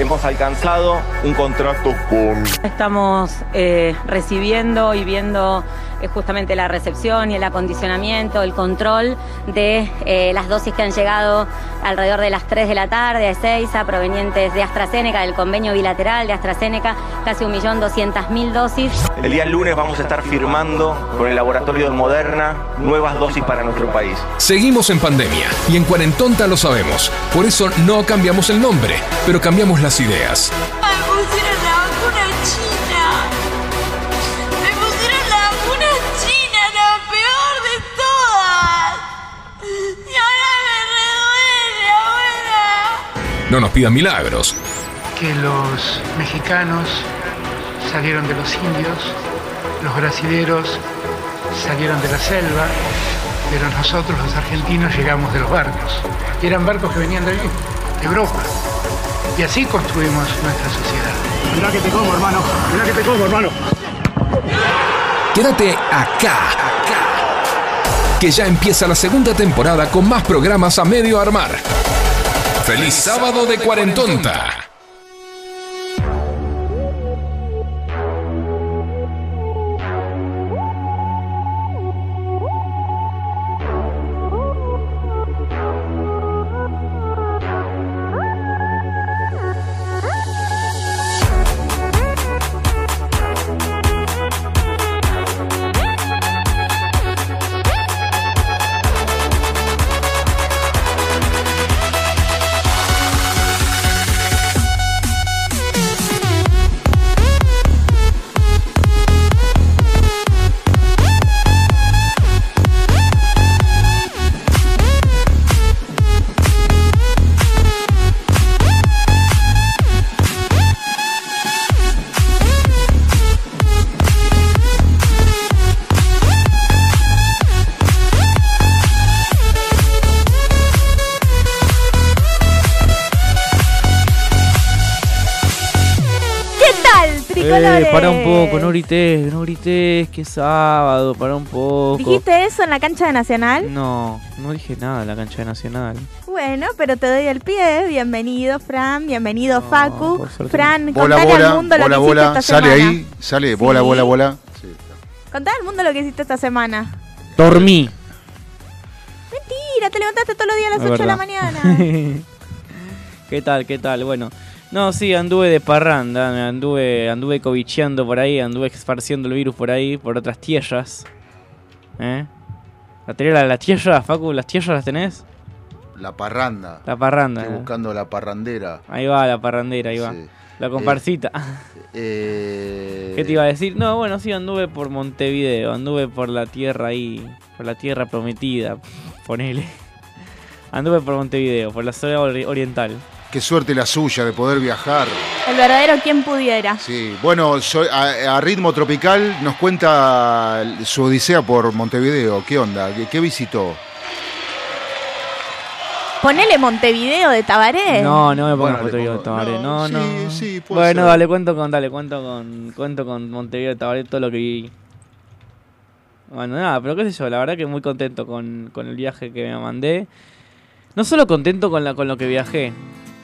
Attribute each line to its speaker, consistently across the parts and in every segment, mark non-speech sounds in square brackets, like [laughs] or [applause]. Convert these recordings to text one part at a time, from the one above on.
Speaker 1: hemos alcanzado un contrato con
Speaker 2: Estamos eh, recibiendo y viendo eh, justamente la recepción y el acondicionamiento, el control de eh, las dosis que han llegado alrededor de las 3 de la tarde a Ezeiza, provenientes de AstraZeneca, del convenio bilateral de AstraZeneca, casi 1.200.000 dosis.
Speaker 1: El día lunes vamos a estar firmando con el laboratorio de Moderna nuevas dosis para nuestro país.
Speaker 3: Seguimos en pandemia y en Cuarentonta lo sabemos. Por eso no cambiamos el nombre, pero cambiamos las ideas. No nos pidan milagros.
Speaker 4: que los mexicanos salieron de los indios, los brasileros salieron de la selva, pero nosotros los argentinos llegamos de los barcos. Y eran barcos que venían de allí, de Europa. Y así construimos nuestra sociedad. Mirá que te como, hermano. Mirá que te como, hermano.
Speaker 3: Quédate acá, que ya empieza la segunda temporada con más programas a medio armar. ¡Feliz sábado de Cuarentonta!
Speaker 5: Poco, no grites, no grites, que es sábado, para un poco.
Speaker 6: ¿Dijiste eso en la cancha de Nacional?
Speaker 5: No, no dije nada en la cancha de Nacional.
Speaker 6: Bueno, pero te doy el pie. Bienvenido, Fran. Bienvenido, Facu.
Speaker 5: por suerte
Speaker 6: Fran,
Speaker 7: Bola,
Speaker 6: contale
Speaker 7: bola,
Speaker 6: al mundo lo
Speaker 7: bola,
Speaker 6: que hiciste
Speaker 7: bola.
Speaker 6: esta
Speaker 7: Sale
Speaker 6: semana.
Speaker 7: ahí, sale, bola,
Speaker 6: Sí.
Speaker 7: bola, bola. Sí.
Speaker 6: Contale al mundo lo que hiciste esta semana.
Speaker 5: Dormí.
Speaker 6: Mentira, te levantaste todos los días a las
Speaker 5: Es
Speaker 6: 8 de la
Speaker 5: verdad.
Speaker 6: mañana. [laughs]
Speaker 5: ¿Qué tal, qué tal? Bueno, no, sí, anduve de parranda, anduve, anduve cobicheando por ahí, anduve esparciendo el virus por ahí, por otras tierras. ¿Eh? ¿La tenés la, la tierra, Facu? ¿Las tierras las tenés?
Speaker 7: La parranda.
Speaker 5: La parranda.
Speaker 7: Estoy
Speaker 5: ¿eh?
Speaker 7: buscando la parrandera.
Speaker 5: Ahí va la parrandera, ahí va.
Speaker 7: Sí.
Speaker 5: La comparsita.
Speaker 7: Eh,
Speaker 5: ¿Qué te iba a decir? No, bueno, sí, anduve por Montevideo, anduve por la tierra ahí, por la tierra prometida, ponele. [laughs] Anduve por Montevideo, por la zona ori- oriental.
Speaker 7: Qué suerte la suya de poder viajar.
Speaker 6: el verdadero quien pudiera.
Speaker 7: Sí, bueno, soy- a, a ritmo tropical nos cuenta su odisea por Montevideo. ¿Qué onda? ¿Qué, qué visitó?
Speaker 6: Ponele Montevideo de Tabaré.
Speaker 5: No, no me
Speaker 7: Bueno, le
Speaker 5: Montevideo de
Speaker 7: pongo-
Speaker 5: Tabaré, no,
Speaker 7: no,
Speaker 5: no.
Speaker 7: sí, sí, puede
Speaker 5: bueno,
Speaker 7: ser.
Speaker 5: dale, cuento con, dale, cuento con, cuento con Montevideo de Tabaré, todo lo que vi. Bueno, nada, pero qué sé yo, la verdad que muy contento con, con el viaje que me mandé. No solo contento con, la, con lo que viajé,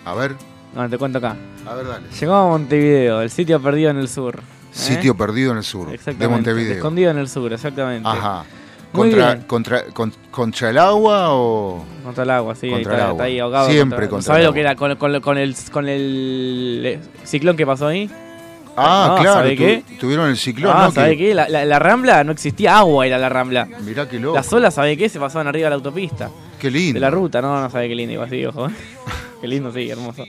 Speaker 7: A ver,
Speaker 5: bueno, te cuento acá.
Speaker 7: a ver, dale.
Speaker 5: Llegamos a Montevideo, el sitio perdido en el sur. ¿eh?
Speaker 7: Sitio perdido en el sur de Montevideo.
Speaker 5: Escondido en el sur, exactamente.
Speaker 7: Ajá. Contra, contra, con- ¿Contra el agua o...?
Speaker 5: Contra el agua, sí, ahí
Speaker 7: Contra
Speaker 5: está,
Speaker 7: el
Speaker 5: está
Speaker 7: agua.
Speaker 5: ahí ahogado.
Speaker 7: Siempre contra
Speaker 5: ¿Sabes
Speaker 7: el
Speaker 5: lo que
Speaker 7: agua.
Speaker 5: era con, con- con el, con el eh, ciclón que pasó ahí?
Speaker 7: Ah,
Speaker 5: No,
Speaker 7: claro,
Speaker 5: ¿sabe qué?
Speaker 7: tuvieron el ciclón,
Speaker 5: Ah,
Speaker 7: ¿no?
Speaker 5: ¿sabe
Speaker 7: Que-
Speaker 5: qué? La, la- la Rambla no existía agua, era la Rambla.
Speaker 7: Mirá qué loco.
Speaker 5: Las olas, ¿sabe qué? Se pasaban arriba de la autopista.
Speaker 7: Qué lindo.
Speaker 5: De la ruta, no, no sabe qué lindo, iba así, ojo. [laughs] qué lindo, sí, hermoso.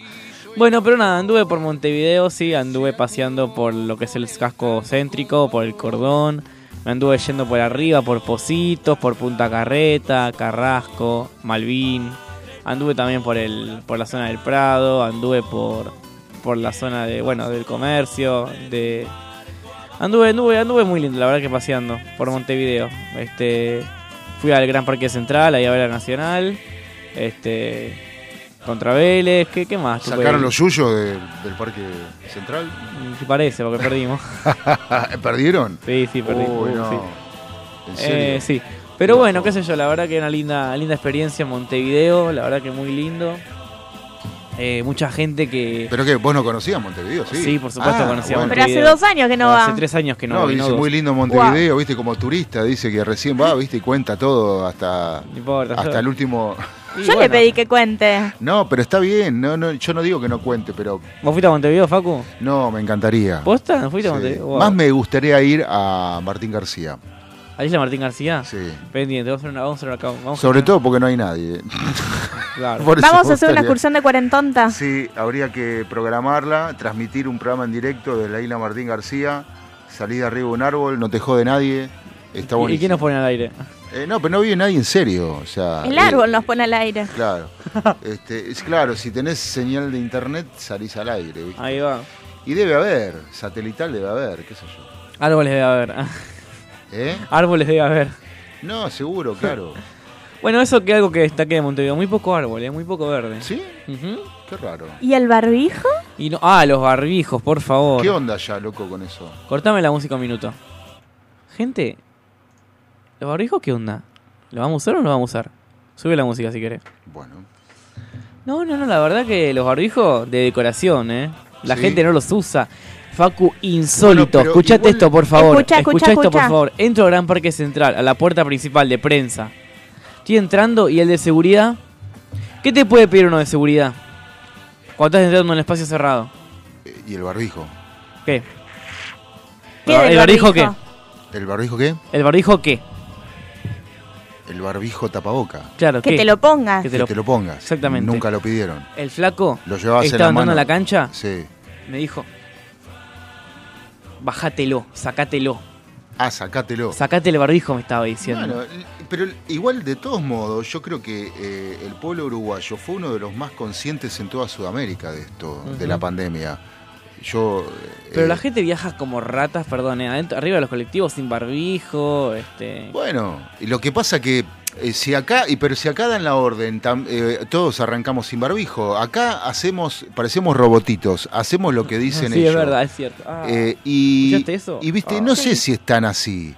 Speaker 5: Bueno, pero nada, anduve por Montevideo, sí, anduve paseando por lo que es el casco céntrico, por el cordón, me anduve yendo por arriba, por Positos, por Punta Carreta, Carrasco, Malvin, anduve también por el, por la zona del Prado, anduve por, por la zona de, bueno, del comercio, de anduve, anduve, anduve muy lindo, la verdad que paseando por Montevideo. Este fui al Gran Parque Central, ahí a ver Nacional, este contra Vélez, ¿qué, qué más?
Speaker 7: ¿Sacaron los suyos del, del Parque Central?
Speaker 5: Mm, parece, porque perdimos. [laughs]
Speaker 7: ¿Perdieron?
Speaker 5: Sí, sí, perdimos.
Speaker 7: Uy, no.
Speaker 5: sí.
Speaker 7: ¿En serio?
Speaker 5: Eh, sí. Pero bueno, qué sé yo, la verdad que una linda, linda experiencia en Montevideo, la verdad que muy lindo. Eh, mucha gente que...
Speaker 7: ¿Pero qué? ¿Vos no conocías Montevideo? Sí,
Speaker 5: Sí, por supuesto
Speaker 7: Ah,
Speaker 5: conocía
Speaker 7: bueno.
Speaker 6: Pero hace dos años que no va.
Speaker 5: Hace tres años que no,
Speaker 7: No,
Speaker 5: voy,
Speaker 7: dice
Speaker 5: no
Speaker 7: muy lindo Montevideo, viste, como turista, dice que recién va, [laughs] viste, y cuenta todo hasta,
Speaker 5: No importa,
Speaker 7: hasta
Speaker 5: yo-
Speaker 7: el último...
Speaker 5: Y
Speaker 6: Yo le pedí que cuente.
Speaker 7: No, pero está bien, no, no, yo no digo que no cuente, pero
Speaker 5: ¿Vos fuiste a Montevideo, Facu?
Speaker 7: no, me encantaría.
Speaker 5: ¿Posta? ¿Fuiste a. Montevideo? Wow.
Speaker 7: Más me gustaría ir a Martín García.
Speaker 5: ¿A Isla Martín García?
Speaker 7: Sí.
Speaker 5: Pendiente, vamos a hacer una, vamos a hacer una, vamos a
Speaker 7: Sobre todo porque no hay nadie.
Speaker 5: Claro. [laughs]
Speaker 6: Vamos a hacer una excursión de cuarentonta.
Speaker 7: Sí, habría que programarla, transmitir un programa en directo de la isla Martín García, salir arriba de un árbol, no te jode nadie. Está
Speaker 5: ¿Y- ¿Y
Speaker 7: buenísimo.
Speaker 5: quién nos pone al aire?
Speaker 7: Eh, no, pero no vive nadie en serio. O sea,
Speaker 6: El
Speaker 7: eh,
Speaker 6: árbol nos pone al aire.
Speaker 7: Claro. [laughs] Este, es claro, si tenés señal de internet, salís al aire. ¿viste?
Speaker 5: Ahí va.
Speaker 7: Y debe haber, satelital debe haber, qué sé yo.
Speaker 5: Árboles debe haber.
Speaker 7: ¿Eh?
Speaker 5: Árboles debe haber.
Speaker 7: No, seguro, claro. [laughs]
Speaker 5: Bueno, eso que algo que destaque de Montevideo. Muy poco árbol, ¿eh? muy poco verde.
Speaker 7: ¿Sí? Qué raro.
Speaker 6: ¿Y el barbijo?
Speaker 5: Y no, ah, los barbijos, por favor.
Speaker 7: ¿Qué onda ya, loco, con eso?
Speaker 5: Cortame la música un minuto. Gente, ¿los barbijos qué onda? ¿Lo vamos a usar o no lo vamos a usar? Sube la música si querés.
Speaker 7: Bueno.
Speaker 5: No, no, no, la verdad que los barbijos de decoración, ¿eh? La
Speaker 7: Sí.
Speaker 5: gente no los usa. Facu, insólito.
Speaker 7: Bueno,
Speaker 5: Escuchate
Speaker 7: igual-
Speaker 5: esto, por favor.
Speaker 6: Escucha, escucha,
Speaker 5: esto, por favor. Entro a Gran Parque Central, a la puerta principal de prensa. Estoy entrando y el de seguridad. ¿Qué te puede pedir uno de seguridad? Cuando estás entrando en un espacio cerrado.
Speaker 7: Eh, ¿Y el barbijo?
Speaker 5: ¿Qué?
Speaker 6: ¿Qué
Speaker 5: ¿El barbijo qué?
Speaker 7: ¿El barbijo qué?
Speaker 5: ¿El barbijo qué?
Speaker 7: El barbijo tapaboca.
Speaker 5: Claro,
Speaker 6: Que
Speaker 5: ¿qué?
Speaker 6: te lo pongas.
Speaker 5: Que
Speaker 7: Que
Speaker 5: te
Speaker 7: te
Speaker 5: lo-
Speaker 7: pongas.
Speaker 5: Exactamente.
Speaker 7: Nunca lo pidieron.
Speaker 5: El flaco
Speaker 7: Lo llevabas en
Speaker 5: estaba
Speaker 7: la
Speaker 5: andando
Speaker 7: mano.
Speaker 5: a la cancha,
Speaker 7: Sí.
Speaker 5: me dijo, bájatelo, sacátelo.
Speaker 7: Ah, sacátelo.
Speaker 5: Sacate el barbijo, me estaba diciendo.
Speaker 7: Bueno, pero igual de todos modos, yo creo que eh, el pueblo uruguayo fue uno de los más conscientes en toda Sudamérica de esto, de la pandemia. Yo. eh,
Speaker 5: Pero la gente viaja como ratas, perdón, eh, adentro, arriba de los colectivos sin barbijo, este...
Speaker 7: Bueno, lo que pasa que eh, si acá, y pero si acá dan la orden, tam- eh, todos arrancamos sin barbijo. Acá hacemos, parecemos robotitos, hacemos lo que dicen
Speaker 5: sí,
Speaker 7: ellos.
Speaker 5: es verdad, es cierto. Ah,
Speaker 7: Eh, y,
Speaker 5: ¿Escuchaste eso?
Speaker 7: y viste,
Speaker 5: Ah.
Speaker 7: no sé si están así.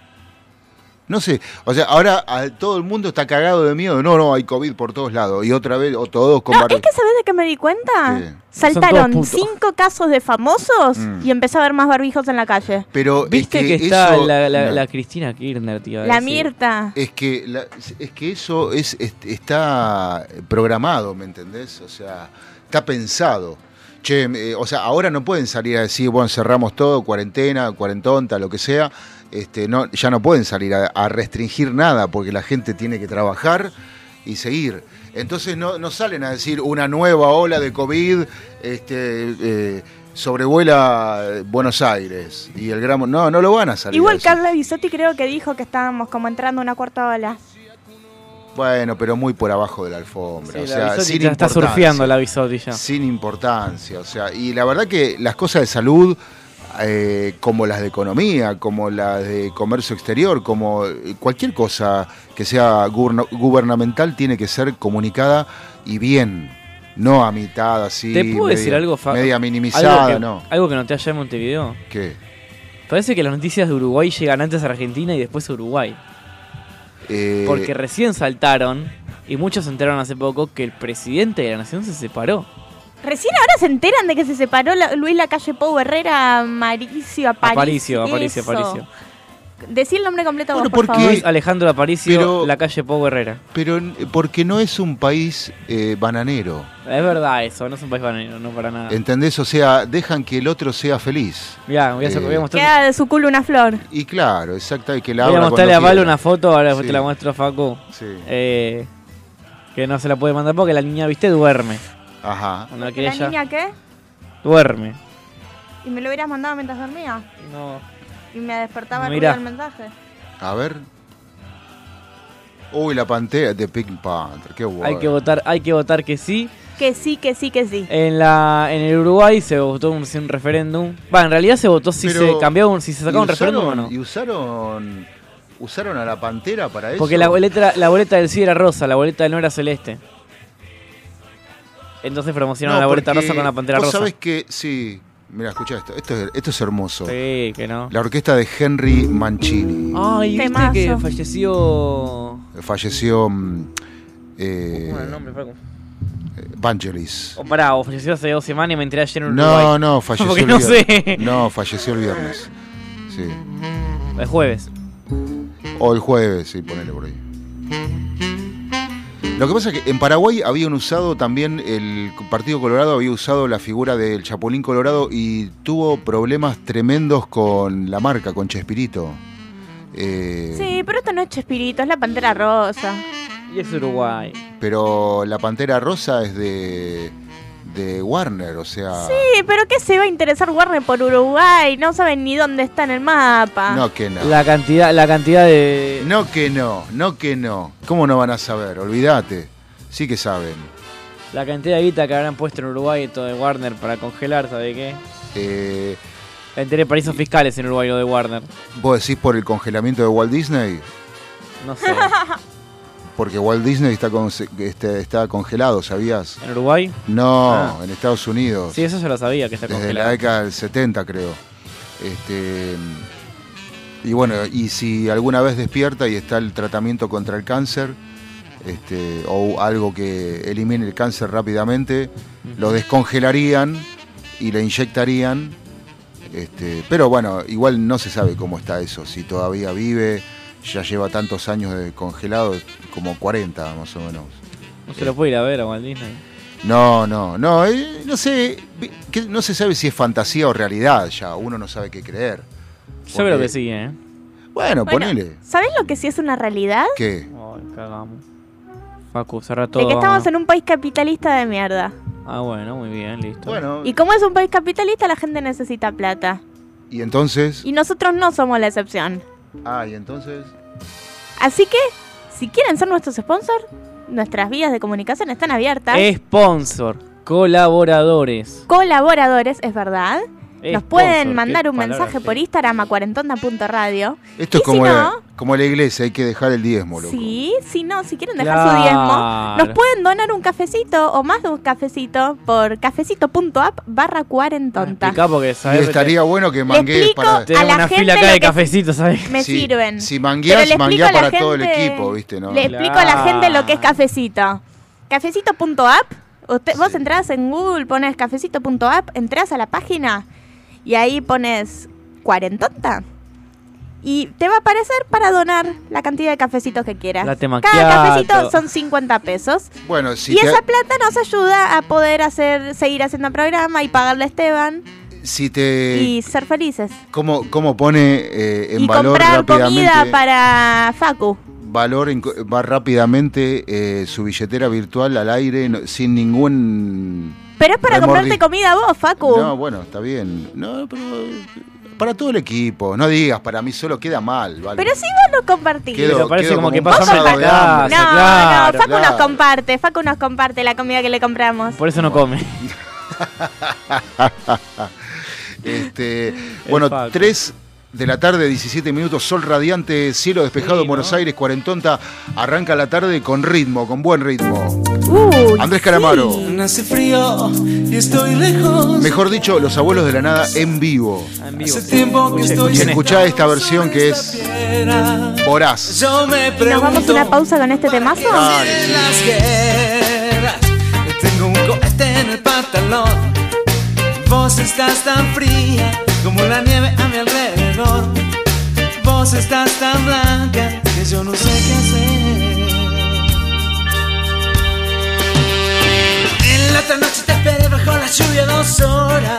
Speaker 7: No sé, o sea, ahora a- todo el mundo está cagado de miedo. No, no, hay COVID por todos lados. Y otra vez, o todos con
Speaker 6: No, es que ¿sabes de qué me di cuenta?
Speaker 7: ¿Qué?
Speaker 6: Saltaron cinco casos de famosos
Speaker 7: Mm.
Speaker 6: y empezó a haber más barbijos en la calle.
Speaker 7: Pero es
Speaker 5: Viste que, está
Speaker 7: eso-
Speaker 5: la, la-
Speaker 7: no.
Speaker 5: la Cristina Kirchner, tío.
Speaker 6: La Mirta.
Speaker 7: Es que, la- es que eso es, es- está programado, ¿me entendés? O sea, está pensado. Che, eh, o sea, ahora no pueden salir a decir, bueno, cerramos todo, cuarentena, cuarentonta, lo que sea. Este, no, ya no pueden salir a, a restringir nada porque la gente tiene que trabajar y seguir. Entonces no, no salen a decir una nueva ola de COVID este, eh, sobrevuela Buenos Aires y el gramo. No, no lo van a salir.
Speaker 6: Igual. Carla Bisotti creo que dijo que estábamos como entrando a una cuarta ola.
Speaker 7: Bueno, pero muy por abajo de la alfombra.
Speaker 5: Sí,
Speaker 7: o sea,
Speaker 5: Bisotti
Speaker 7: sin
Speaker 5: ya está surfeando la Bisotti ya.
Speaker 7: Sin importancia. O sea, y la verdad que las cosas de salud, eh, como las de economía, como las de comercio exterior, como cualquier cosa que sea guberna- gubernamental, tiene que ser comunicada y bien. No a mitad, así.
Speaker 5: ¿Te puedo
Speaker 7: media-
Speaker 5: decir algo, Fa-
Speaker 7: Media minimizada,
Speaker 5: algo que,
Speaker 7: no.
Speaker 5: Algo que noté allá en Montevideo.
Speaker 7: ¿Qué?
Speaker 5: Parece que las noticias de Uruguay llegan antes a Argentina y después a Uruguay.
Speaker 7: Eh,
Speaker 5: Porque recién saltaron, y muchos se enteraron hace poco, que el presidente de la nación se separó.
Speaker 6: Recién ahora se enteran de que se separó la- Luis Lacalle Pou Herrera, Maricio Aparicio.
Speaker 5: Aparicio, Aparicio. Aparicio.
Speaker 6: Decí el nombre completo
Speaker 7: Bueno,
Speaker 6: vos, por
Speaker 7: porque-
Speaker 6: favor.
Speaker 5: Luis Alejandro Aparicio,
Speaker 7: Pero-
Speaker 5: la calle Pau Herrera.
Speaker 7: pero eh, porque no es un país eh, bananero.
Speaker 5: Es verdad eso, no es un país bananero, no para nada.
Speaker 7: ¿Entendés? O sea, dejan que el otro sea feliz.
Speaker 5: Mirá, voy a, hacer-
Speaker 7: Eh,
Speaker 5: voy a mostrar-
Speaker 6: Queda de su culo una flor.
Speaker 7: Y claro, exacto, y que la
Speaker 5: voy a mostrarle a
Speaker 7: quiera.
Speaker 5: una foto, ahora después
Speaker 7: Sí.
Speaker 5: te la muestro a Facu.
Speaker 7: Sí.
Speaker 5: Eh, que no se la puede mandar porque la niña, viste, duerme.
Speaker 7: Ajá.
Speaker 5: Cuando la
Speaker 6: ¿La
Speaker 5: ella-
Speaker 6: niña qué?
Speaker 5: Duerme.
Speaker 6: ¿Y me lo hubieras mandado mientras dormía?
Speaker 5: No.
Speaker 6: Y me despertaba el ruido del mensaje.
Speaker 7: A ver. Uy, la pantera de Pink Panther, qué bueno.
Speaker 5: Hay que votar, hay que votar que sí.
Speaker 6: Que sí, que sí, que sí.
Speaker 5: En la en el Uruguay se votó un, un referéndum. Va, en realidad se votó si
Speaker 7: Pero-
Speaker 5: se cambiaba un, si se sacaba
Speaker 7: ¿Y
Speaker 5: un referéndum o
Speaker 7: usaron-
Speaker 5: no.
Speaker 7: ¿Y usaron, usaron a la pantera para eso?
Speaker 5: Porque la boleta, la boleta del sí era rosa, la boleta del no era celeste. Entonces promocionaron
Speaker 7: No,
Speaker 5: la boleta rosa con la pantera
Speaker 7: vos
Speaker 5: rosa.
Speaker 7: sabés que, sí. Mira, escucha esto. Esto es, esto es hermoso.
Speaker 5: Sí, que no.
Speaker 7: La orquesta de Henry Mancini.
Speaker 5: Ay, viste
Speaker 6: Temazo.
Speaker 5: que falleció.
Speaker 7: Falleció. mm, eh,
Speaker 5: ¿Cómo era el nombre, Facu?
Speaker 7: Vangelis.
Speaker 5: O pará, o falleció hace dos semanas y me enteré ayer en Uruguay.
Speaker 7: No, no, [laughs] falleció
Speaker 5: Porque
Speaker 7: el
Speaker 5: no
Speaker 7: viernes.
Speaker 5: sé.
Speaker 7: No, falleció el viernes. Sí.
Speaker 5: El jueves.
Speaker 7: O el jueves, sí, ponele por ahí. Lo que pasa es que en Paraguay habían usado también, el Partido Colorado había usado la figura del Chapulín Colorado y tuvo problemas tremendos con la marca, con Chespirito. Eh,
Speaker 6: Sí, pero esto no es Chespirito, es la pantera rosa.
Speaker 5: Y es Uruguay.
Speaker 7: Pero la Pantera Rosa es de, de Warner, o sea...
Speaker 6: Sí, pero ¿qué se va a interesar Warner por Uruguay? No saben ni dónde está en el mapa.
Speaker 7: No que no.
Speaker 5: La cantidad, la cantidad de.
Speaker 7: No que no, no que no. ¿Cómo no van a saber? Olvídate. Sí que saben.
Speaker 5: La cantidad de guita que habrán puesto en Uruguay todo de Warner para congelar, ¿sabe qué?
Speaker 7: Eh,
Speaker 5: enteré paraísos fiscales en Uruguay lo de Warner.
Speaker 7: ¿Vos decís por el congelamiento de Walt Disney?
Speaker 5: No sé. [laughs]
Speaker 7: Porque Walt Disney está, con- este, está congelado, ¿sabías?
Speaker 5: ¿En Uruguay?
Speaker 7: No,
Speaker 5: Ah.
Speaker 7: en Estados Unidos.
Speaker 5: Sí, eso yo lo sabía que está
Speaker 7: Desde
Speaker 5: congelado.
Speaker 7: la década del 70, creo. Este, y bueno, y si alguna vez despierta y está el tratamiento contra el cáncer, este, o algo que elimine el cáncer rápidamente, lo descongelarían y le inyectarían. Este, pero bueno, igual no se sabe cómo está eso, si todavía vive, ya lleva tantos años de congelado, como 40 más o menos.
Speaker 5: No se lo puede ir a ver a Walt Disney.
Speaker 7: No, no, no, eh, no sé, que no se sabe si es fantasía o realidad ya, uno no sabe qué creer.
Speaker 5: Yo creo que sí, ¿eh?
Speaker 7: Bueno,
Speaker 6: Bueno,
Speaker 7: ponele.
Speaker 6: ¿Sabés lo que sí es una realidad?
Speaker 7: ¿Qué?
Speaker 5: Ay, cagamos. Facu, cerra todo.
Speaker 6: De que estamos en un país capitalista de mierda.
Speaker 5: Ah, bueno, muy bien, listo.
Speaker 7: Bueno,
Speaker 6: Y como es un país capitalista, la gente necesita plata.
Speaker 7: y entonces...
Speaker 6: Y nosotros no somos la excepción.
Speaker 7: Ah, y entonces...
Speaker 6: Así que, si quieren ser nuestros sponsors, nuestras vías de comunicación están abiertas.
Speaker 5: Sponsor, colaboradores.
Speaker 6: Colaboradores, es verdad. Nos pueden mandar un mensaje por Instagram a cuarentonda.radio.
Speaker 7: Esto es como,
Speaker 6: si
Speaker 7: la,
Speaker 6: no,
Speaker 7: como la iglesia, hay que dejar el diezmo, loco.
Speaker 6: Sí, si no, si quieren dejar
Speaker 5: Claro.
Speaker 6: su diezmo, nos pueden donar un cafecito o más de un cafecito por cafecito.app barra cuarentonta.
Speaker 5: Porque
Speaker 7: Y
Speaker 5: sabes
Speaker 7: estaría bueno que manguees para...
Speaker 6: La
Speaker 5: una
Speaker 6: gente
Speaker 5: fila acá
Speaker 6: lo
Speaker 5: de cafecitos, ¿sabes?
Speaker 6: Me
Speaker 7: Si-
Speaker 6: sirven.
Speaker 7: Si mangueas,
Speaker 6: le explico
Speaker 7: manguea
Speaker 6: a la
Speaker 7: para todo el equipo, ¿viste? ¿no?
Speaker 6: Le explico a la gente lo que es cafecito. Cafecito.app, usted, vos entras en Google, pones cafecito.app, entras a la página y ahí pones cuarentonta. Y te va a aparecer para donar la cantidad de cafecitos que quieras. Cada cafecito son 50 pesos.
Speaker 7: Bueno, si
Speaker 6: y
Speaker 7: te,
Speaker 6: esa plata nos ayuda a poder hacer seguir haciendo programa y pagarle a Esteban
Speaker 7: si te
Speaker 6: y ser felices.
Speaker 7: ¿cómo, cómo pone eh, en
Speaker 6: Y
Speaker 7: valor
Speaker 6: comprar comida para Facu.
Speaker 7: valor en- va rápidamente eh, su billetera virtual al aire no- sin ningún
Speaker 6: Pero es para
Speaker 7: Remordi-
Speaker 6: comprarte comida vos, Facu.
Speaker 7: No, bueno, está bien. No, pero eh, para todo el equipo. No digas, para mí solo queda mal, ¿vale?
Speaker 6: Pero si vos lo compartís.
Speaker 7: Quedo-
Speaker 5: Pero parece como
Speaker 7: como
Speaker 5: que
Speaker 7: pasado
Speaker 5: la casa.
Speaker 6: No,
Speaker 5: claro.
Speaker 6: no, Facu
Speaker 7: claro.
Speaker 6: nos comparte, Facu nos comparte la comida que le compramos.
Speaker 5: Por eso no come. [laughs]
Speaker 7: Este, [laughs] bueno,
Speaker 5: Facu.
Speaker 7: 3 de la tarde, 17 minutos, sol radiante, cielo despejado
Speaker 5: Sí,
Speaker 7: en Buenos
Speaker 5: ¿no?
Speaker 7: Aires, cuarentonta. Arranca la tarde con ritmo, con buen ritmo.
Speaker 6: Uy,
Speaker 7: Andrés Calamaro.
Speaker 6: sí.
Speaker 8: Hace frío y estoy lejos.
Speaker 7: Mejor dicho, Los Abuelos de la Nada en vivo.
Speaker 5: En vivo.
Speaker 8: Hace tiempo que estoy
Speaker 5: escuchen
Speaker 7: Escuchá esta versión que es voraz.
Speaker 8: Yo me
Speaker 6: ¿Y nos vamos a una pausa con este temazo?
Speaker 7: Dale.
Speaker 8: Tengo un cohete en el pantalón. Vos estás tan fría como la nieve a mi alrededor. Vos estás tan blanca que yo no sé qué hacer. En la otra noche te esperé bajo la lluvia dos horas,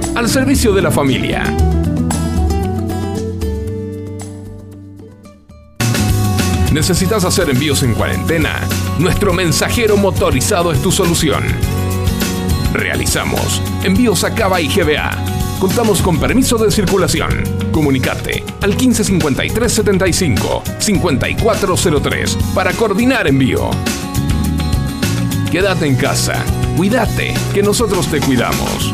Speaker 3: al servicio de la familia. ¿Necesitas hacer envíos en cuarentena? Nuestro mensajero motorizado es tu solución. Realizamos envíos a Cava y GBA. Contamos con permiso de circulación. Comunicate al 1553 75 5403 para coordinar envío. Quédate en casa. Cuídate, que nosotros te cuidamos.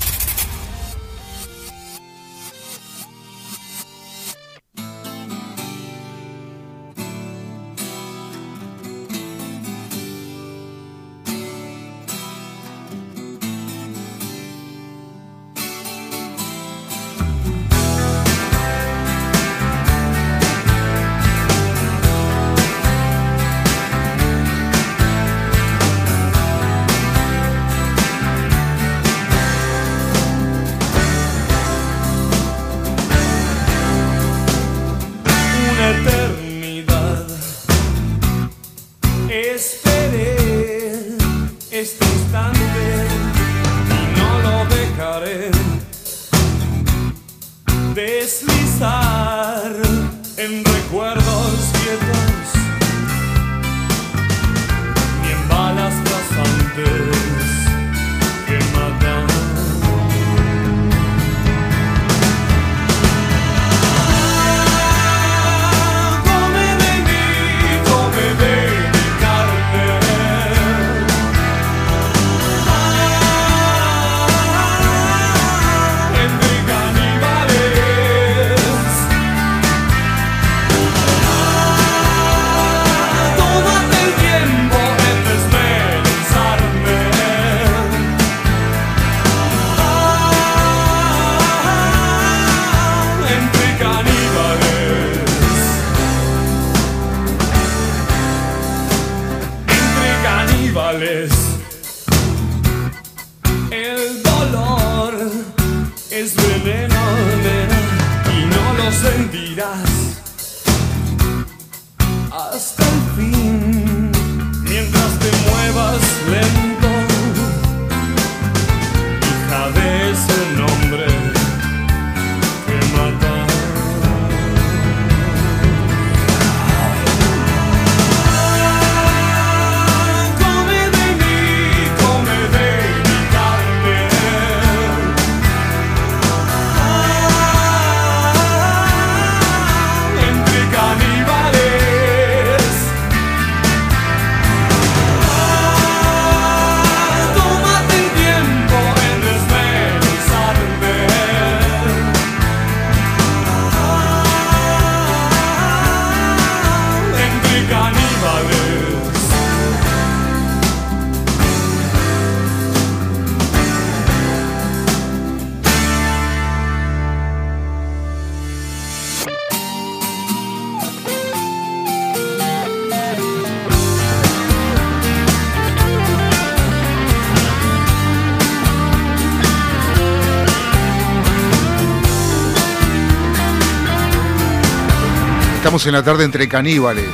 Speaker 7: Estamos en la tarde entre caníbales.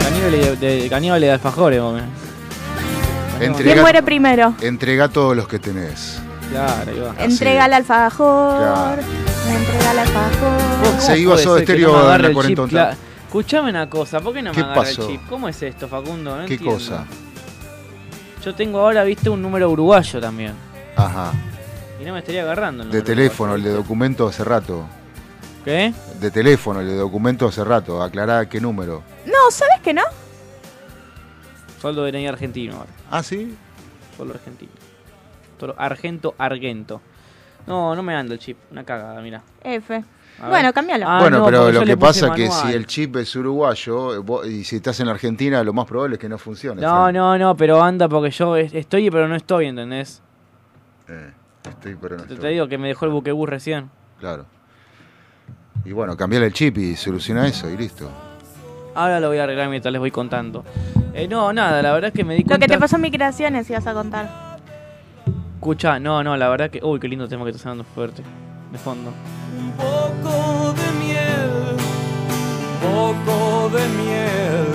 Speaker 5: Caníbales de, de, caníbales de alfajores, hombre.
Speaker 7: Entrega,
Speaker 6: ¿Quién muere primero?
Speaker 7: entrega todos los que tenés.
Speaker 5: Claro, ahí va.
Speaker 6: Entrega al alfajor.
Speaker 7: Claro.
Speaker 6: Entrega al alfajor.
Speaker 5: ¿Cómo
Speaker 7: Se iba
Speaker 5: que
Speaker 7: Stereo
Speaker 5: no
Speaker 7: en la
Speaker 5: el
Speaker 7: cuarentona.
Speaker 5: Escuchame una cosa, ¿por qué no me
Speaker 7: ¿Qué
Speaker 5: agarra
Speaker 7: pasó?
Speaker 5: el chip? ¿Cómo es esto, Facundo? No
Speaker 7: ¿Qué
Speaker 5: entiendo.
Speaker 7: cosa?
Speaker 5: Yo tengo ahora, viste, un número uruguayo también.
Speaker 7: Ajá.
Speaker 5: Y no me estaría agarrando el
Speaker 7: De teléfono, el de documento hace rato.
Speaker 5: ¿Qué?
Speaker 7: De teléfono, el de documento hace rato. Aclará qué número.
Speaker 6: No, ¿sabes que no?
Speaker 5: Soldo de DNI argentino ahora.
Speaker 7: Ah, sí.
Speaker 5: Solo argentino. Solo argento, argento. No, no me anda el chip. Una cagada, mira.
Speaker 6: F.
Speaker 5: A ver.
Speaker 6: Bueno, cámbialo.
Speaker 5: Ah,
Speaker 7: bueno,
Speaker 5: no,
Speaker 7: pero lo que pasa es que si el chip es uruguayo vos- y si estás en la Argentina, lo más probable es que no funcione.
Speaker 5: No, no, no, pero anda porque yo es- estoy, pero no estoy, ¿entendés?
Speaker 7: Eh, estoy, pero no
Speaker 5: Te,
Speaker 7: estoy.
Speaker 5: te digo que me dejó el buquebús recién.
Speaker 7: Claro. Y bueno, cambiar el chip y soluciona eso y listo.
Speaker 5: Ahora lo voy a arreglar mientras les voy contando. Eh, no, nada, la verdad es que me di
Speaker 6: Lo
Speaker 5: cuenta...
Speaker 6: que te pasó en migraciones ibas a contar.
Speaker 5: Escucha, no, no, la verdad que... Uy, qué lindo tema que está sonando fuerte. De fondo.
Speaker 8: Un poco de miel, poco de miel,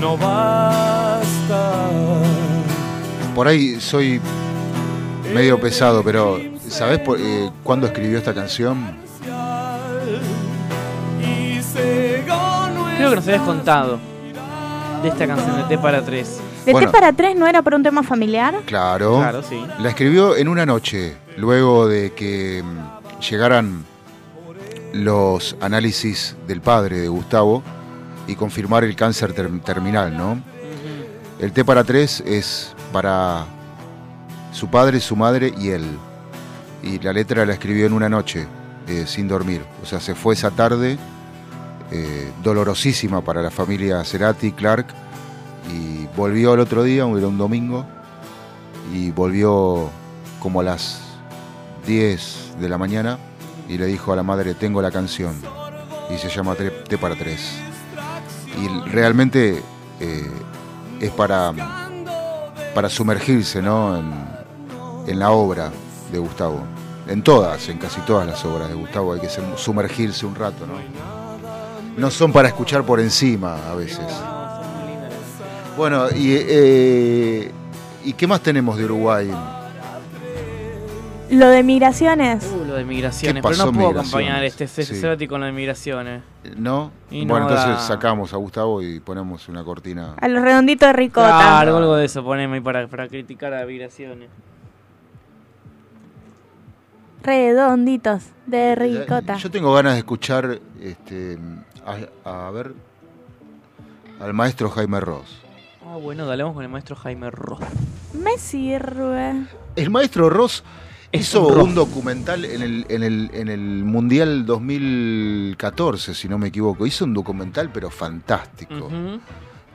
Speaker 8: no basta.
Speaker 7: Por ahí soy medio pesado, pero ¿sabés por- eh, cuándo escribió esta canción?
Speaker 5: Creo que nos habías contado de esta canción de T para 3.
Speaker 6: ¿De
Speaker 7: Bueno.
Speaker 6: T para 3 no era por un tema familiar?
Speaker 7: Claro.
Speaker 5: Claro, sí.
Speaker 7: La escribió en una noche, luego de que mm, llegaran los análisis del padre de Gustavo y confirmar el cáncer ter- terminal, ¿no? El T para tres es para su padre, su madre y él. Y la letra la escribió en una noche, eh, sin dormir. O sea, se fue esa tarde, eh, dolorosísima para la familia Cerati, Clark, y volvió el otro día, era un domingo, y volvió como a las 10 de la mañana y le dijo a la madre, tengo la canción, y se llama T para tres. Y realmente eh, es para, para sumergirse ¿no? en, en la obra de Gustavo. En todas, en casi todas las obras de Gustavo hay que sumergirse un rato, ¿no? No son para escuchar por encima a veces. Bueno, y, eh, ¿y qué más tenemos de Uruguay?
Speaker 6: Lo de migraciones.
Speaker 5: Uh, lo de migraciones,
Speaker 7: ¿Qué
Speaker 5: pero no puedo acompañar este
Speaker 7: Sí.
Speaker 5: Cerati con lo de migraciones.
Speaker 7: ¿No?
Speaker 5: Y no
Speaker 7: bueno, entonces
Speaker 5: da-
Speaker 7: sacamos a Gustavo y ponemos una cortina.
Speaker 6: A los redonditos de ricota.
Speaker 5: Claro, algo de eso, poneme ahí para, para criticar a migraciones.
Speaker 6: Redonditos de ricota.
Speaker 7: Yo tengo ganas de escuchar este, a, a ver al maestro Jaime Ross.
Speaker 5: Ah, bueno, dale, vamos con el maestro Jaime Ross.
Speaker 6: Me sirve.
Speaker 7: El maestro Ross
Speaker 5: Es
Speaker 7: hizo
Speaker 5: un Ross.
Speaker 7: un documental en el, en, el, en el Mundial 2014, si no me equivoco. Hizo un documental, pero fantástico.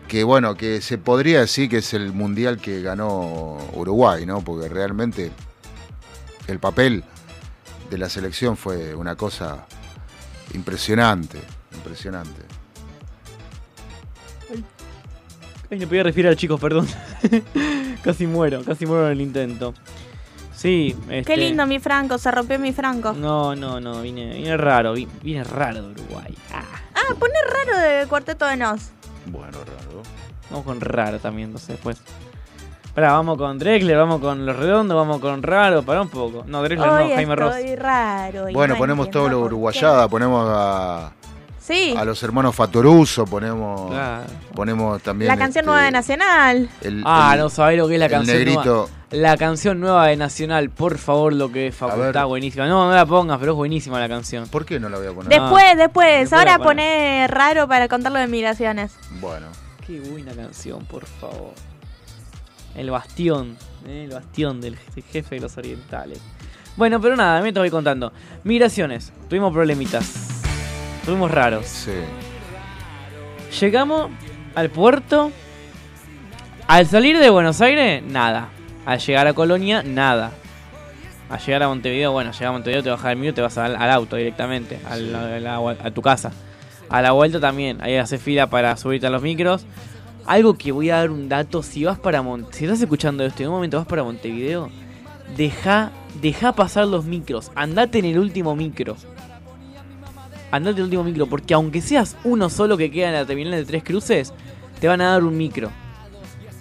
Speaker 7: Que bueno, que se podría decir que es el Mundial que ganó Uruguay, ¿no? Porque realmente el papel de la selección fue una cosa impresionante, impresionante.
Speaker 5: Ay, le pedí refirar al chico, perdón. [laughs] casi muero, casi muero en el intento. Sí, este...
Speaker 6: Qué lindo mi Franco, se rompió mi Franco.
Speaker 5: No, no, no, vine, vine raro, vi- vine raro de Uruguay. Ah,
Speaker 6: Ah, pone raro de Cuarteto de Nos.
Speaker 7: Bueno, raro.
Speaker 5: vamos con raro también, entonces después. Pará, vamos con Drexler, vamos con Los Redondos, vamos con Raro, pará un poco. No, Drexler
Speaker 6: Hoy
Speaker 5: no, Jaime Ross.
Speaker 6: estoy raro. y
Speaker 7: Bueno,
Speaker 6: no
Speaker 7: ponemos todo lo uruguayada, ponemos a,
Speaker 6: Sí,
Speaker 7: a los hermanos Fatoruso, ponemos
Speaker 5: Claro.
Speaker 7: ponemos también
Speaker 6: la canción
Speaker 7: este,
Speaker 6: nueva de Nacional.
Speaker 7: el,
Speaker 5: Ah,
Speaker 7: el-
Speaker 5: no sabés lo que es la canción
Speaker 7: negrito.
Speaker 5: nueva. La canción nueva de Nacional, por favor, lo que es Facu,
Speaker 7: ver.
Speaker 5: está buenísima. No, no la pongas, pero es buenísima la canción.
Speaker 7: ¿Por qué no la voy a poner?
Speaker 6: Después, después.
Speaker 5: Después
Speaker 6: Ahora pone raro para contar lo de migraciones.
Speaker 7: Bueno.
Speaker 5: Qué buena canción, por favor. El bastión, eh, el bastión del je- jefe de los orientales. Bueno, pero nada, me te voy contando. Migraciones, tuvimos problemitas. Tuvimos raros.
Speaker 7: Sí.
Speaker 5: Llegamos al puerto. Al salir de Buenos Aires, nada. Al llegar a Colonia, nada. Al llegar a Montevideo, bueno, llegar a Montevideo te bajas del mío, te vas al, al auto directamente, al- a, tu casa. A la vuelta también, ahí haces fila para subirte a los micros. Algo que voy a dar un dato, si vas para Mon- si estás escuchando esto y en un momento vas para Montevideo, deja, deja pasar los micros, andate en el último micro. Andate en el último micro, porque aunque seas uno solo que queda en la terminal de tres cruces, te van a dar un micro.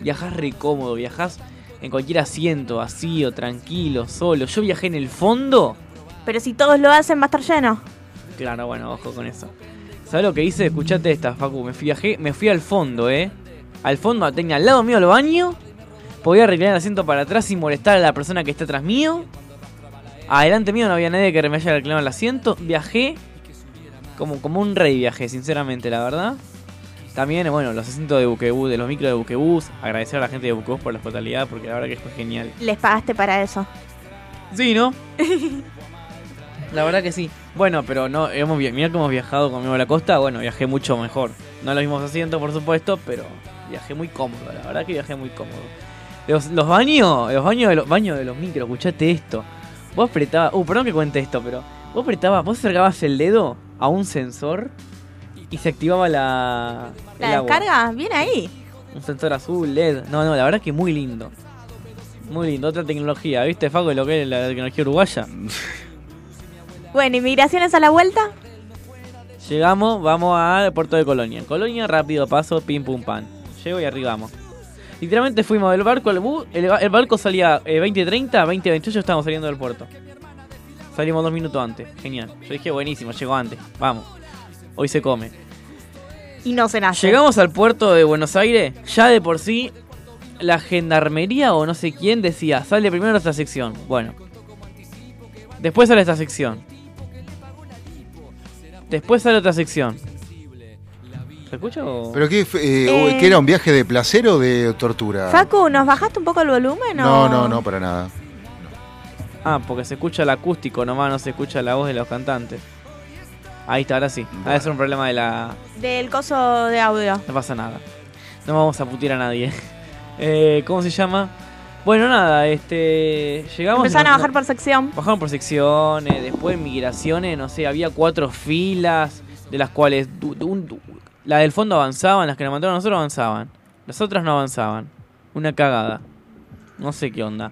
Speaker 5: Viajás re cómodo, viajás en cualquier asiento, vacío, tranquilo, solo. Yo viajé en el fondo.
Speaker 6: Pero si todos lo hacen, va a estar lleno.
Speaker 5: Claro, bueno, ojo con eso. ¿Sabes lo que hice? Escuchate esta, Facu. Me fui, viajé, me fui al fondo, ¿eh? Al fondo tenía al lado mío el baño. Podía reclinar el asiento para atrás sin molestar a la persona que está atrás mío. Adelante mío no había nadie que me haya reclinado el asiento. Viajé como, como un rey viajé, sinceramente, la verdad. También, bueno, los asientos de Buquebús, de los micros de Buquebús. Agradecer a la gente de Buquebús por la hospitalidad, porque la verdad que fue genial.
Speaker 6: Les pagaste para eso.
Speaker 5: Sí, ¿no? [laughs] La verdad que sí. Bueno, pero no, hemos mirá cómo hemos viajado conmigo a la costa. Bueno, viajé mucho mejor. No los mismos asientos, por supuesto, pero viajé muy cómodo. La verdad que viajé muy cómodo. Los, los baños, los baños de los baños de los micros, escuchate esto. Vos apretabas, uh, perdón que cuente esto, pero vos apretabas, vos acercabas el dedo a un sensor y se activaba la el
Speaker 6: La
Speaker 5: agua.
Speaker 6: descarga, viene ahí.
Speaker 5: Un sensor azul, LED. No, no, la verdad que muy lindo. Muy lindo, otra tecnología. ¿Viste, Faco, lo que es la tecnología uruguaya? [laughs]
Speaker 6: Bueno, inmigraciones a la vuelta.
Speaker 5: Llegamos, vamos al puerto de Colonia. Colonia, rápido paso, pim pum pan. Llego y arribamos. Literalmente fuimos del barco al bus. El barco salía eh, 20.30, 20.28 estábamos saliendo del puerto. Salimos dos minutos antes. Genial. Yo dije, buenísimo, llegó antes. Vamos. Hoy se come.
Speaker 6: Y no se nace.
Speaker 5: Llegamos al puerto de Buenos Aires. Ya de por sí, la gendarmería o no sé quién decía, sale primero esta sección. Bueno. Después sale esta sección. Después sale otra sección. ¿Se escucha o...?
Speaker 7: ¿Pero qué, fue, eh,
Speaker 6: Eh.
Speaker 7: qué era un viaje de placer o de tortura?
Speaker 6: Facu, ¿nos bajaste un poco el volumen o...?
Speaker 7: No, no, no, para nada.
Speaker 5: Ah, porque se escucha el acústico, nomás no se escucha la voz de los cantantes. Ahí está, ahora sí. Ah, es un problema de la...
Speaker 6: Del coso de audio.
Speaker 5: No pasa nada. No vamos a putear a nadie. [laughs] Eh, ¿Cómo se llama? Bueno, nada, este... Llegamos...
Speaker 6: Empezaron a bajar por sección.
Speaker 5: Bajaron por secciones, después migraciones, no sé, había cuatro filas, de las cuales du- du- un- du- la del fondo avanzaban, las que nos mandaron a nosotros avanzaban, las otras no avanzaban. Una cagada. No sé qué onda.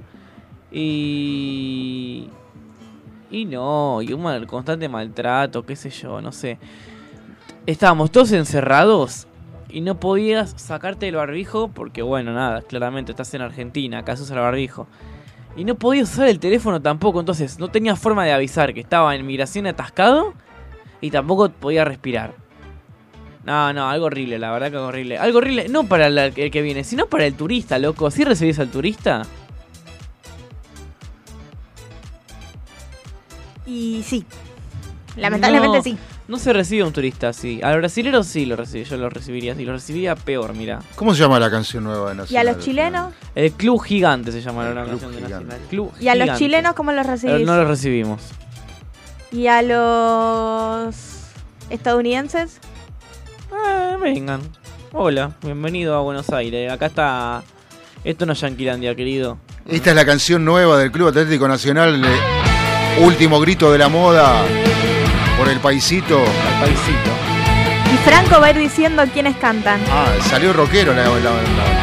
Speaker 5: Y... Y no, y un mal- constante maltrato, qué sé yo, no sé. Estábamos todos encerrados y no podías sacarte el barbijo porque, bueno, nada, claramente estás en Argentina, acá se el barbijo. Y no podías usar el teléfono tampoco, entonces no tenías forma de avisar que estaba en migración atascado y tampoco podía respirar. No, no, algo horrible, la verdad que algo horrible. Algo horrible, no para el que viene, sino para el turista, loco. ¿Sí recibís al turista?
Speaker 6: Y sí. Lamentablemente
Speaker 5: No,
Speaker 6: sí.
Speaker 5: No se recibe un turista así. Al brasilero sí lo recibe, yo lo recibiría. Si lo recibiría peor, mira.
Speaker 7: ¿Cómo se llama la canción nueva de
Speaker 6: ¿Y
Speaker 7: Nacional?
Speaker 6: a los chilenos?
Speaker 5: El Club Gigante se llama la
Speaker 7: Club
Speaker 5: canción de. Nacional. Club
Speaker 6: ¿Y a los chilenos cómo los
Speaker 5: Pero
Speaker 6: recibís?
Speaker 5: no lo recibimos.
Speaker 6: ¿Y a los estadounidenses?
Speaker 5: Eh, vengan. Hola, bienvenido a Buenos Aires. Acá está. Esto no es Yanquilandia, querido.
Speaker 7: Esta es la canción nueva del Club Atlético Nacional, eh, Último Grito de la Moda, por el paisito.
Speaker 5: Al paisito.
Speaker 6: Y Franco va a ir diciendo quiénes cantan.
Speaker 7: Ah, salió rockero la, la- la-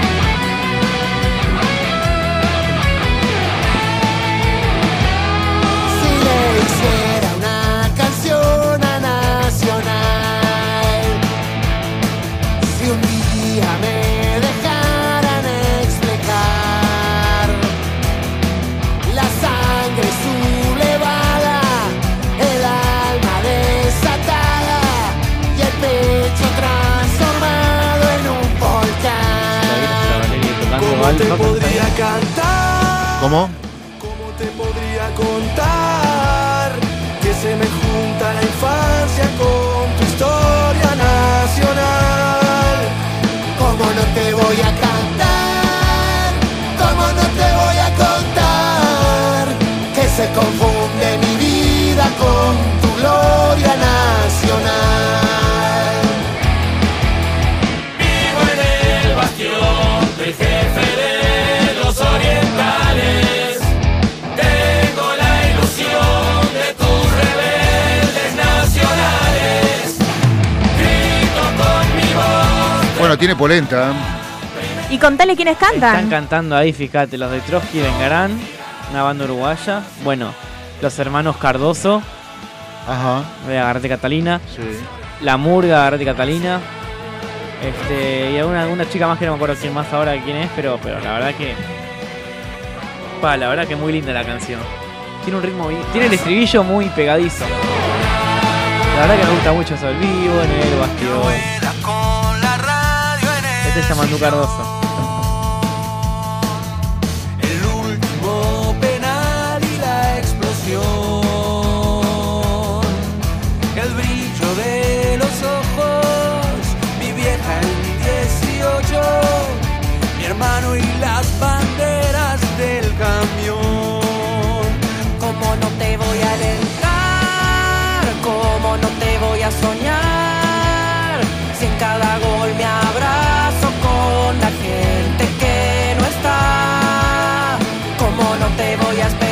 Speaker 8: te podría cantar?
Speaker 7: ¿Cómo?
Speaker 8: ¿Cómo te podría contar? Que se me junta la infancia con tu historia nacional.
Speaker 9: ¿Cómo no te voy a cantar? ¿Cómo no te voy a contar? Que se confunde mi vida con
Speaker 7: Bueno, tiene polenta. ¿eh?
Speaker 6: Y contale quiénes
Speaker 5: Están
Speaker 6: cantan.
Speaker 5: cantando ahí, fíjate, los de Trotsky Vengarán, una banda uruguaya. Bueno, los hermanos Cardoso,
Speaker 7: Ajá.
Speaker 5: de Agarrate Catalina.
Speaker 7: Sí.
Speaker 5: La Murga, Agarrate Catalina. Este, y alguna, alguna chica más que no me acuerdo quién más ahora quién es, pero, pero la verdad que. Pa, la verdad que muy linda la canción. Tiene un ritmo bien- Tiene el estribillo muy pegadizo. La verdad que me gusta mucho eso, el vivo en el bastión. Es Yamandú Cardoso.
Speaker 8: El último penal y la explosión. El brillo de los ojos, mi vieja el 18, mi hermano y las banderas del camión.
Speaker 10: ¿Cómo no te voy a alentar? ¿Cómo no te voy a soñar? Si en cada gol me abrazo voy a esperar?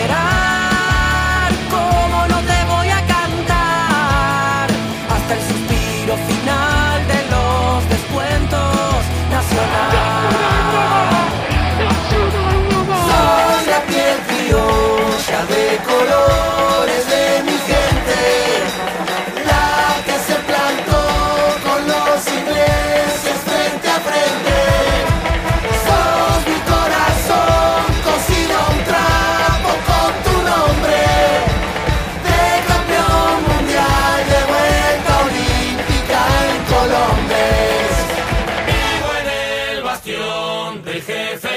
Speaker 8: Jefe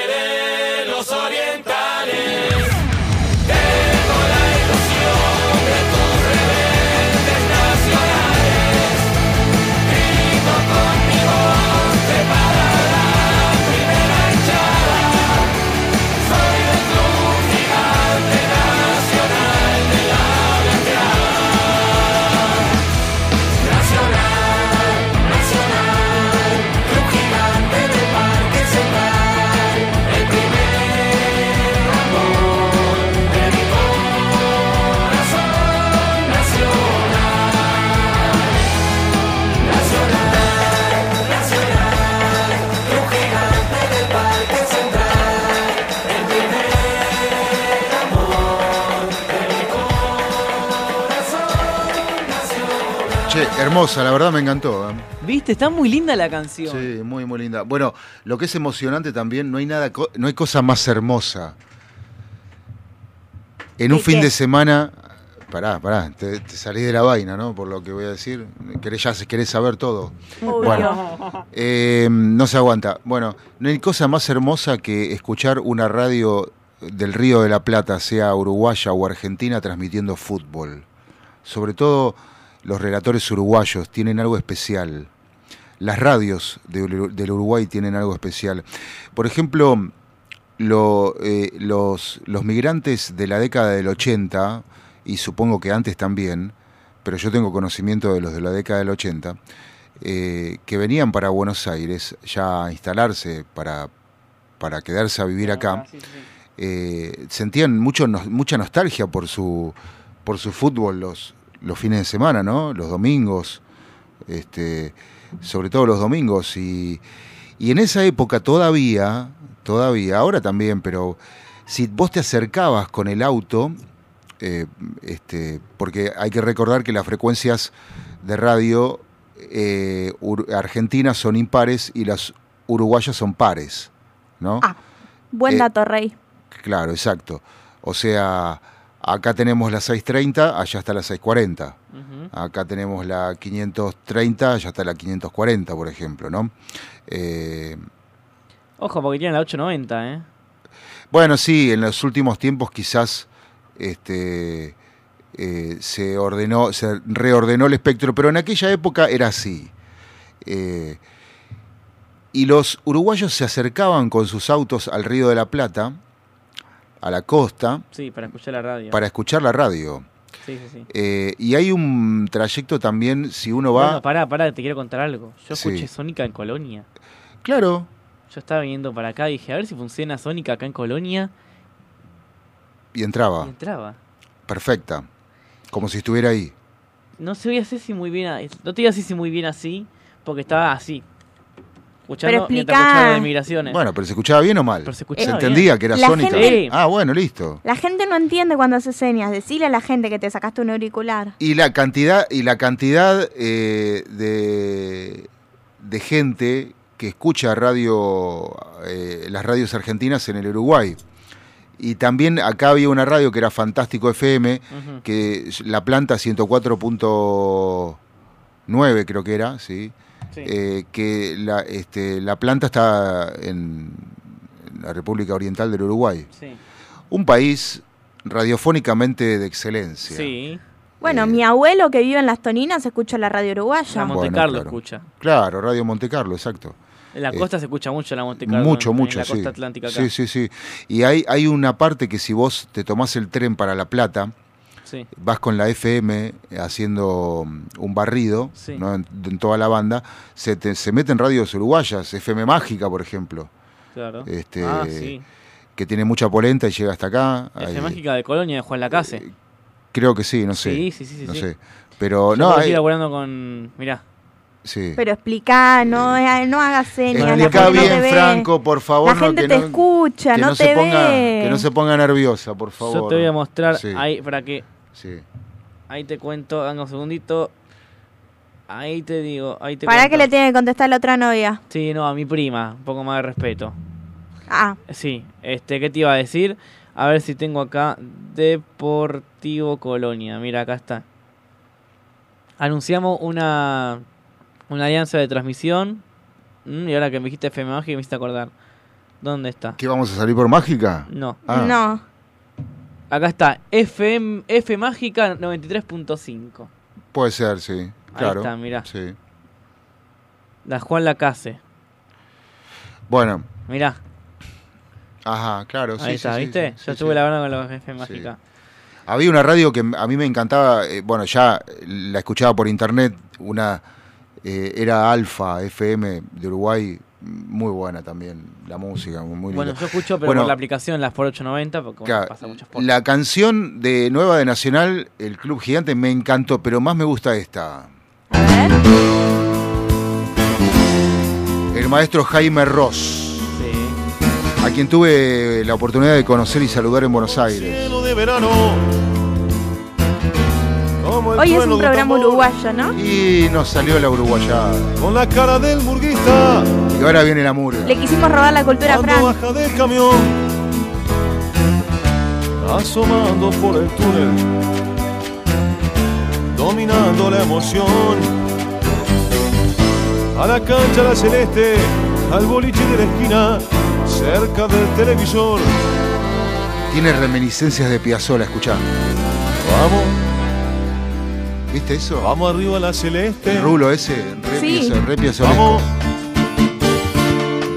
Speaker 7: hermosa, la verdad me encantó. ¿eh?
Speaker 5: ¿Viste? Está muy linda la canción.
Speaker 7: Sí, muy, muy linda. Bueno, lo que es emocionante también, no hay nada, co- no hay cosa más hermosa. En un
Speaker 6: ¿De
Speaker 7: fin
Speaker 6: qué?
Speaker 7: de semana, pará, pará, te, te salís de la vaina, ¿no? Por lo que voy a decir. Querés, ya querés saber todo. Bueno, eh, no se aguanta. Bueno, no hay cosa más hermosa que escuchar una radio del Río de la Plata, sea uruguaya o argentina, transmitiendo fútbol. Sobre todo los relatores uruguayos tienen algo especial. Las radios de del Uruguay tienen algo especial. Por ejemplo, lo, eh, los, los migrantes de la década del 80, y supongo que antes también, pero yo tengo conocimiento de los de la década del 80, eh, que venían para Buenos Aires ya a instalarse para, para quedarse a vivir acá, eh, sentían mucho, mucha nostalgia por su, por su fútbol los, los fines de semana, ¿no? Los domingos, este, sobre todo los domingos. Y, y en esa época todavía, todavía, ahora también, pero si vos te acercabas con el auto, eh, este, porque hay que recordar que las frecuencias de radio eh, argentinas son impares y las uruguayas son pares, ¿no?
Speaker 6: Ah, buen
Speaker 7: Eh,
Speaker 6: dato, Rey.
Speaker 7: Claro, exacto. O sea, acá tenemos la 630, allá está la 640. Acá tenemos la 530, allá está la 540, por ejemplo, ¿no? Eh,
Speaker 5: Ojo, porque tienen la 890, ¿eh?
Speaker 7: Bueno, sí, en los últimos tiempos quizás este, eh, se ordenó, se reordenó el espectro, pero en aquella época era así. Eh, y los uruguayos se acercaban con sus autos al Río de la Plata, a la costa,
Speaker 5: Sí, para escuchar la radio.
Speaker 7: para escuchar la radio.
Speaker 5: Sí, sí, sí.
Speaker 7: Eh, y hay un trayecto también, si uno va...
Speaker 5: Bueno, pará, pará, te quiero contar algo. Yo escuché Sónica en Colonia.
Speaker 7: Claro,
Speaker 5: Yo estaba viniendo para acá y dije, a ver si funciona Sónica acá en Colonia.
Speaker 7: y entraba,
Speaker 5: Y entraba.
Speaker 7: perfecta, como si estuviera ahí.
Speaker 5: No se veía así muy bien. a- No te iba a decir si muy bien así, porque estaba así. Escuchando
Speaker 6: Pero
Speaker 5: escuchaba de migraciones.
Speaker 7: Bueno, pero se escuchaba bien o mal.
Speaker 5: Pero se escuchaba
Speaker 7: entendía
Speaker 5: bien.
Speaker 7: que era
Speaker 6: La
Speaker 7: Sónica.
Speaker 6: gente-
Speaker 7: Ah, bueno, listo.
Speaker 6: La gente no entiende cuando hace señas. Decile a la gente que te sacaste un auricular.
Speaker 7: Y la cantidad, y la cantidad eh, de, de gente que escucha radio, eh, las radios argentinas en el Uruguay. Y también acá había una radio que era Fantástico FM, que la planta 104.9 creo que era, ¿sí?
Speaker 5: Sí.
Speaker 7: Eh, que la, este, la planta está en, la República Oriental del Uruguay.
Speaker 5: Sí.
Speaker 7: Un país radiofónicamente de excelencia.
Speaker 5: Sí.
Speaker 6: Bueno,
Speaker 7: Eh.
Speaker 6: mi abuelo que vive en Las Toninas escucha la radio uruguaya.
Speaker 5: La Monte
Speaker 7: Bueno,
Speaker 5: Carlo
Speaker 7: claro.
Speaker 5: escucha.
Speaker 7: Claro, Radio Monte Carlo, exacto.
Speaker 5: En la
Speaker 7: Eh,
Speaker 5: costa se escucha mucho la Monte Carlo.
Speaker 7: Mucho,
Speaker 5: en-
Speaker 7: mucho,
Speaker 5: En la
Speaker 7: sí.
Speaker 5: costa atlántica acá.
Speaker 7: Sí, sí, sí. Y hay, hay una parte que si vos te tomás el tren para La Plata,
Speaker 5: Sí.
Speaker 7: vas con la FM haciendo un barrido
Speaker 5: Sí.
Speaker 7: ¿no? en, en toda la banda, se, te- se meten radios uruguayas, FM Mágica, por ejemplo,
Speaker 5: Claro.
Speaker 7: Este,
Speaker 5: ah, sí.
Speaker 7: que tiene mucha polenta y llega hasta acá.
Speaker 5: F
Speaker 7: Hay-
Speaker 5: Mágica de Colonia de Juan Lacase.
Speaker 7: Creo que sí, no sé.
Speaker 5: Sí, sí, sí, sí,
Speaker 7: no
Speaker 5: sí.
Speaker 7: sé. Pero
Speaker 5: Yo
Speaker 7: no, hay-
Speaker 5: ir laburando con. Mirá.
Speaker 7: sí.
Speaker 6: Pero explica, no, eh, no hagas señas.
Speaker 7: Explica
Speaker 6: no
Speaker 7: bien,
Speaker 6: te.
Speaker 7: Franco, por favor.
Speaker 6: La
Speaker 7: no,
Speaker 6: gente
Speaker 7: que
Speaker 6: te
Speaker 7: no-
Speaker 6: escucha,
Speaker 7: que
Speaker 6: no,
Speaker 7: se
Speaker 6: te
Speaker 7: ponga,
Speaker 6: ve.
Speaker 7: Que no se ponga nerviosa, por favor.
Speaker 5: Yo te voy a mostrar
Speaker 7: Sí,
Speaker 5: ahí para que.
Speaker 7: Sí.
Speaker 5: Ahí te cuento, dame un segundito. Ahí te digo, ahí te
Speaker 6: ¿Para que le tiene que contestar la otra novia?
Speaker 5: Sí, no, a mi prima, un poco más de respeto.
Speaker 6: Ah,
Speaker 5: Sí, este, ¿qué te iba a decir? A ver si tengo acá Deportivo Colonia. Mira, acá está. Anunciamos una, una alianza de transmisión. Mm, y ahora que me dijiste FM Mágica me hiciste acordar. ¿Dónde está?
Speaker 7: ¿Qué vamos a salir por mágica?
Speaker 5: No.
Speaker 7: Ah.
Speaker 6: no.
Speaker 5: Acá está. FM, F Mágica 93.5.
Speaker 7: Puede ser, sí. Claro.
Speaker 5: está, mirá.
Speaker 7: Sí.
Speaker 5: La Juan Lacase.
Speaker 7: Bueno,
Speaker 5: Mirá.
Speaker 7: ajá, claro. sí,
Speaker 5: Ahí está,
Speaker 7: sí,
Speaker 5: ¿viste?
Speaker 7: sí,
Speaker 5: Yo estuve
Speaker 7: sí.
Speaker 5: laburando con los F Mágica.
Speaker 7: Había una radio que a mí me encantaba, eh, bueno, ya la escuchaba por internet, una eh, era Alfa FM de Uruguay, muy buena también, la música, muy linda.
Speaker 5: Bueno, yo escucho, pero
Speaker 7: Bueno,
Speaker 5: por la aplicación, las por 890, porque bueno,
Speaker 7: Claro,
Speaker 5: pasa muchos por.
Speaker 7: la canción de Nueva de Nacional, El Club Gigante, me encantó, pero más me gusta esta.
Speaker 6: A ver.
Speaker 7: El maestro Jaime Ross,
Speaker 5: Sí.
Speaker 7: a quien tuve la oportunidad de conocer y saludar en Buenos Aires.
Speaker 11: Cielo de verano. Como el
Speaker 6: Hoy es un programa uruguayo, ¿no?
Speaker 7: Y nos salió la uruguayada.
Speaker 11: Con la cara del murguista.
Speaker 7: Y ahora viene la murga.
Speaker 6: Le quisimos robar la cultura a
Speaker 11: Cuando
Speaker 6: Frank.
Speaker 11: baja del camión. Asomando por el túnel. Dominando la emoción. A la cancha la celeste. Al boliche de la esquina. Cerca del televisor.
Speaker 7: Tiene reminiscencias de Piazzolla, escuchá.
Speaker 11: Vamos,
Speaker 7: ¿Viste eso?
Speaker 11: vamos arriba a la celeste.
Speaker 7: El rulo ese, re,
Speaker 6: Sí.
Speaker 7: Re piazzolesco.
Speaker 11: Vamos.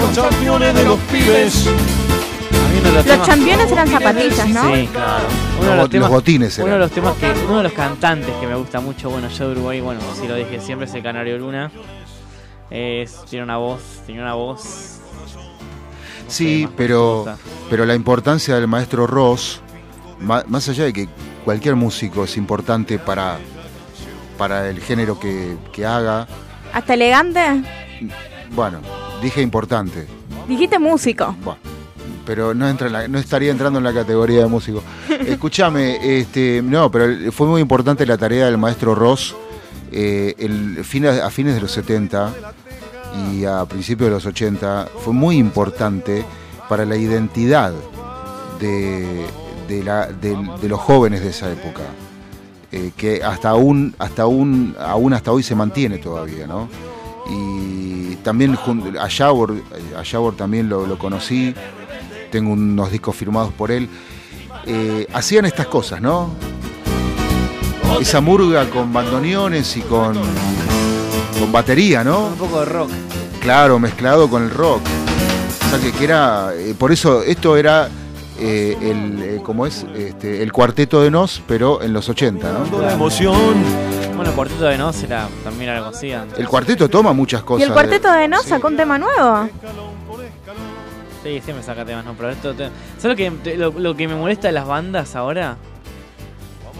Speaker 11: Los campeones de los pibes.
Speaker 6: Los championes eran zapatillas, ¿no?
Speaker 5: Sí, claro. Uno
Speaker 7: Los
Speaker 5: de
Speaker 7: bot-
Speaker 5: los, temas,
Speaker 7: los botines
Speaker 5: uno de
Speaker 7: eran.
Speaker 5: los temas que, uno de los cantantes que me gusta mucho, bueno, yo de Uruguay, bueno, si lo dije siempre es el Canario Luna. Es, tiene una voz, tiene una voz. no
Speaker 7: Sí, pero, pero la importancia del maestro Ross, más allá de que cualquier músico es importante para, para el género que, que haga,
Speaker 6: Hasta elegante.
Speaker 7: bueno, dije importante.
Speaker 6: Dijiste músico.
Speaker 7: Pero no entra en la- no estaría entrando en la categoría de músico. [laughs] Escúchame, este, no, pero fue muy importante la tarea del maestro Ross eh, el, a fines de los 70 y a principios de los 80. Fue muy importante para la identidad de, de la- de- de los jóvenes de esa época. eh, que hasta aún, hasta aún, aún hasta hoy se mantiene todavía, ¿no? Y también a Javor, a Javor también lo, lo conocí, tengo unos discos firmados por él. Eh, hacían estas cosas, ¿no? Esa murga con bandoneones y con, con batería, ¿no?
Speaker 5: Un poco de rock.
Speaker 7: Claro, mezclado con el rock. O sea, que, que era. eh, por eso, esto era. eh, el, eh, ¿cómo es? Este, el cuarteto de Nos, pero en los 80, ¿no?
Speaker 11: La emoción.
Speaker 5: Bueno, el cuarteto de Nos era, también era conocida.
Speaker 7: El cuarteto toma muchas cosas.
Speaker 6: Y el cuarteto de No sacó un tema nuevo.
Speaker 5: Sí, sí me saca temas, no, pero esto... te- ¿Sabes lo que, lo, lo que me molesta de las bandas ahora?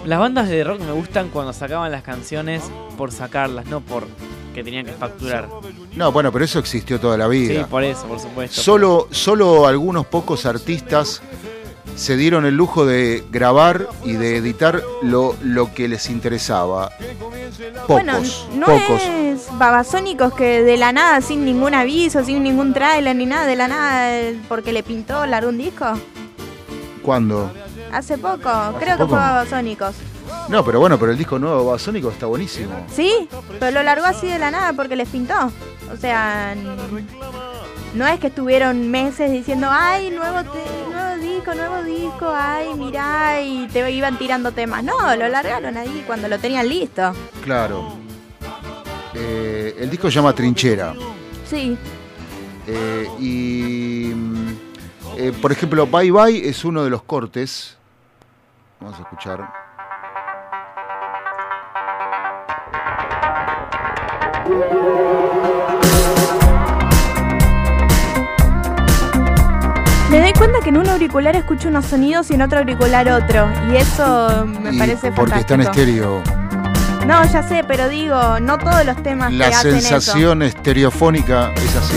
Speaker 5: Las bandas de rock me gustan cuando sacaban las canciones por sacarlas, no por que tenían que facturar.
Speaker 7: No, bueno, pero eso existió toda la
Speaker 5: Sí,
Speaker 7: vida.
Speaker 5: por eso, por supuesto.
Speaker 7: Solo, solo algunos pocos artistas se dieron el lujo de grabar y de editar lo, lo que les interesaba. Pocos,
Speaker 6: bueno, no
Speaker 7: pocos.
Speaker 6: es Babasónicos que de la nada, sin ningún aviso, sin ningún tráiler ni nada, de la nada, porque le pintó largó un disco.
Speaker 7: ¿Cuándo?
Speaker 6: Hace poco, creo que fue Babasónicos.
Speaker 7: No, pero bueno, pero el disco nuevo de Babasónico está buenísimo.
Speaker 6: Sí, pero lo largó así de la nada porque les pintó. O sea, no es que estuvieron meses diciendo, ay, nuevo, nuevo disco, nuevo disco, ay, mirá, y te iban tirando temas. No, lo largaron ahí cuando lo tenían listo.
Speaker 7: Claro. Eh, el disco se llama Trinchera.
Speaker 6: Sí.
Speaker 7: Eh, y, mm, eh, por ejemplo, Bye Bye es uno de los cortes. Vamos a escuchar.
Speaker 6: Me doy cuenta que en un auricular escucho unos sonidos y en otro auricular otro. Y eso me
Speaker 7: Y
Speaker 6: parece
Speaker 7: porque está en
Speaker 6: fantástico.
Speaker 7: estéreo.
Speaker 6: No, ya sé, pero digo, no todos los temas
Speaker 7: La
Speaker 6: te hacen eso.
Speaker 7: sensación estereofónica es así.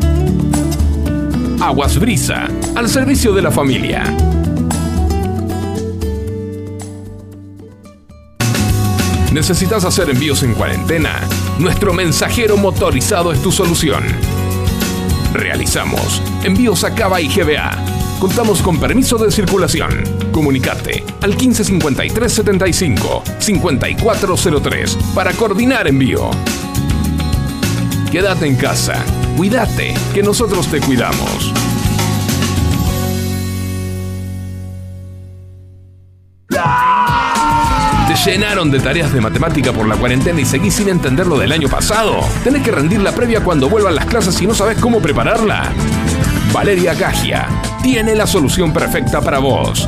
Speaker 3: Aguas Brisa, al servicio de la familia. ¿Necesitas hacer envíos en cuarentena? Nuestro mensajero motorizado es tu solución. Realizamos envíos a Cava y GBA. Contamos con permiso de circulación. Comunicate al 155375 5403 para coordinar envío. Quédate en casa. Cuídate, que nosotros te cuidamos. ¿Te llenaron de tareas de matemática por la cuarentena y seguís sin entender lo del año pasado? ¿Tenés que rendir la previa cuando vuelvan las clases y no sabes cómo prepararla? Valeria Gagia tiene la solución perfecta para vos.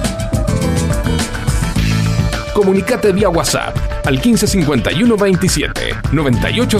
Speaker 3: Comunicate vía WhatsApp al 1551 27 98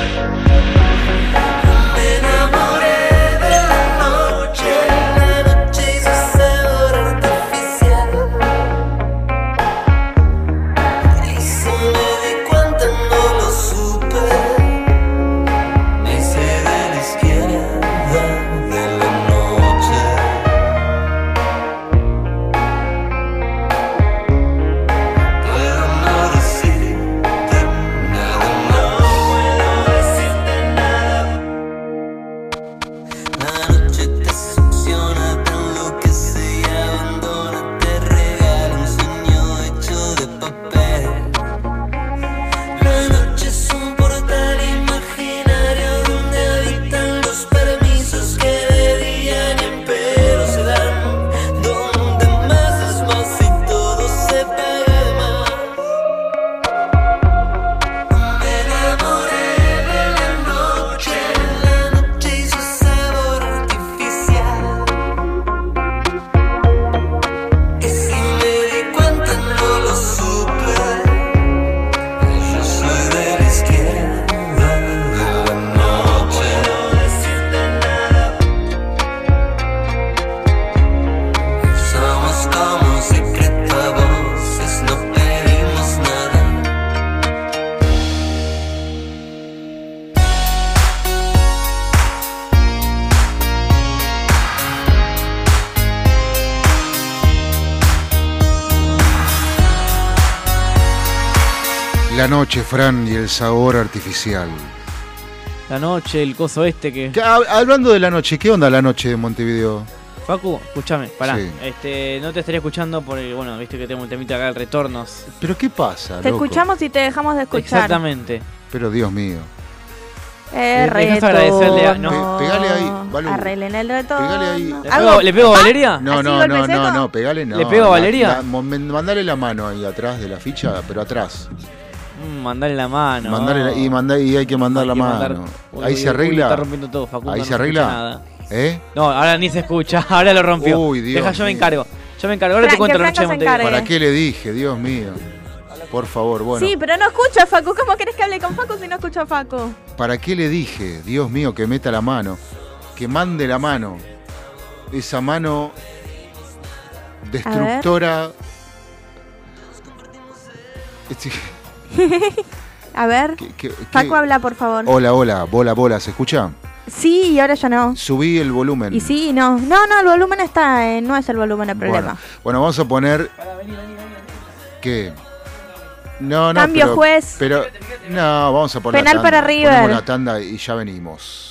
Speaker 7: Fran, y el sabor artificial.
Speaker 5: La noche, el coso este que.
Speaker 7: Ya, hab- hablando de la noche, ¿qué onda la noche de Montevideo?
Speaker 5: Facu, escúchame, pará.
Speaker 7: Sí.
Speaker 5: Este, no te estaría escuchando porque, bueno, viste que tengo un temita acá de retornos.
Speaker 7: ¿Pero qué pasa,
Speaker 6: Te
Speaker 7: loco?
Speaker 6: escuchamos y te dejamos de escuchar.
Speaker 5: Exactamente.
Speaker 7: Pero Dios mío.
Speaker 6: Eh,
Speaker 5: agradecerle a- no.
Speaker 7: Pe- pegale ahí, Balu.
Speaker 6: Arreglen el retorno.
Speaker 7: Pegale ahí.
Speaker 5: ¿Le
Speaker 6: ¿Hago-
Speaker 5: pego, ¿le pego a
Speaker 6: ¿Ah?
Speaker 5: Valeria?
Speaker 7: No,
Speaker 6: ¿Así
Speaker 7: no, no, no, no, pegale no.
Speaker 5: ¿Le pego a Valeria?
Speaker 7: la- mandale la mano ahí atrás de la ficha, pero atrás.
Speaker 5: Mandale la mano.
Speaker 7: Y, manda, y hay que mandar
Speaker 5: Hay
Speaker 7: la
Speaker 5: que
Speaker 7: mano.
Speaker 5: mandar- Uy,
Speaker 7: ahí
Speaker 5: uy,
Speaker 7: se
Speaker 5: uy,
Speaker 7: arregla.
Speaker 5: está rompiendo todo, Facundo,
Speaker 7: ahí
Speaker 5: no
Speaker 7: se arregla.
Speaker 5: nada.
Speaker 7: ¿Eh?
Speaker 5: No, ahora ni se escucha, [laughs] ahora lo rompió.
Speaker 7: Uy, Dios
Speaker 5: Deja, yo me encargo. Yo me encargo. Ahora te cuento la noche de Montevideo.
Speaker 7: ¿Para qué le dije? Dios mío. Por favor, bueno.
Speaker 6: Sí, pero no escucha a Facu. ¿Cómo querés que hable con Facu si no escucha a Facu?
Speaker 7: ¿Para qué le dije? Dios mío, que meta la mano. Que mande la mano. Esa mano destructora. [laughs]
Speaker 6: A ver.
Speaker 7: que- que-
Speaker 6: Facu, habla, por favor.
Speaker 7: Hola, hola, bola, bola, ¿se escucha?
Speaker 6: Sí, y ahora ya no.
Speaker 7: Subí el volumen.
Speaker 6: Y sí, y no. No, no, el volumen está. eh, no es el volumen el problema.
Speaker 7: Bueno, bueno, vamos a poner. ¿Qué? No, no,
Speaker 6: Cambio,
Speaker 7: pero,
Speaker 6: juez.
Speaker 7: Pero, no, vamos a poner.
Speaker 6: Penal
Speaker 7: la tanda.
Speaker 6: para River.
Speaker 7: Ponemos la tanda y ya venimos.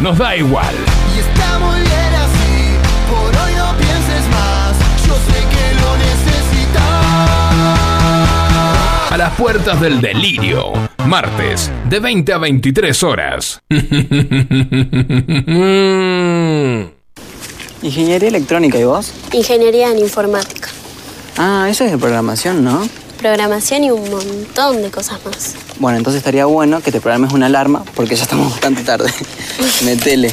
Speaker 12: Nos da igual.
Speaker 9: Y está muy bien así, por hoy no pienses más. Yo sé que lo necesitas.
Speaker 12: A las puertas del delirio, martes, de 20 a 23 horas. [laughs]
Speaker 13: Ingeniería electrónica, ¿y vos?
Speaker 14: Ingeniería en informática,
Speaker 13: Ah, eso es de programación, ¿no?
Speaker 14: Programación y un montón de cosas más.
Speaker 13: Bueno, entonces estaría bueno que te programes una alarma porque ya estamos bastante tarde. [laughs] Metele.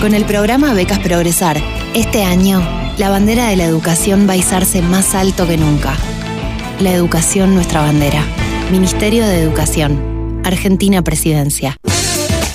Speaker 15: Con el programa Becas Progresar, este año, la bandera de la educación va a izarse más alto que nunca. La educación, nuestra bandera. Ministerio de Educación. Argentina Presidencia.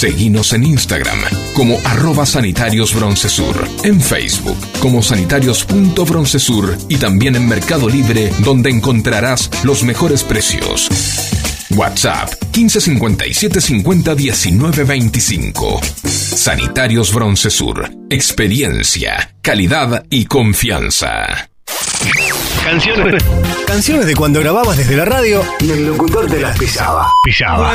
Speaker 3: Seguinos en Instagram como arroba sanitarios broncesur, en Facebook como sanitarios.broncesur y también en Mercado Libre donde encontrarás los mejores precios. WhatsApp 1557 50 19 25. Sanitarios Broncesur. Experiencia, calidad y confianza.
Speaker 16: Canciones. Canciones de cuando grababas desde la radio y el locutor te las pisaba. Pisaba.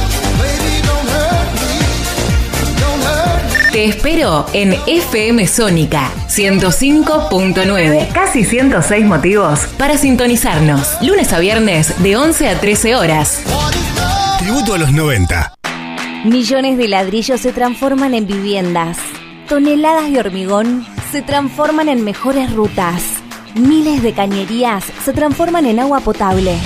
Speaker 17: Te espero en FM Sónica 105.9. Casi 106 motivos para sintonizarnos. Lunes a viernes de 11 a 13 horas.
Speaker 16: Tributo a los 90.
Speaker 18: Millones de ladrillos se transforman en viviendas. Toneladas de hormigón se transforman en mejores rutas. Miles de cañerías se transforman en agua potable.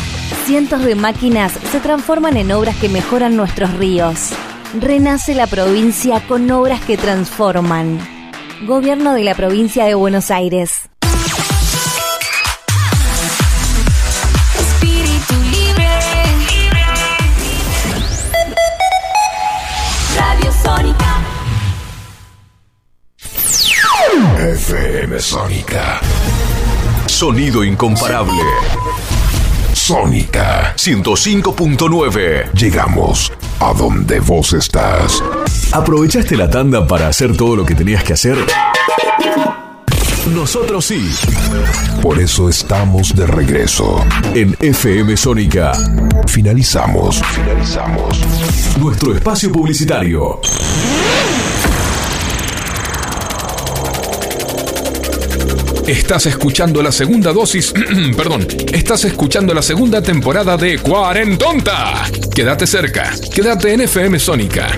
Speaker 18: Cientos de máquinas se transforman en obras que mejoran nuestros ríos. Renace la provincia con obras que transforman. Gobierno de la provincia de Buenos Aires.
Speaker 19: Espíritu libre. Radio Sónica.
Speaker 3: FM Sónica. Sonido incomparable. Sónica 105.9. Llegamos a donde vos estás. ¿Aprovechaste la tanda para hacer todo lo que tenías que hacer? Nosotros sí. Por eso estamos de regreso. En FM Sónica. Finalizamos. Finalizamos. Nuestro espacio publicitario. Estás escuchando la segunda dosis, [clears throat] perdón, estás escuchando la segunda temporada de Cuarentonta. Quédate cerca, quédate en FM Sónica.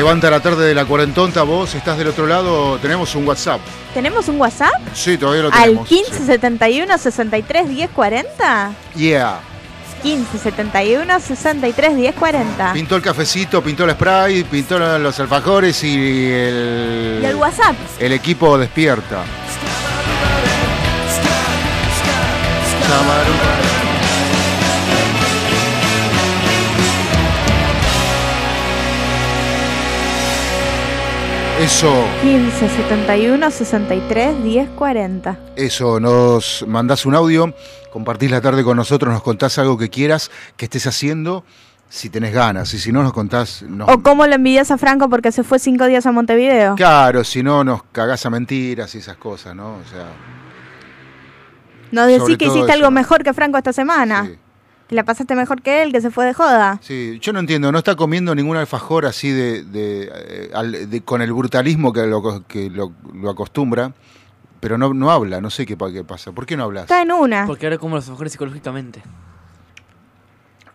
Speaker 7: Levanta la tarde de la cuarentonta, vos estás del otro lado, tenemos un WhatsApp.
Speaker 6: ¿Tenemos un WhatsApp?
Speaker 7: Sí, todavía lo
Speaker 6: Al
Speaker 7: tenemos.
Speaker 6: 1571 63 10 40.
Speaker 7: Yeah.
Speaker 6: 1571 63 10 40.
Speaker 7: Pintó el cafecito, pintó el spray, pintó los alfajores y el,
Speaker 6: Y el WhatsApp.
Speaker 7: el equipo despierta. Eso,
Speaker 6: 1571 63 10 40.
Speaker 7: eso, nos mandás un audio, compartís la tarde con nosotros, nos contás algo que quieras, que estés haciendo, si tenés ganas, y si no nos contás... nos-
Speaker 6: O cómo lo envidias a Franco porque se fue cinco días a Montevideo.
Speaker 7: Claro, si no nos cagás a mentiras y esas cosas, ¿no? O sea,
Speaker 6: No decís que hiciste
Speaker 7: eso.
Speaker 6: algo mejor que Franco esta semana. Que la pasaste mejor que él, que se fue de joda.
Speaker 7: sí, yo no entiendo, no está comiendo ningún alfajor así de, de, eh, al- de- con el brutalismo que lo, que lo, lo acostumbra, pero no, no habla, no sé qué, qué pasa. ¿Por qué no hablas?
Speaker 6: Está en una.
Speaker 5: Porque ahora como los mejores psicológicamente.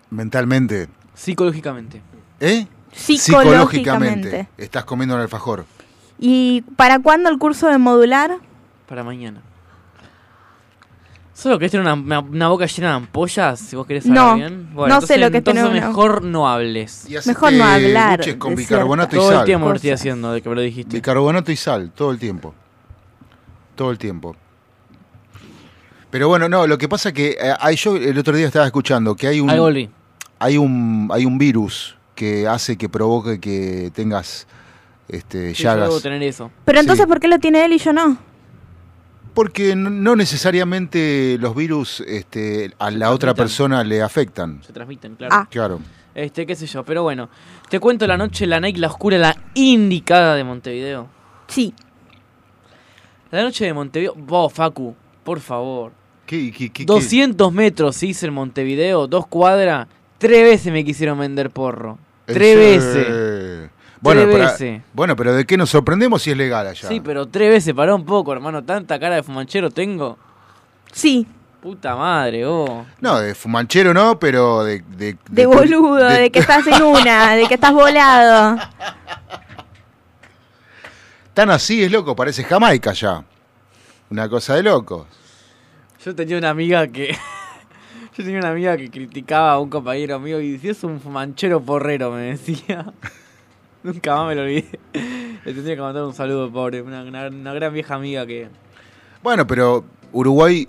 Speaker 7: Mentalmente.
Speaker 5: Psicológicamente.
Speaker 7: ¿Eh?
Speaker 6: Psicológicamente.
Speaker 7: Estás comiendo un alfajor.
Speaker 6: ¿Y para cuándo el curso de modular?
Speaker 5: Para mañana. ¿Solo querés tener una, una- una boca llena de ampollas? Si vos querés
Speaker 6: No,
Speaker 5: hablar bien.
Speaker 6: no sé lo que es
Speaker 5: entonces
Speaker 6: tener una-
Speaker 5: mejor no hables.
Speaker 7: Y
Speaker 6: Mejor no hablar,
Speaker 7: con bicarbonato y
Speaker 5: Todo
Speaker 7: sal.
Speaker 5: el tiempo lo estoy haciendo, de que me lo dijiste.
Speaker 7: Bicarbonato y sal, todo el tiempo. Todo el tiempo. Pero bueno, no, lo que pasa que eh, hay, yo el otro día estaba escuchando que hay un
Speaker 5: Ahí volví.
Speaker 7: hay un hay un virus que hace que provoque que tengas este
Speaker 5: Sí, yo
Speaker 7: llagas.
Speaker 5: debo tener eso.
Speaker 6: Pero entonces,
Speaker 7: Sí.
Speaker 6: ¿por qué lo tiene él y yo no?
Speaker 7: Porque no- necesariamente los virus este, a la otra persona le afectan.
Speaker 5: Se transmiten, claro.
Speaker 6: Ah.
Speaker 7: Claro.
Speaker 5: Este, qué sé yo, pero bueno. Te cuento la noche, la night, la oscura, la indicada de Montevideo.
Speaker 6: Sí.
Speaker 5: La noche de Montevideo. Vos, Facu, por favor.
Speaker 7: ¿Qué, qué, qué-
Speaker 5: 200 metros hice en Montevideo, dos cuadras. Tres veces me quisieron vender porro.
Speaker 7: qué?
Speaker 5: Tres veces.
Speaker 7: Bueno,
Speaker 5: Tres
Speaker 7: para-
Speaker 5: veces.
Speaker 7: bueno, pero ¿de qué nos sorprendemos si es legal allá?
Speaker 5: Sí, pero tres veces pará un poco, hermano. Tanta cara de fumanchero tengo.
Speaker 6: Sí.
Speaker 5: Puta madre, oh.
Speaker 7: No, de fumanchero no, pero de... De,
Speaker 6: De boludo, de, que estás en una, de que estás volado.
Speaker 7: Tan así es loco, parece Jamaica ya. Una cosa de loco.
Speaker 5: Yo tenía una amiga que. [laughs] Yo tenía una amiga que criticaba a un compañero mío y decía, es un manchero porrero, me decía. Nunca más me lo olvidé. Le tendría que mandar un saludo, pobre. Una, una- una gran vieja amiga que.
Speaker 7: Bueno, pero Uruguay,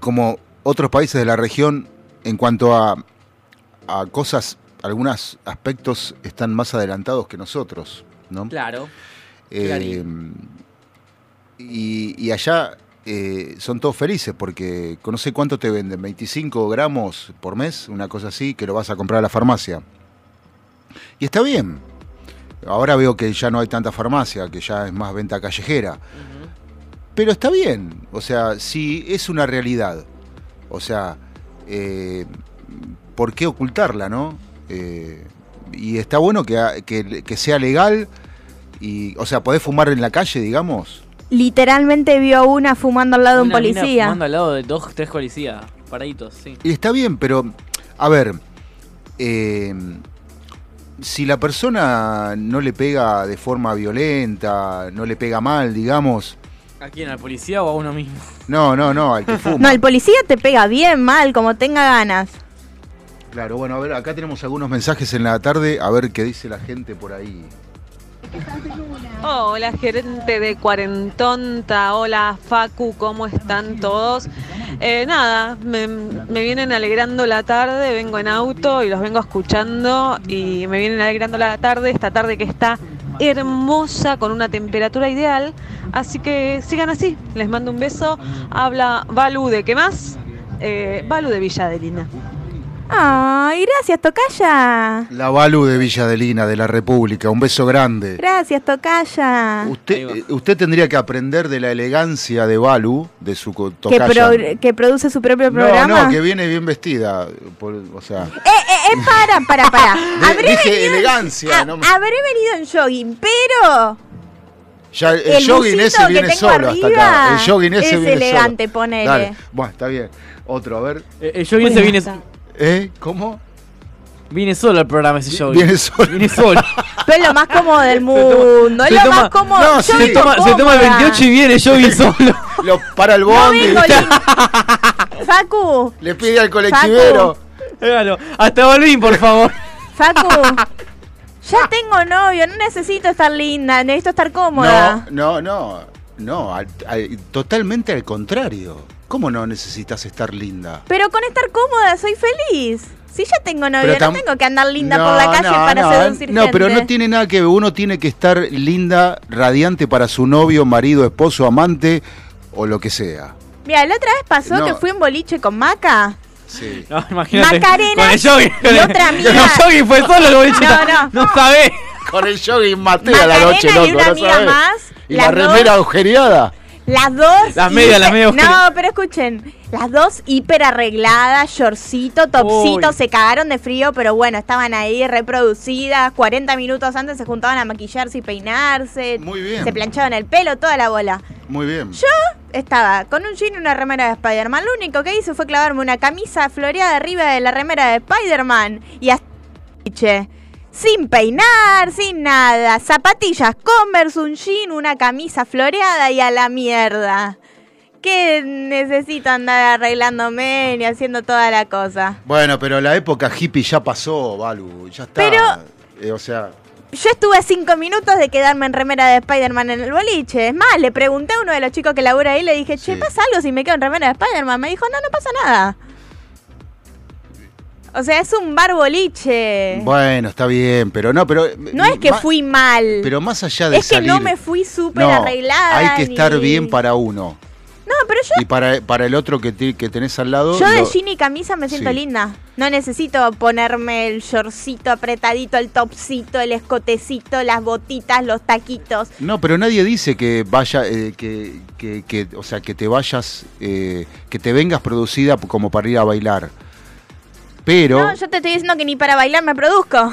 Speaker 7: como otros países de la región, en cuanto a, a cosas, algunos aspectos están más adelantados que nosotros, ¿no?
Speaker 5: Claro.
Speaker 7: Eh, y allá eh, son todos felices porque no sé cuánto te venden, 25 gramos por mes, una cosa así, que lo vas a comprar a la farmacia. Y está bien. Ahora veo que ya no hay tanta farmacia, que ya es más venta callejera. Pero está bien. O sea, si es una realidad. O sea, eh, ¿por qué ocultarla, no? Eh, y está bueno que, que- que sea legal. Y, o sea, podés fumar en la calle, digamos.
Speaker 6: Literalmente vio a una fumando al lado de un
Speaker 5: mina
Speaker 6: policía.
Speaker 5: fumando al lado de dos, tres policías, paraditos, sí.
Speaker 7: Y está bien, pero, a ver, eh, si la persona no le pega de forma violenta, no le pega mal, digamos,
Speaker 5: ¿A quién? ¿Al policía o a uno mismo?
Speaker 7: no, no, no, al que [laughs] fuma.
Speaker 6: No, el policía te pega bien, mal, como tenga ganas.
Speaker 7: Claro, bueno, a ver, acá tenemos algunos mensajes en la tarde, a ver qué dice la gente por ahí.
Speaker 20: Hola, gerente de Cuarentonta. Hola, Facu, ¿cómo están todos? Eh, nada, me, me vienen alegrando la tarde, vengo en auto y los vengo escuchando y me vienen alegrando la tarde, esta tarde que está hermosa, con una temperatura ideal. Así que sigan así, les mando un beso. Habla Balu de qué más? Eh, Balu de Villa.
Speaker 6: Ay, gracias, Tocaya.
Speaker 7: La Balu de Villadelina, de la República, un beso grande.
Speaker 6: Gracias, Tocaya.
Speaker 7: Usted, eh, usted tendría que aprender de la elegancia de Balu, de su
Speaker 6: Que,
Speaker 7: tocaya.
Speaker 6: pro- que produce su propio
Speaker 7: No,
Speaker 6: programa.
Speaker 7: no, que viene bien vestida. por- o sea,
Speaker 6: Eh, eh, eh, para, para, para. [laughs]
Speaker 7: De-
Speaker 6: Habré
Speaker 7: dije
Speaker 6: venido en-
Speaker 7: elegancia, no me-
Speaker 6: Habré venido en jogging, pero
Speaker 7: ya el,
Speaker 6: el
Speaker 7: jogging ese
Speaker 6: que
Speaker 7: viene solo hasta acá. El jogging ese
Speaker 6: es
Speaker 7: viene
Speaker 6: elegante,
Speaker 7: solo.
Speaker 6: ponele.
Speaker 7: Dale. Bueno, está bien. Otro, a ver.
Speaker 5: Eh, el jogging se viene.
Speaker 7: ¿Eh? ¿Cómo?
Speaker 5: Viene solo el programa ese jogging.
Speaker 7: Viene solo.
Speaker 5: Viene solo. [laughs]
Speaker 6: Pero es lo más cómodo del mundo. Es lo
Speaker 5: toma-
Speaker 6: más cómodo.
Speaker 5: No,
Speaker 6: Yo
Speaker 5: se
Speaker 6: vengo
Speaker 5: toma, se toma el
Speaker 6: cómoda.
Speaker 5: 28 y viene jogging solo. [laughs]
Speaker 7: Lo para el
Speaker 6: No
Speaker 7: bondi.
Speaker 6: vengo [laughs] linda. Facu,
Speaker 7: Le pide al colectivero.
Speaker 5: Hágalo. Hasta Balvin, por favor.
Speaker 6: Facu. Ya tengo novio, no necesito estar linda, necesito estar cómoda.
Speaker 7: No, no, no. No, al- al- totalmente al contrario. ¿Cómo no necesitas estar linda?
Speaker 6: Pero con estar cómoda soy feliz. Si ya tengo novio, no tengo que andar linda
Speaker 7: No,
Speaker 6: por la calle
Speaker 7: no,
Speaker 6: para
Speaker 7: no,
Speaker 6: seducir
Speaker 7: No,
Speaker 6: gente.
Speaker 7: pero no tiene nada que ver. Uno tiene que estar linda, radiante para su novio, marido, esposo, amante o lo que sea.
Speaker 6: Mira, la otra vez pasó
Speaker 7: No.
Speaker 6: que fui en boliche con Maca.
Speaker 7: Sí.
Speaker 5: No, imagínate.
Speaker 6: Macarena
Speaker 5: Con el jogging.
Speaker 6: y otra [laughs]
Speaker 5: Con
Speaker 6: amiga.
Speaker 5: el jogging fue solo el boliche.
Speaker 6: No, no.
Speaker 5: No sabés.
Speaker 7: Con el jogging maté a la noche,
Speaker 6: y
Speaker 7: loco,
Speaker 6: una
Speaker 7: ¿no
Speaker 6: amiga más,
Speaker 7: Y la remera
Speaker 6: dos-
Speaker 7: agujereada.
Speaker 6: Las dos.
Speaker 7: Las medias, las medias
Speaker 6: No, pero escuchen. Las dos hiper arregladas, shortcito, topcito,
Speaker 5: Uy.
Speaker 6: se cagaron de frío, pero bueno, estaban ahí reproducidas. 40 minutos antes se juntaban a maquillarse y peinarse.
Speaker 7: Muy bien.
Speaker 6: Se planchaban el pelo, toda la bola.
Speaker 7: Muy bien.
Speaker 6: Yo estaba con un jean y una remera de Spider-Man. Lo único que hice fue clavarme una camisa floreada arriba de la remera de Spider-Man. Y hasta sin peinar, sin nada. Zapatillas Converse, un jean, una camisa floreada y a la mierda. ¿Qué necesito andar arreglándome ni haciendo toda la cosa?
Speaker 7: Bueno, pero la época hippie ya pasó, Balu. Ya está.
Speaker 6: Pero-
Speaker 7: Eh, o sea,
Speaker 6: Yo estuve a cinco minutos de quedarme en remera de Spider-Man en el boliche. Es más, le pregunté a uno de los chicos que labura ahí, le dije, che, ¿pasa algo si me quedo en remera de Spider-Man? Me dijo, no, no pasa nada. O sea, es un bar boliche.
Speaker 7: bueno, está bien, pero no, pero.
Speaker 6: no es que
Speaker 7: ma-
Speaker 6: fui mal.
Speaker 7: Pero más allá de
Speaker 6: es que no me fui súper
Speaker 7: No,
Speaker 6: arreglada.
Speaker 7: Hay que estar bien para uno.
Speaker 6: No, pero yo,
Speaker 7: Y para, para el otro que, te- que tenés al lado.
Speaker 6: yo de jean y camisa me siento
Speaker 7: Sí.
Speaker 6: linda. No necesito ponerme el shortcito apretadito, el topcito, el escotecito, las botitas, los taquitos.
Speaker 7: No, pero nadie dice que vaya, eh, que, que, que- o sea, que te vayas, eh, que te vengas producida como para ir a bailar. Pero,
Speaker 6: No, yo te estoy diciendo que ni para bailar me produzco.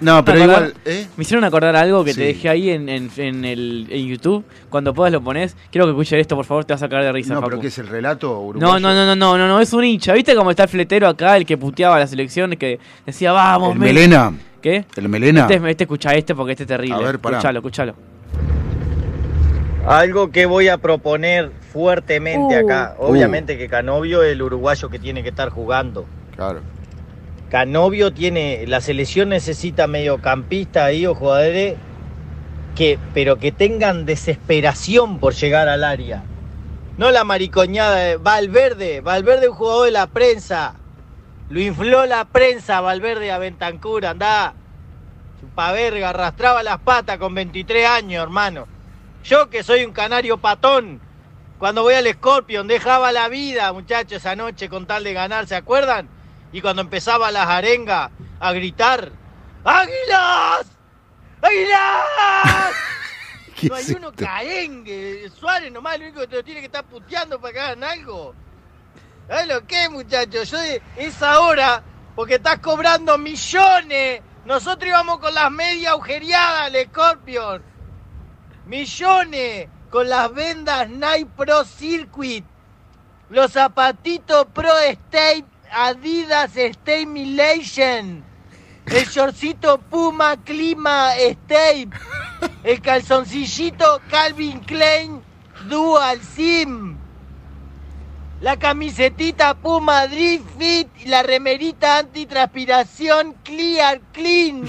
Speaker 7: no, pero igual, ¿eh?
Speaker 5: Me hicieron acordar algo que
Speaker 7: Sí.
Speaker 5: te dejé ahí en, en, en el, en YouTube. Cuando puedas lo pones. Quiero que escuches esto, por favor, te vas a caer de risa.
Speaker 7: No,
Speaker 5: Facu.
Speaker 7: pero ¿qué es el relato uruguayo?
Speaker 5: No, no, no, no, no, no, no, es un hincha. ¿Viste cómo está el fletero acá, el que puteaba a la selección, que decía, vamos,
Speaker 7: ¿El
Speaker 5: Messi"?
Speaker 7: melena?
Speaker 5: ¿Qué?
Speaker 7: ¿El melena?
Speaker 5: Este, este escucha este porque este es terrible.
Speaker 7: A ver, pará.
Speaker 5: Escuchalo, escuchalo.
Speaker 21: Algo que voy a proponer fuertemente
Speaker 6: Uh.
Speaker 21: acá. Obviamente que Canovio es el uruguayo que tiene que estar jugando.
Speaker 7: Claro.
Speaker 21: Canovio tiene, la selección necesita mediocampista ahí o jugadores que, pero que tengan desesperación por llegar al área. No la maricoñada de Valverde, Valverde es un jugador de la prensa. Lo infló la prensa Valverde a Bentancur, andá. Chupa verga, arrastraba las patas con 23 años, hermano. Yo que soy un canario patón, cuando voy al Scorpion dejaba la vida, muchachos, esa noche con tal de ganar, ¿se acuerdan? Y cuando empezaba las arengas a gritar, ¡Águilas! ¡Águilas! [laughs]
Speaker 7: ¿Qué
Speaker 21: No hay
Speaker 7: es
Speaker 21: uno
Speaker 7: esto?
Speaker 21: carengue, Suárez nomás, lo único que te lo tiene que estar puteando para que hagan algo. ¿Sabes lo que, muchachos? Yo de esa hora, porque estás cobrando millones. Nosotros íbamos con las medias agujereadas al Scorpion. Millones con las vendas Nike Pro Circuit. Los zapatitos Pro State Adidas State Milation. El shortcito Puma Clima State. El calzoncillito Calvin Klein Dual Sim. La camisetita Puma Drift Fit y la remerita antitranspiración Clear Clean.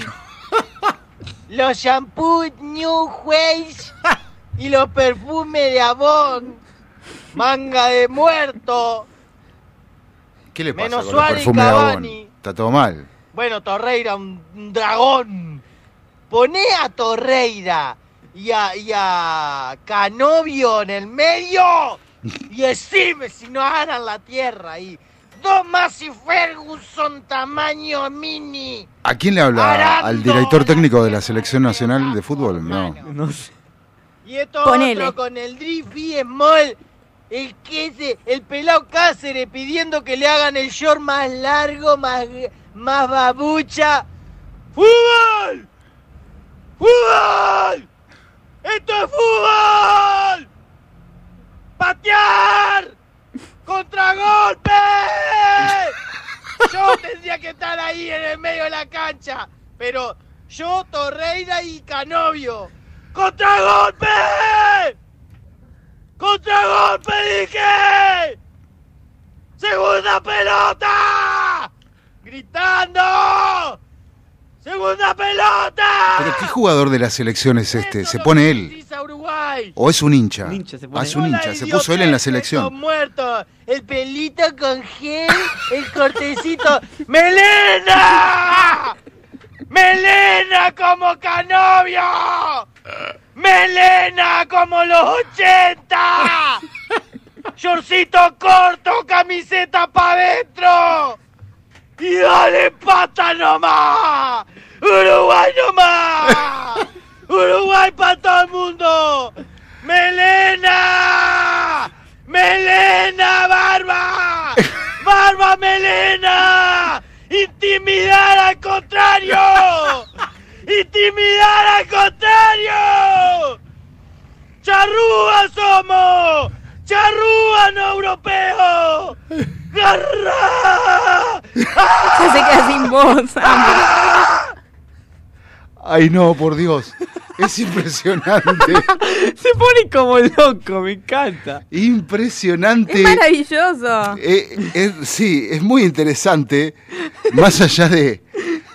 Speaker 21: Los shampoos New Ways y los perfumes de Avon. Manga de muerto.
Speaker 7: ¿Qué le pasa
Speaker 21: Menos
Speaker 7: con
Speaker 21: Suárez
Speaker 7: de?
Speaker 21: Cavani.
Speaker 7: Está todo mal.
Speaker 21: Bueno, Torreira, un, dragón. Poné a Torreira y a, y a Canovio en el medio y decime si no aran la tierra ahí. Dos más y Ferguson tamaño mini.
Speaker 7: ¿A quién le habla?
Speaker 21: Arando
Speaker 7: ¿Al director técnico de la Selección Nacional de Fútbol? No.
Speaker 5: No sé.
Speaker 21: Y esto
Speaker 6: Ponele.
Speaker 21: otro con el Drift y Small. El que ese, el pelado Cáceres pidiendo que le hagan el short más largo, más, más babucha. ¡Fútbol! ¡Fútbol! ¡Esto es fútbol! ¡Patear! ¡Contragolpe! Yo tendría que estar ahí en el medio de la cancha. Pero yo, Torreira y Canovio. ¡Contragolpe! ¡Contragolpe, dije! ¡Segunda pelota! ¡Gritando! ¡Segunda pelota!
Speaker 7: ¿Pero qué jugador de la selección es este? ¿Se pone él? ¿O es un hincha?
Speaker 5: Un hincha se
Speaker 7: Ah,
Speaker 5: pone.
Speaker 7: es un hincha. Se puso él en la selección.
Speaker 21: son muertos. El pelito con gel, el cortecito. [laughs] ¡Melena! ¡Melena como Canovio! ¡Melena como los 80! ¡Shortcito corto, camiseta pa' adentro! ¡Y dale pata nomás! ¡Uruguay nomás! ¡Uruguay para todo el mundo! ¡Melena! ¡Melena, barba! ¡Barba, melena! ¡Intimidar al contrario! ¡Intimidar al contrario! ¡Charrúa somos! ¡Charrúa no europeo! ¡Garra!
Speaker 6: Ya se queda sin voz.
Speaker 7: Ay, no, por Dios. Es impresionante. [laughs]
Speaker 5: Se pone como loco, me encanta.
Speaker 7: Impresionante.
Speaker 6: Es maravilloso.
Speaker 7: Eh, sí, es muy interesante. Más allá de.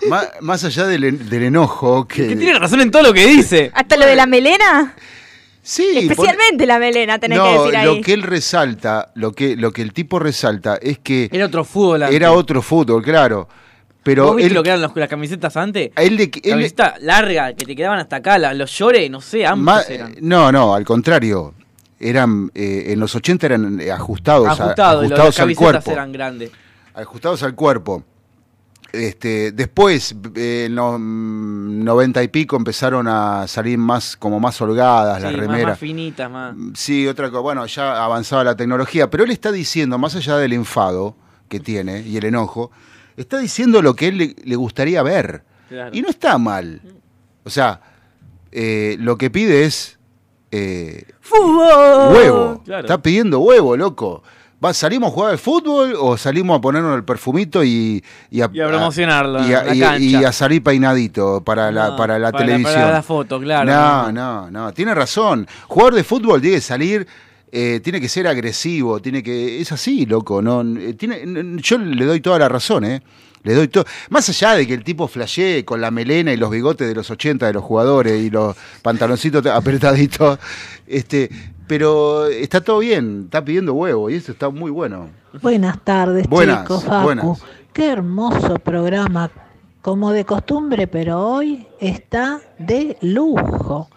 Speaker 7: Más, más allá del, en- del enojo que.
Speaker 5: Que tiene razón en todo lo que dice.
Speaker 6: Hasta lo de la melena.
Speaker 7: Sí,
Speaker 6: Especialmente la melena, tenés que
Speaker 7: no,
Speaker 6: decir ahí.
Speaker 7: lo que él resalta, lo que, lo que el tipo resalta es que
Speaker 5: Era otro fútbol antes.
Speaker 7: era otro fútbol, claro. Pero
Speaker 5: ¿Vos viste
Speaker 7: él,
Speaker 5: lo que eran los- las camisetas antes?
Speaker 7: él le- él-
Speaker 5: Camiseta larga, que te quedaban hasta acá, la- los llores, no sé, ambos eran.
Speaker 7: no, no, al contrario. Eran, eh, en los 80 eran ajustados, a-
Speaker 5: Ajustados, los-
Speaker 7: al
Speaker 5: camisetas
Speaker 7: cuerpo.
Speaker 5: eran grandes.
Speaker 7: ajustados al cuerpo. Este, después, eh, en los mm, 90 y pico empezaron a salir más, como más holgadas las
Speaker 5: Sí, más,
Speaker 7: remeras.
Speaker 5: más finitas, más.
Speaker 7: Sí, otra cosa, bueno, ya avanzaba la tecnología, pero él está diciendo, más allá del enfado, que tiene y el enojo, está diciendo lo que él le, le gustaría ver.
Speaker 5: Claro.
Speaker 7: Y no está mal. O sea, eh, lo que pide es eh,
Speaker 6: ¡Fútbol!
Speaker 7: huevo.
Speaker 5: Claro.
Speaker 7: Está pidiendo huevo, loco. ¿Va, ¿Salimos a jugar al fútbol o salimos a ponernos el perfumito y, y a,
Speaker 5: Y a promocionarlo
Speaker 7: y a,
Speaker 5: la
Speaker 7: y- salir peinadito para la,
Speaker 5: No,
Speaker 7: para la
Speaker 5: para-
Speaker 7: televisión?
Speaker 5: para la foto, claro.
Speaker 7: No, no, no. Tiene razón. Jugador de fútbol tiene que salir. eh, tiene que ser agresivo, tiene que. Es así, loco. No, Eh, tiene, yo le doy toda la razón, ¿eh? Le doy todo. Más allá de que el tipo flashee con la melena y los bigotes de los 80 de los jugadores y los pantaloncitos apretaditos, este, pero está todo bien, está pidiendo huevo y eso está muy bueno.
Speaker 22: Buenas tardes,
Speaker 7: Buenas,
Speaker 22: chicos. Facu.
Speaker 7: buenas.
Speaker 22: Qué hermoso programa, como de costumbre, pero hoy está de lujo.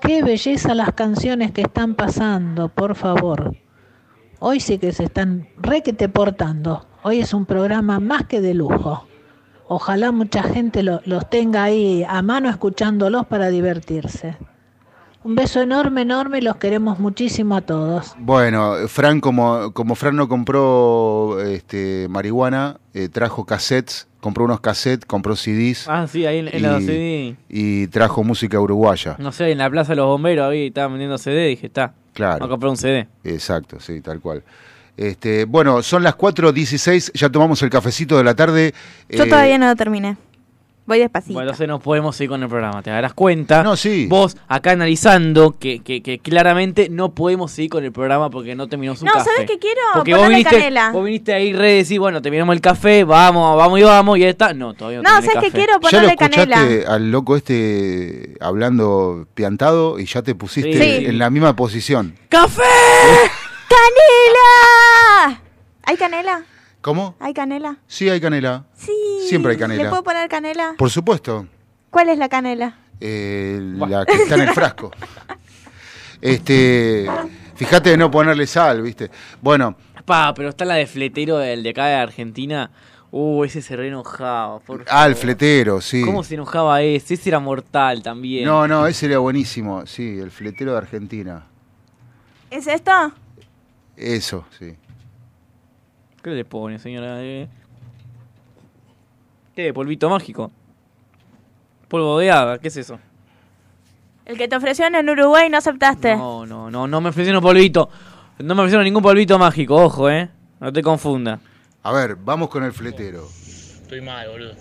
Speaker 22: Qué belleza las canciones que están pasando, por favor. Hoy sí que se están requete portando. Hoy es un programa más que de lujo. Ojalá mucha gente lo- los tenga ahí a mano escuchándolos para divertirse. Un beso enorme, enorme los queremos muchísimo a todos.
Speaker 7: Bueno, Fran, como, como Fran no compró este, marihuana, eh, trajo cassettes, compró unos cassettes, compró CDs
Speaker 5: Ah, sí, ahí en, en
Speaker 7: y,
Speaker 5: la CD.
Speaker 7: y trajo música uruguaya.
Speaker 5: No sé, en la Plaza de los Bomberos ahí estaban vendiendo CD. Dije, está.
Speaker 7: Claro.
Speaker 5: Vamos a comprar un CD.
Speaker 7: Exacto, sí, tal cual. Este, bueno, son las 4.16, ya tomamos el cafecito de la tarde.
Speaker 6: Yo
Speaker 7: Eh,
Speaker 6: todavía no lo terminé. Voy despacito.
Speaker 5: Bueno, entonces no podemos seguir con el programa. Te darás cuenta.
Speaker 7: No, sí.
Speaker 5: Vos acá analizando que, que, que claramente no podemos seguir con el programa porque no terminó su
Speaker 6: No,
Speaker 5: café.
Speaker 6: ¿sabes qué quiero?
Speaker 5: Porque vos
Speaker 6: Ponerle
Speaker 5: viniste,
Speaker 6: canela.
Speaker 5: vos viniste ahí re decir, bueno, terminamos el café, vamos, vamos y vamos, y ya está. No, todavía no,
Speaker 6: No, ¿sabes qué quiero?
Speaker 7: Ya lo
Speaker 6: Ponerle
Speaker 7: escuchaste
Speaker 6: canela.
Speaker 7: al loco este hablando piantado y ya te pusiste
Speaker 6: Sí.
Speaker 7: en la misma posición.
Speaker 5: ¡Café! [laughs]
Speaker 6: ¡Canela! ¿Hay canela?
Speaker 7: ¿Cómo?
Speaker 6: ¿Hay canela?
Speaker 7: Sí, hay canela.
Speaker 6: Sí.
Speaker 7: Siempre hay canela.
Speaker 6: ¿Le puedo poner canela?
Speaker 7: Por supuesto.
Speaker 6: ¿Cuál es la canela?
Speaker 7: Eh, la que está en el frasco. [laughs] Este, fíjate de no ponerle sal, ¿viste? Bueno,
Speaker 5: Pa, pero está la de fletero del de acá de Argentina. Uh, ese se re enojaba. Por
Speaker 7: ah, el fletero, sí.
Speaker 5: ¿Cómo se enojaba ese? Ese era mortal también.
Speaker 7: No, no, ese era buenísimo, sí, el fletero de Argentina.
Speaker 6: ¿Es esto?
Speaker 7: Eso, sí.
Speaker 5: ¿Qué le pone, señora? Eh, ¿Qué? ¿Polvito mágico? ¿Polvo de hada? ¿Qué es eso?
Speaker 6: El que te ofrecieron en Uruguay y no aceptaste.
Speaker 5: No, no, no, no me ofrecieron polvito. No me ofrecieron ningún polvito mágico, ojo, eh. No te confunda.
Speaker 7: A ver, vamos con el fletero.
Speaker 23: Estoy mal, boludo.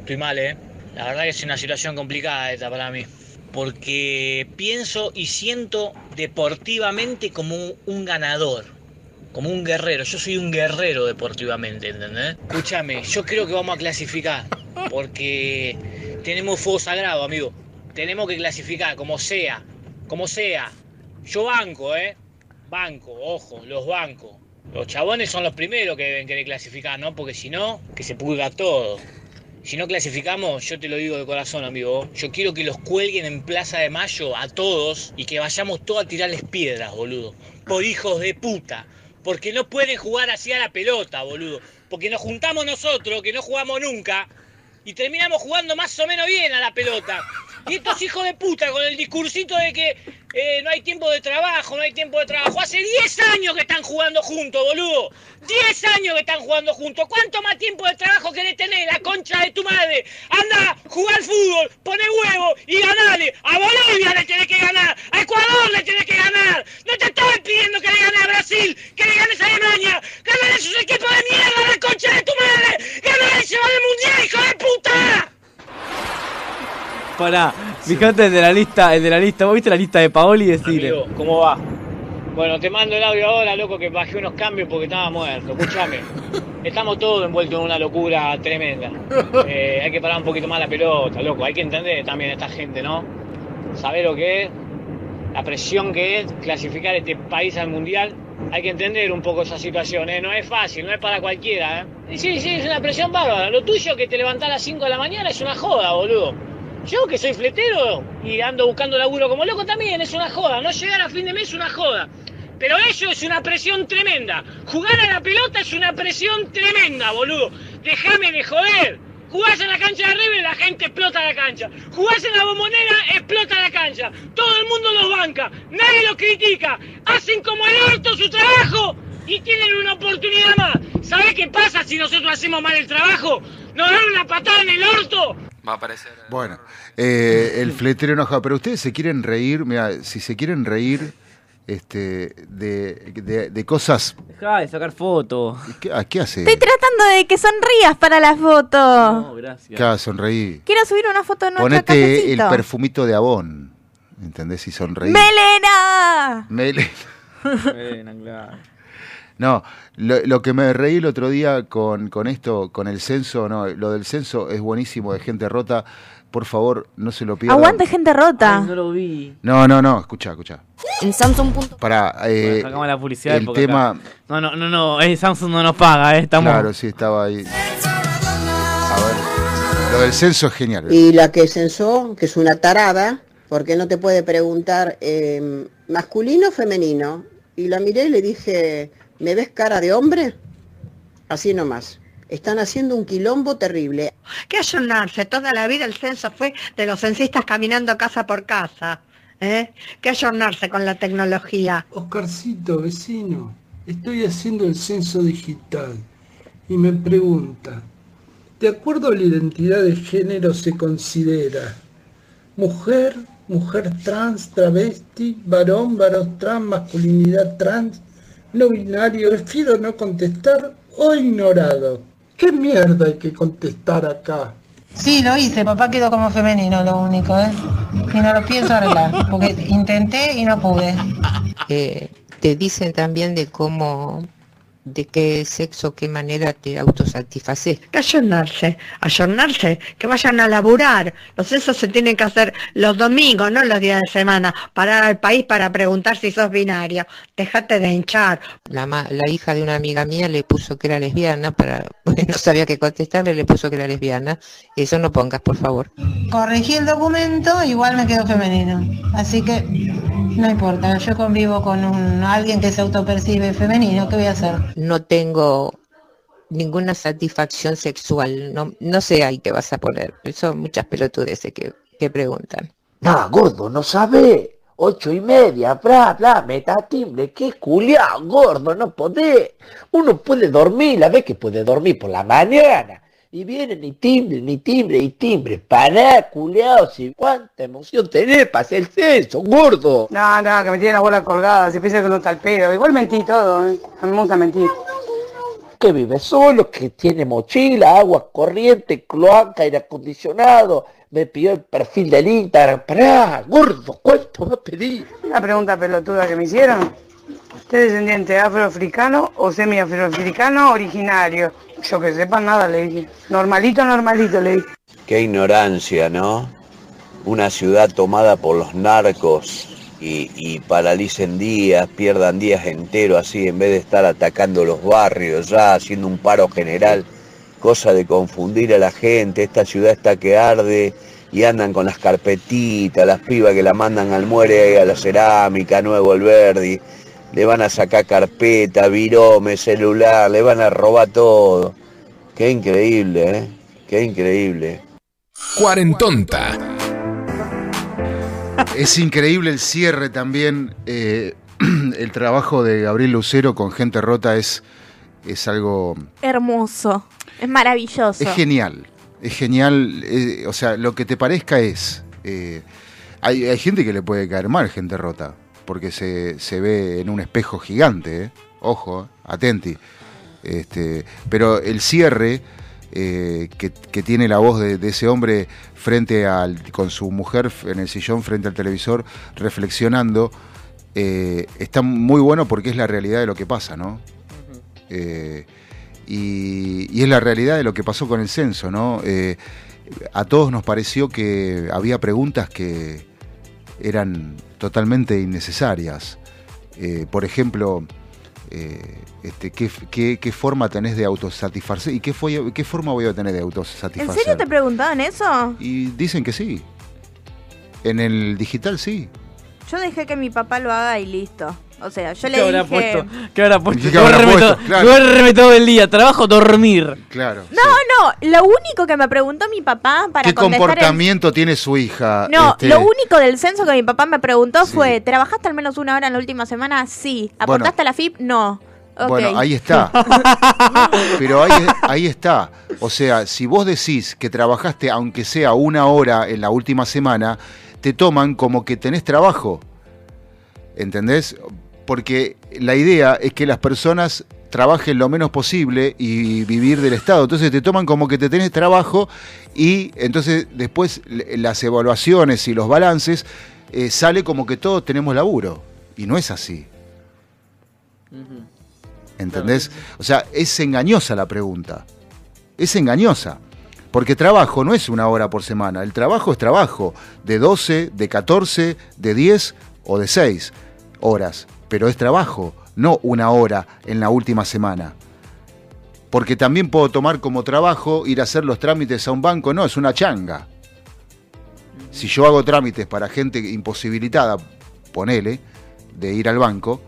Speaker 23: Estoy mal, ¿eh? La verdad que es una situación complicada esta para mí. Porque pienso y siento deportivamente como un ganador. Como un guerrero. Yo soy un guerrero deportivamente, ¿entendés? Escúchame, yo creo que vamos a clasificar. Porque tenemos fuego sagrado, amigo. Tenemos que clasificar, como sea. Como sea. Yo banco, ¿eh? Banco, ojo, los bancos. Los chabones son los primeros que deben querer clasificar, ¿no? Porque si no, que se pulga todo. Si no clasificamos, yo te lo digo de corazón, amigo. Yo quiero que los cuelguen en Plaza de Mayo a todos y que vayamos todos a tirarles piedras, boludo. Por hijos de puta. Porque no pueden jugar así a la pelota, boludo. Porque nos juntamos nosotros, que no jugamos nunca, y terminamos jugando más o menos bien a la pelota. Y estos hijos de puta con el discursito de que eh, no hay tiempo de trabajo, no hay tiempo de trabajo. Hace 10 años que están jugando juntos, boludo. 10 años que están jugando juntos. ¿Cuánto más tiempo de trabajo querés tener, la concha de tu madre? Anda, jugar fútbol, pone huevo y ganale. A Bolivia le tenés que ganar, a Ecuador le tenés que ganar. No te estoy pidiendo que le gane a Brasil, que le ganes a Alemania. Ganar esos equipos de mierda, la concha de tu madre. Se va del mundial, hijo de puta.
Speaker 5: Pará, fíjate el de la lista, el de la lista. ¿Vos viste la lista de Paoli y decirle?
Speaker 23: Amigo, ¿cómo va? Bueno, te mando el audio ahora, loco, que bajé unos cambios porque estaba muerto. Escúchame. [laughs] Estamos todos envueltos en una locura tremenda. Eh, hay que parar un poquito más la pelota, loco. Hay que entender también a esta gente, ¿no? Saber lo que es, la presión que es clasificar este país al mundial. Hay que entender un poco esa situación, ¿eh? No es fácil, no es para cualquiera, ¿eh? Y sí, sí, es una presión bárbara. Lo tuyo que te levantás a las 5 de la mañana es una joda, boludo. Yo que soy fletero y ando buscando laburo como loco también es una joda. No llegar a fin de mes es una joda. Pero eso es una presión tremenda. Jugar a la pelota es una presión tremenda, boludo. Déjame de joder. Jugás en la cancha de River, la gente explota la cancha. Jugás en la bombonera, explota la cancha. Todo el mundo los banca, nadie los critica. Hacen como el orto su trabajo y tienen una oportunidad más. ¿Sabés qué pasa si nosotros hacemos mal el trabajo? ¡Nos dan una patada en el orto!
Speaker 24: Va a aparecer.
Speaker 7: Bueno, eh, el fletero enojado. Pero ustedes se quieren reír, mira, si se quieren reír este, de, de- de cosas.
Speaker 5: Dejá de sacar fotos.
Speaker 7: ¿Qué, ¿qué hace?
Speaker 6: Estoy tratando de que sonrías para la foto.
Speaker 5: No, gracias.
Speaker 7: Cada sonreí.
Speaker 6: Quiero subir una foto de nuestro
Speaker 7: Ponete el
Speaker 6: cafecito.
Speaker 7: perfumito de Avon. ¿Entendés? Y sonreí.
Speaker 6: ¡Melena!
Speaker 7: Mele-
Speaker 5: Bueno, claro.
Speaker 7: No, lo, lo que me reí el otro día con, con esto, con el censo, no, lo del censo es buenísimo de gente rota. Por favor, no se lo pierdan.
Speaker 6: Aguante gente rota.
Speaker 5: no lo vi.
Speaker 7: No, no, no, escucha, escucha.
Speaker 18: En Samsung.
Speaker 7: Para, eh,
Speaker 5: Bueno, sacamos la publicidad
Speaker 7: el tema,
Speaker 5: acá- No, no, no, no. eh, Samsung no nos paga, eh. Estamos.
Speaker 7: claro, sí, estaba ahí. A ver, lo del censo es genial.
Speaker 25: Y la que censó, que es una tarada, porque no te puede preguntar eh, masculino o femenino. Y la miré y le dije, ¿me ves cara de hombre? Así nomás. Están haciendo un quilombo terrible.
Speaker 26: que ayornarse. Toda la vida el censo fue de los censistas caminando casa por casa. ¿eh? Que ayornarse con la tecnología.
Speaker 27: Oscarcito, vecino, estoy haciendo el censo digital y me pregunta, de acuerdo a la identidad de género se considera mujer, mujer trans, travesti, varón, varón trans, masculinidad trans, no binario, prefiero no contestar o ignorado. ¿Qué mierda hay que contestar acá?
Speaker 28: Sí, lo hice, papá quedó como femenino lo único, ¿eh? Y no lo pienso arreglar, porque intenté y no pude.
Speaker 29: Eh, te dicen también de cómo, de qué sexo, qué manera te autosatisfaces.
Speaker 26: Que ayornarse, ayornarse, que vayan a laburar. Los censos se tienen que hacer los domingos, no los días de semana. Parar al país para preguntar si sos binario. Dejate de hinchar.
Speaker 29: La, ma- la hija de una amiga mía le puso que era lesbiana, para, [laughs] no sabía qué contestarle, le puso que era lesbiana. Eso no pongas, por favor.
Speaker 28: Corregí el documento, igual me quedó femenino. Así que no importa, yo convivo con un, alguien que se autopercibe femenino, ¿qué voy a hacer?
Speaker 29: No tengo ninguna satisfacción sexual, no, no sé ahí qué vas a poner. Son muchas pelotudeces que, que preguntan.
Speaker 30: No, gordo, no sabe. Ocho y media, bla, bla, meta timbre, qué culiao, gordo, no podés. Uno puede dormir, la vez que puede dormir por la mañana. Y viene ni timbre, ni timbre, y timbre. Pará, culiao, si cuánta emoción tenés para hacer el censo, gordo.
Speaker 28: No, no, que me tiene la bola colgada, se piensa que no está el pedo. Igual mentí todo, ¿eh? a mí me gusta mentir.
Speaker 30: Que vive solo, que tiene mochila, agua corriente, cloaca, aire acondicionado. Me pidió el perfil del Instagram. Pará, gordo, ¿cuánto va a pedir?
Speaker 28: Una pregunta pelotuda que me hicieron. ¿Usted es descendiente afroafricano o semi-afroafricano originario? Yo que sepa nada, le dije. Normalito, normalito, le dije.
Speaker 31: Qué ignorancia, ¿no? Una ciudad tomada por los narcos y, y paralicen días, pierdan días enteros así, en vez de estar atacando los barrios ya, haciendo un paro general, cosa de confundir a la gente, esta ciudad está que arde y andan con las carpetitas, las pibas que la mandan al muere a la cerámica, a Nuevo el Verdi, le van a sacar carpeta, virome, celular, le van a robar todo. Qué increíble, ¿eh? Qué increíble.
Speaker 3: Cuarentonta.
Speaker 7: Es increíble el cierre también. eh, [clears throat] el trabajo de Gabriel Lucero con gente rota es, es algo.
Speaker 6: Hermoso. Es maravilloso.
Speaker 7: Es genial. Es genial. eh, o sea, lo que te parezca es. eh, hay, hay gente que le puede caer mal, gente rota. Porque se, se ve en un espejo gigante. eh. Ojo, atenti. Este, pero el cierre eh, que, que tiene la voz de, de ese hombre frente al, con su mujer en el sillón frente al televisor reflexionando eh, está muy bueno porque es la realidad de lo que pasa, ¿no? Y, y es la realidad de lo que pasó con el censo, ¿no? A todos nos pareció que había preguntas que eran totalmente innecesarias. Eh, por ejemplo, eh, este, ¿qué, qué, qué forma tenés de autosatisfacer? ¿Y qué, fue, qué forma voy a tener de
Speaker 6: ¿En
Speaker 7: autosatisfacer?
Speaker 6: serio te preguntaban eso?
Speaker 7: Y dicen que sí. En el digital sí.
Speaker 6: Yo dejé que mi papá lo haga y listo. O sea, yo
Speaker 5: ¿Qué
Speaker 6: le
Speaker 5: habrá
Speaker 6: dije...
Speaker 5: puesto? ¿Qué habrá puesto?
Speaker 7: ¿Qué habrá
Speaker 5: Duérmeme
Speaker 7: puesto?
Speaker 5: todo-
Speaker 7: Claro.
Speaker 5: duérmeme todo el día, trabajo, dormir.
Speaker 7: Claro.
Speaker 6: No, no, lo único que me preguntó mi papá para
Speaker 7: ¿Qué
Speaker 6: el-
Speaker 7: comportamiento tiene su hija?
Speaker 6: No,
Speaker 7: Este,
Speaker 6: lo único del censo que mi papá me preguntó fue, ¿trabajaste al menos una hora en la última semana? Sí. ¿Aportaste a la FIP? No.
Speaker 7: Bueno, ahí está. [laughs] Pero ahí, ahí está. O sea, si vos decís que trabajaste, aunque sea una hora en la última semana, te toman como que tenés trabajo. ¿Entendés? Porque la idea es que las personas trabajen lo menos posible y vivir del Estado. Entonces te toman como que te tenés trabajo y entonces después las evaluaciones y los balances eh, sale como que todos tenemos laburo. Y no es así. ¿Entendés? O sea, es engañosa la pregunta. Es engañosa. Porque trabajo no es una hora por semana. El trabajo es trabajo. De 12, de 14, de 10 o de 6 horas. Pero es trabajo, no una hora en la última semana. Porque también puedo tomar como trabajo ir a hacer los trámites a un banco. No, es una changa. Si yo hago trámites para gente imposibilitada, ponele, de ir al banco,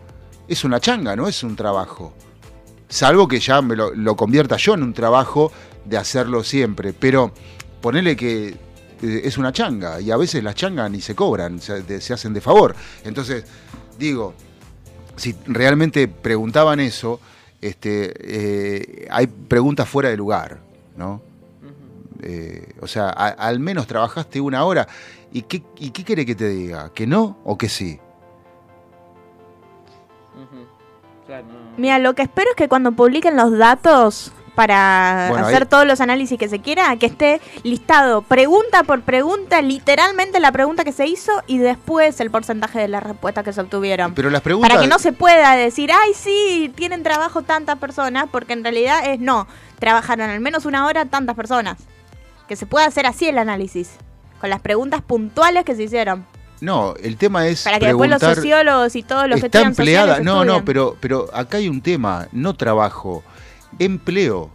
Speaker 7: es una changa, no es un trabajo. Salvo que ya me lo, convierta yo en un trabajo de hacerlo siempre. Pero ponele que eh, es una changa y a veces las changas ni se cobran, se hacen de favor. Entonces, digo, si realmente preguntaban eso, este, eh, hay preguntas fuera de lugar, ¿no? Eh, o sea, a- al menos trabajaste una hora. ¿Y qué, ¿Y qué quiere que te diga? ¿Que no o que sí?
Speaker 6: Mira, lo que espero es que cuando publiquen los datos para
Speaker 7: Bueno,
Speaker 6: hacer
Speaker 7: ahí-
Speaker 6: todos los análisis que se quiera, que esté listado pregunta por pregunta, literalmente la pregunta que se hizo y después el porcentaje de las respuestas que se obtuvieron.
Speaker 7: Pero las preguntas...
Speaker 6: Para que no se pueda decir, ay, sí, tienen trabajo tantas personas, porque en realidad es no, trabajaron al menos una hora tantas personas. Que se pueda hacer así el análisis, con las preguntas puntuales que se hicieron.
Speaker 7: No, el tema es
Speaker 6: Para que después los sociólogos y todos los que
Speaker 7: está
Speaker 6: estudian
Speaker 7: empleada. No, no, pero, pero acá hay un tema, no trabajo, empleo.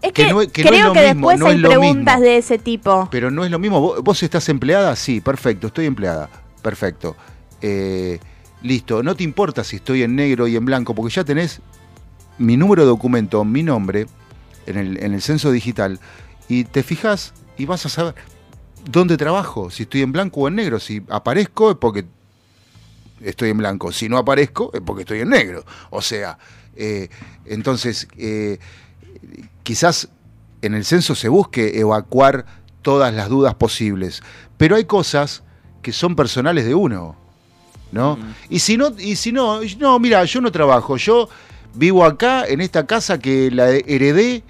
Speaker 6: Es que,
Speaker 7: que no
Speaker 6: creo
Speaker 7: es lo
Speaker 6: que
Speaker 7: mismo,
Speaker 6: después
Speaker 7: no
Speaker 6: hay preguntas
Speaker 7: mismo.
Speaker 6: de ese tipo.
Speaker 7: Pero no es lo mismo. ¿Vos, vos estás empleada? Sí, perfecto, estoy empleada. Perfecto. Eh, listo, no te importa si estoy en negro y en blanco, porque ya tenés mi número de documento, mi nombre, en el, en el censo digital, y te fijas y vas a saber dónde trabajo, si estoy en blanco o en negro. Si aparezco es porque estoy en blanco, si no aparezco es porque estoy en negro. O sea, eh, entonces, eh, quizás en el censo se busque evacuar todas las dudas posibles, pero hay cosas que son personales de uno, ¿no? Y si no, y si no, no, mira, yo no trabajo, yo vivo acá en esta casa que la heredé.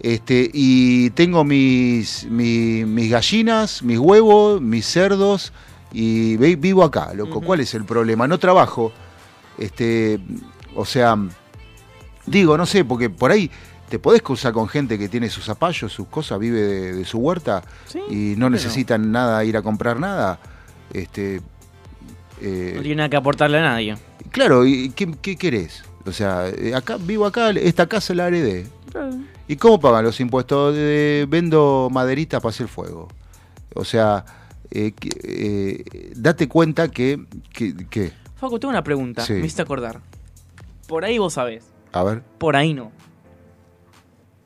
Speaker 7: Este, y tengo mis, mi- mis gallinas, mis huevos, mis cerdos, y vivo acá, loco. ¿Cuál es el problema? No trabajo. Este, o sea, digo, no sé, porque por ahí te podés cruzar con gente que tiene sus zapallos, sus cosas, vive de, de su huerta y no necesitan nada, ir a comprar nada. Este, eh,
Speaker 5: No tiene nada que aportarle a nadie.
Speaker 7: Claro, ¿y qué, qué querés? O sea, eh, acá vivo acá, esta casa la heredé. ¿Y cómo pagan los impuestos? Eh, vendo maderita para hacer fuego. O sea, eh, eh, date cuenta que, que, que-
Speaker 5: Facu, tengo una pregunta.
Speaker 7: Sí.
Speaker 5: Me hiciste acordar. Por ahí vos sabés.
Speaker 7: A ver,
Speaker 5: Por ahí no.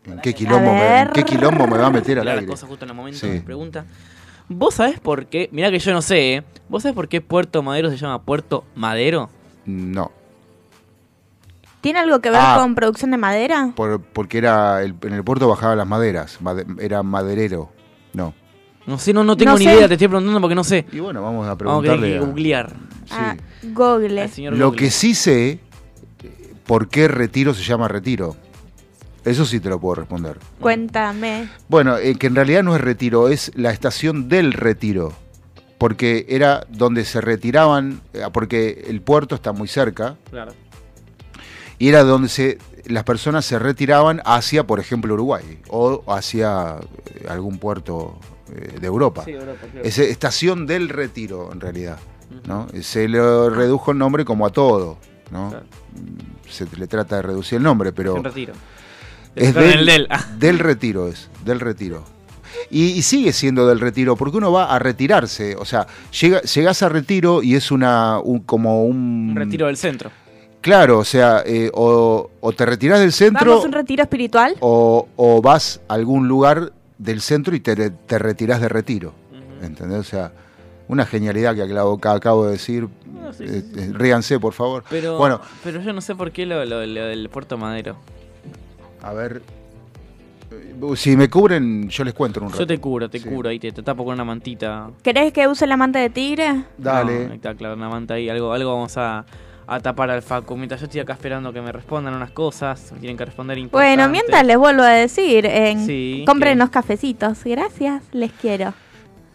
Speaker 7: ¿en qué quilombo, me, en qué quilombo me va a meter al
Speaker 5: la
Speaker 7: aire?
Speaker 5: cosa justo en el momento
Speaker 7: Sí.
Speaker 5: me pregunta. ¿Vos sabés por qué? Mirá que yo no sé, ¿eh? ¿Vos sabés por qué Puerto Madero se llama Puerto Madero?
Speaker 7: No,
Speaker 6: ¿Tiene algo que ver
Speaker 7: Ah.
Speaker 6: con producción de madera?
Speaker 7: por- porque era el- en el puerto bajaban las maderas, made- era maderero. No.
Speaker 5: No sé, no, no tengo
Speaker 6: No
Speaker 5: ni
Speaker 6: sé.
Speaker 5: idea, te estoy preguntando porque no sé.
Speaker 7: Y bueno, vamos a
Speaker 5: Vamos a tener
Speaker 7: preguntarle. a-
Speaker 5: googlear.
Speaker 6: Ah, Google.
Speaker 7: Lo
Speaker 5: Google.
Speaker 7: que sí sé, por qué retiro se llama retiro. Eso sí te lo puedo responder.
Speaker 6: Cuéntame.
Speaker 7: Bueno, eh, que en realidad no es retiro, es la estación del retiro. Porque era donde se retiraban, eh, porque el puerto está muy cerca,
Speaker 5: Claro.
Speaker 7: y era donde se, las personas se retiraban hacia, por ejemplo, Uruguay, o hacia eh, algún puerto eh, de Europa.
Speaker 5: Sí, Europa, claro.
Speaker 7: Es estación del retiro, en realidad. ¿no? Se le redujo el nombre como a todo. ¿no? Mm, Se le trata de reducir el nombre, pero...
Speaker 5: Retiro.
Speaker 7: Es del,
Speaker 5: el del. Ah.
Speaker 7: del retiro, es, del retiro. Y, y sigue siendo del retiro, porque uno va a retirarse. O sea, llega, llegás a retiro y es una un- como un...
Speaker 5: Un retiro del centro.
Speaker 7: Claro, o sea, eh, o, o te retirás del centro
Speaker 6: ¿Vamos a un retiro espiritual?
Speaker 7: o, o vas a algún lugar del centro y te, te retirás de retiro. ¿Entendés? O sea, una genialidad que acabo, que acabo de decir.
Speaker 5: No, sí,
Speaker 7: Eh,
Speaker 5: sí, sí.
Speaker 7: eh, ríanse, por favor.
Speaker 5: Pero,
Speaker 7: Bueno,
Speaker 5: pero yo no sé por qué lo, lo- lo del Puerto Madero.
Speaker 7: a ver. eh, Si me cubren, yo les cuento en un rato.
Speaker 5: Yo te cubro, te cubro ahí, te, te tapo con una mantita.
Speaker 6: ¿Querés que use la manta de tigre?
Speaker 7: Dale.
Speaker 5: No, ahí está, claro, una manta ahí. Algo, algo vamos a, a tapar al Facu. Mientras yo estoy acá esperando que me respondan unas cosas. Me tienen que responder importantes.
Speaker 6: Bueno, mientras les vuelvo a decir, en,
Speaker 5: Sí,
Speaker 6: cómprenos cafecitos. Gracias, les quiero.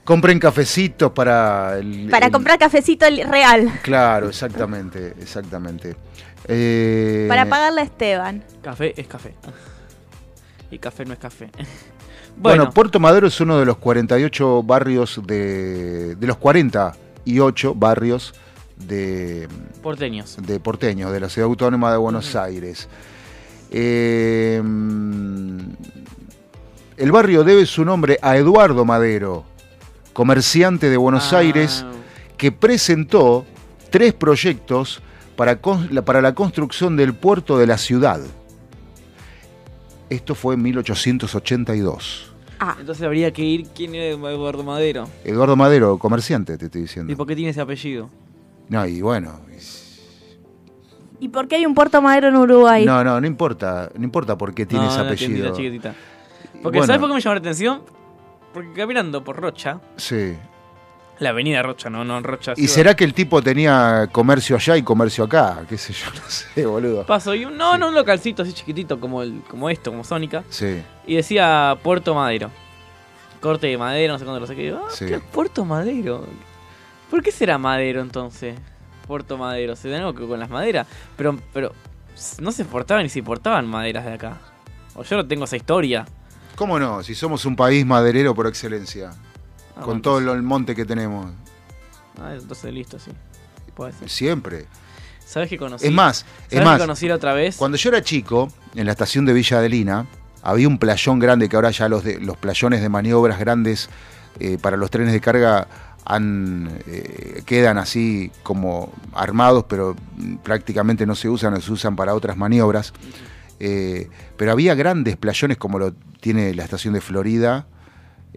Speaker 7: Compren cafecitos para el.
Speaker 6: Para
Speaker 7: el-
Speaker 6: comprar cafecito real.
Speaker 7: Claro, exactamente, exactamente. Eh,
Speaker 6: Para pagarle a Esteban.
Speaker 5: Café es café. Y café no es café. [laughs]
Speaker 7: Bueno,
Speaker 5: Bueno,
Speaker 7: Puerto Madero es uno de los 48 barrios de. de los 48 barrios de,
Speaker 5: porteños.
Speaker 7: de porteños, de la ciudad autónoma de Buenos Aires. Eh, el barrio debe su nombre a Eduardo Madero, comerciante de Buenos
Speaker 5: Ah.
Speaker 7: Aires, que presentó tres proyectos para, con- la- para la construcción del puerto de la ciudad. Esto fue en 1882.
Speaker 5: Entonces habría que ir. ¿Quién era Eduardo Madero?
Speaker 7: Eduardo Madero, comerciante, te estoy diciendo.
Speaker 5: ¿Y por qué tiene ese apellido?
Speaker 7: No, y bueno,
Speaker 6: ¿Y por qué hay un Puerto Madero en Uruguay?
Speaker 7: no, no, no importa, no importa por qué tiene
Speaker 5: No,
Speaker 7: ese
Speaker 5: no, chiquitita,
Speaker 7: apellido.
Speaker 5: chiquitita. Porque
Speaker 7: Bueno.
Speaker 5: ¿sabes por qué me llamó la atención? Porque caminando por Rocha,
Speaker 7: Sí.
Speaker 5: la avenida Rocha, no, no Rocha.
Speaker 7: ¿Y
Speaker 5: ciudad.
Speaker 7: será que el tipo tenía comercio allá y comercio acá? ¿Qué sé yo? [laughs] No sé, boludo.
Speaker 5: Paso y un, no, no un localcito así chiquitito como el, como esto, como Sónica.
Speaker 7: Sí,
Speaker 5: Y decía Puerto Madero. Corte de madera, no sé cuándo lo saqué. Ah,
Speaker 7: Sí.
Speaker 5: ¿qué Puerto Madero. ¿Por qué será Madero entonces? Puerto Madero. ¿Se algo que con las maderas? Pero, pero no se exportaban ni se importaban maderas de acá. O yo no tengo esa historia.
Speaker 7: ¿Cómo no? Si somos un país maderero por excelencia.
Speaker 5: Ah,
Speaker 7: con
Speaker 5: bueno,
Speaker 7: todo el monte que tenemos.
Speaker 5: Ah, entonces listo, sí. Puede ser.
Speaker 7: Siempre.
Speaker 5: ¿Sabes qué conocí?
Speaker 7: Es más,
Speaker 5: ¿Sabes
Speaker 7: es más.
Speaker 5: conocí otra vez?
Speaker 7: Cuando yo era chico, en la estación de Villa Adelina, había un playón grande que ahora ya los, de, los playones de maniobras grandes eh, para los trenes de carga han, eh, quedan así como armados, pero prácticamente no se usan, o se usan para otras maniobras. Eh, pero había grandes playones como lo tiene la estación de Florida,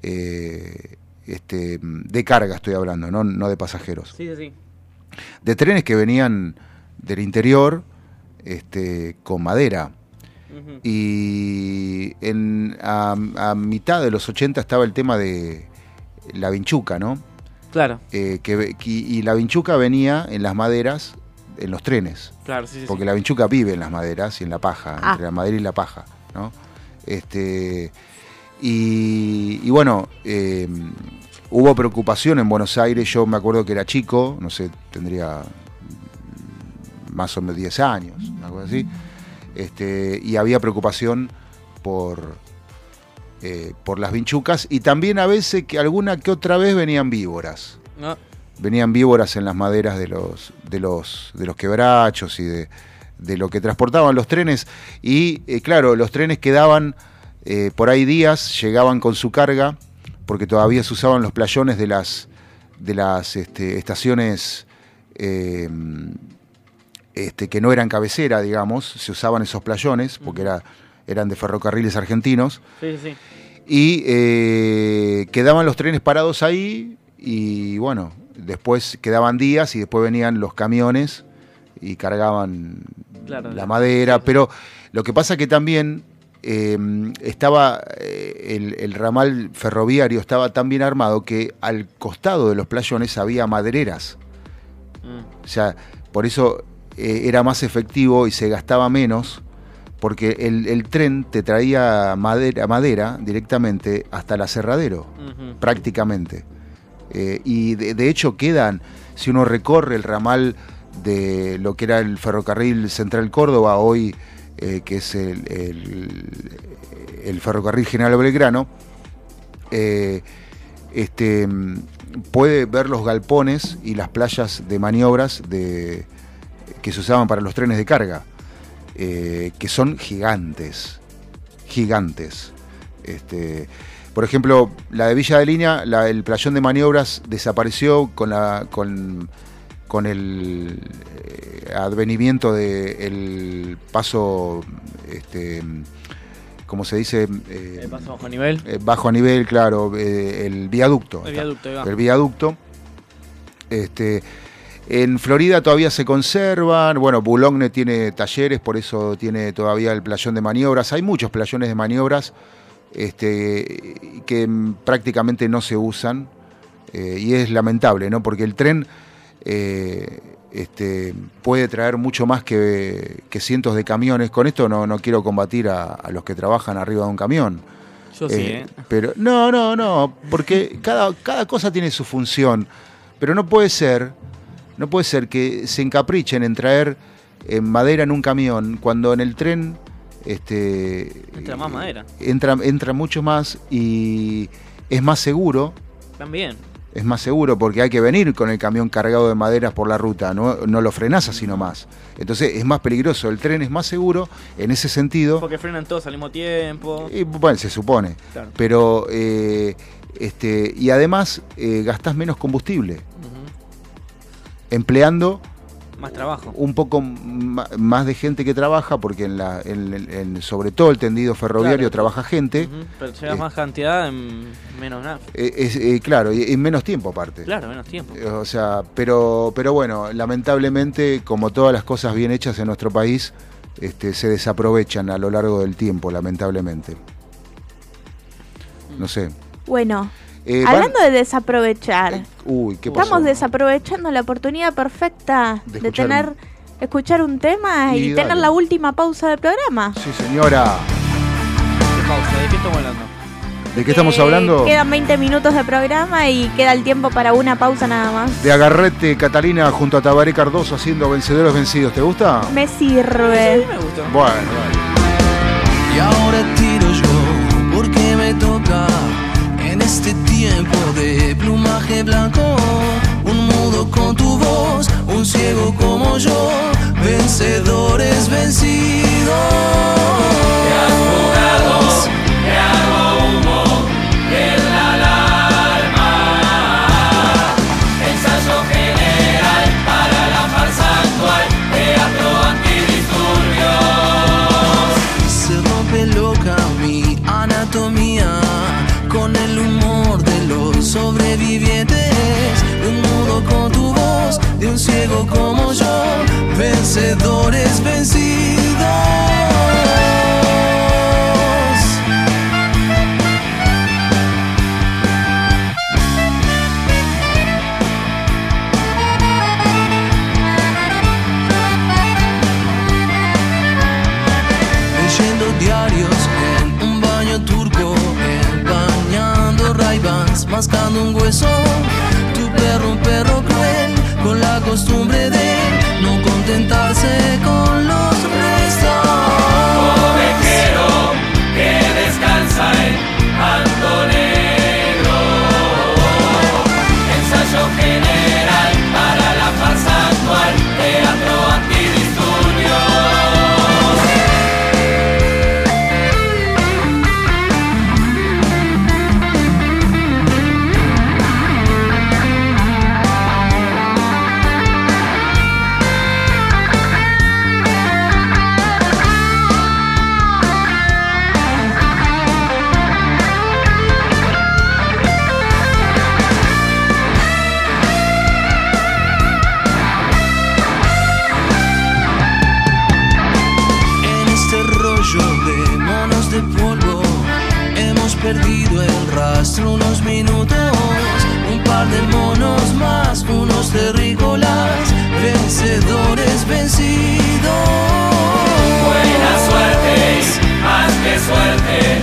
Speaker 7: eh, este, de carga estoy hablando, no, no de pasajeros
Speaker 5: Sí, sí, sí.
Speaker 7: de trenes que venían del interior este, con madera. Y en, a, a mitad de los 80 estaba el tema de la vinchuca, ¿no?
Speaker 5: Claro,
Speaker 7: Eh, que- y la vinchuca venía en las maderas, en los trenes.
Speaker 5: claro, sí, sí.
Speaker 7: Porque
Speaker 5: sí.
Speaker 7: la vinchuca vive en las maderas y en la paja,
Speaker 6: Ah.
Speaker 7: entre la madera y la paja, ¿no? Este, y, y bueno, eh, hubo preocupación en Buenos Aires, yo me acuerdo que era chico, no sé, tendría más o menos 10 años, una cosa así, este, y había preocupación por, eh, por las vinchucas y también a veces que alguna que otra vez venían víboras
Speaker 5: No,
Speaker 7: venían víboras en las maderas de los, de los, de los quebrachos y de, de lo que transportaban los trenes. Y eh, claro, los trenes quedaban eh, por ahí días, llegaban con su carga, porque todavía se usaban los playones de las, de las este, estaciones eh, este, que no eran cabecera, digamos, se usaban esos playones, porque era, eran de ferrocarriles argentinos
Speaker 5: sí, sí, sí.
Speaker 7: y eh, quedaban los trenes parados ahí y bueno, después quedaban días y después venían los camiones y cargaban
Speaker 5: Claro,
Speaker 7: la madera, pero lo que pasa que también eh, estaba eh, el, el ramal ferroviario estaba tan bien armado que al costado de los playones había madereras.
Speaker 5: Mm.
Speaker 7: O sea, por eso eh, era más efectivo y se gastaba menos, porque el, el tren te traía madera, madera directamente hasta el aserradero, prácticamente. Eh, y de, hecho quedan, si uno recorre el ramal de lo que era el ferrocarril Central Córdoba, hoy eh, que es el, ferrocarril General Belgrano, eh, este, puede ver los galpones y las playas de maniobras de, que se usaban para los trenes de carga, que son gigantes, gigantes. Este, por ejemplo, la de Villa de Línea, la- el playón de maniobras desapareció con, la, con, con el eh, advenimiento del paso, este, ¿cómo se dice? Eh,
Speaker 5: El paso bajo nivel.
Speaker 7: eh, bajo a nivel, claro, eh, el viaducto.
Speaker 5: El viaducto, va.
Speaker 7: El viaducto. Este, En Florida todavía se conservan, bueno, Boulogne tiene talleres, por eso tiene todavía el playón de maniobras. Hay muchos playones de maniobras este, que prácticamente no se usan eh, y es lamentable, ¿no? Porque el tren eh, este, puede traer mucho más que, que cientos de camiones. Con esto no, no quiero combatir a, a los que trabajan arriba de un camión.
Speaker 5: Yo sí, ¿eh?
Speaker 7: Pero no, no, no, porque cada, cada cosa tiene su función. Pero no puede ser, no puede ser que se encaprichen en traer eh, madera en un camión cuando en el tren este,
Speaker 5: Entra más madera.
Speaker 7: entra, entra mucho más y es más seguro.
Speaker 5: También.
Speaker 7: Es más seguro porque hay que venir con el camión cargado de maderas por la ruta, no, no lo frenás así nomás. Entonces es más peligroso, el tren es más seguro en ese sentido.
Speaker 5: Porque frenan todos al mismo tiempo.
Speaker 7: Y, bueno, se supone.
Speaker 5: Claro.
Speaker 7: Pero, eh, este, y además eh, gastás menos combustible. Empleando
Speaker 5: Más trabajo.
Speaker 7: un poco más de gente que trabaja, porque en la, en- en- sobre todo el tendido ferroviario
Speaker 5: Claro.
Speaker 7: trabaja gente.
Speaker 5: Pero llevas más cantidad en menos nada.
Speaker 7: Eh, es, eh, claro, y en menos tiempo aparte.
Speaker 5: Claro, menos tiempo.
Speaker 7: Eh, O sea, pero, pero bueno, lamentablemente, como todas las cosas bien hechas en nuestro país, este, se desaprovechan a lo largo del tiempo, lamentablemente. No sé.
Speaker 6: Bueno,
Speaker 7: Eh, van-
Speaker 6: hablando de desaprovechar,
Speaker 7: Uy, ¿qué pasó?
Speaker 6: estamos desaprovechando la oportunidad perfecta
Speaker 7: De
Speaker 6: tener, escuchar un tema y,
Speaker 7: Y
Speaker 6: tener la última pausa del programa.
Speaker 7: Sí, señora.
Speaker 5: ¿Qué pausa? ¿De qué estamos hablando?
Speaker 7: ¿De qué estamos
Speaker 6: Eh,
Speaker 7: hablando?
Speaker 6: Quedan 20 minutos de programa y queda el tiempo para una pausa nada más.
Speaker 7: De Agarrete Catalina junto a Tabaré Cardoso haciendo vencedores vencidos. ¿Te gusta?
Speaker 6: Me sirve.
Speaker 7: Bueno, dale.
Speaker 8: Y ahora tiro yo, porque me toca en este tiempo de plumaje blanco. Un mudo con tu voz, un ciego como yo, vencedores vencidos. Como yo, vencedores vencidos. leyendo diarios en un baño turco, bañando raibans, mascando un hueso. Tu perro, un perro costumbre de no contentarse con los restos. Buena suerte, más que suerte,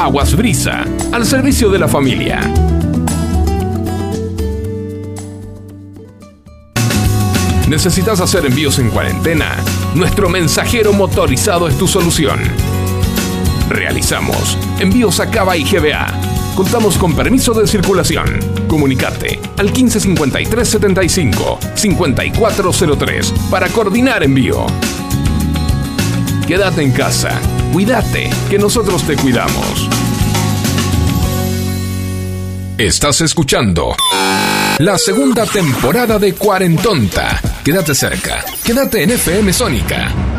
Speaker 8: Aguas Brisa, al servicio de la familia. ¿Necesitas hacer envíos en cuarentena? Nuestro mensajero motorizado es tu solución. Realizamos envíos a Cava y GBA. Contamos con permiso de circulación. Comunicate al 155375 5403 para coordinar envío. Quédate en casa. Cuídate, que nosotros te cuidamos. Estás escuchando la segunda temporada de Cuarentonta. Quédate cerca. Quédate en FM Sónica.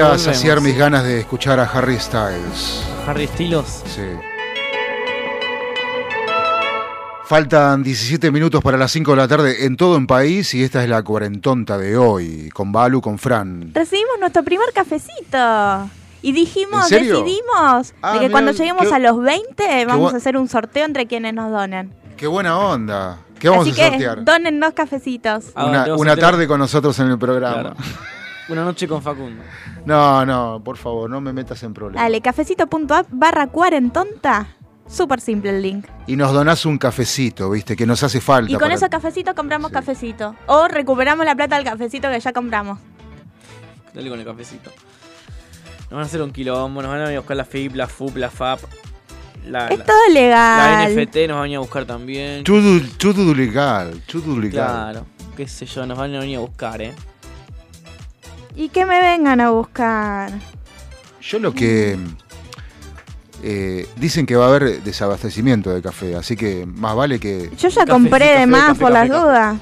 Speaker 7: Quería
Speaker 5: volvemos,
Speaker 7: saciar mis ganas de escuchar a Harry Styles.
Speaker 5: Harry Styles.
Speaker 7: Sí. Faltan 17 minutos para las 5 de la tarde en todo el país y esta es la cuarentonta de hoy, con Balu, con Fran.
Speaker 6: Recibimos nuestro primer cafecito. Y dijimos, decidimos
Speaker 7: Ah,
Speaker 6: de que
Speaker 7: mirá,
Speaker 6: cuando lleguemos
Speaker 7: qué-
Speaker 6: a los 20 vamos a hacer un sorteo entre quienes nos donen.
Speaker 7: ¡Qué buena onda! ¿Qué vamos
Speaker 6: Así
Speaker 7: a
Speaker 6: que
Speaker 7: sortear?
Speaker 6: donen dos cafecitos.
Speaker 5: Ah,
Speaker 7: Una,
Speaker 5: a enterar.
Speaker 7: tarde con nosotros en el programa.
Speaker 5: Claro. [laughs] Una noche con Facundo.
Speaker 7: No, no, por favor, no me metas en problemas.
Speaker 6: Dale, cafecito.app barra cuarentonta. Súper simple el link.
Speaker 7: Y nos donás un cafecito, ¿viste? Que nos hace falta.
Speaker 6: Y con
Speaker 7: para-
Speaker 6: esos cafecitos compramos cafecito. O recuperamos la plata del cafecito que ya compramos.
Speaker 5: Dale con el cafecito. Nos van a hacer un quilombo, nos van a venir a buscar la FIP, la FUP, la FAP. La,
Speaker 6: Es
Speaker 5: la-
Speaker 6: todo
Speaker 5: la
Speaker 6: legal.
Speaker 5: NFT nos van a venir a buscar también.
Speaker 7: Todo, todo legal, todo legal.
Speaker 5: Claro, qué sé yo, nos van a venir a buscar, eh.
Speaker 6: Y que me vengan a buscar.
Speaker 7: Yo lo que... eh, dicen que va a haber desabastecimiento de café, así que más vale que...
Speaker 6: Yo ya
Speaker 7: Café,
Speaker 6: compré
Speaker 7: sí,
Speaker 6: de
Speaker 7: café,
Speaker 6: más
Speaker 7: café,
Speaker 6: por
Speaker 7: café,
Speaker 6: las dudas.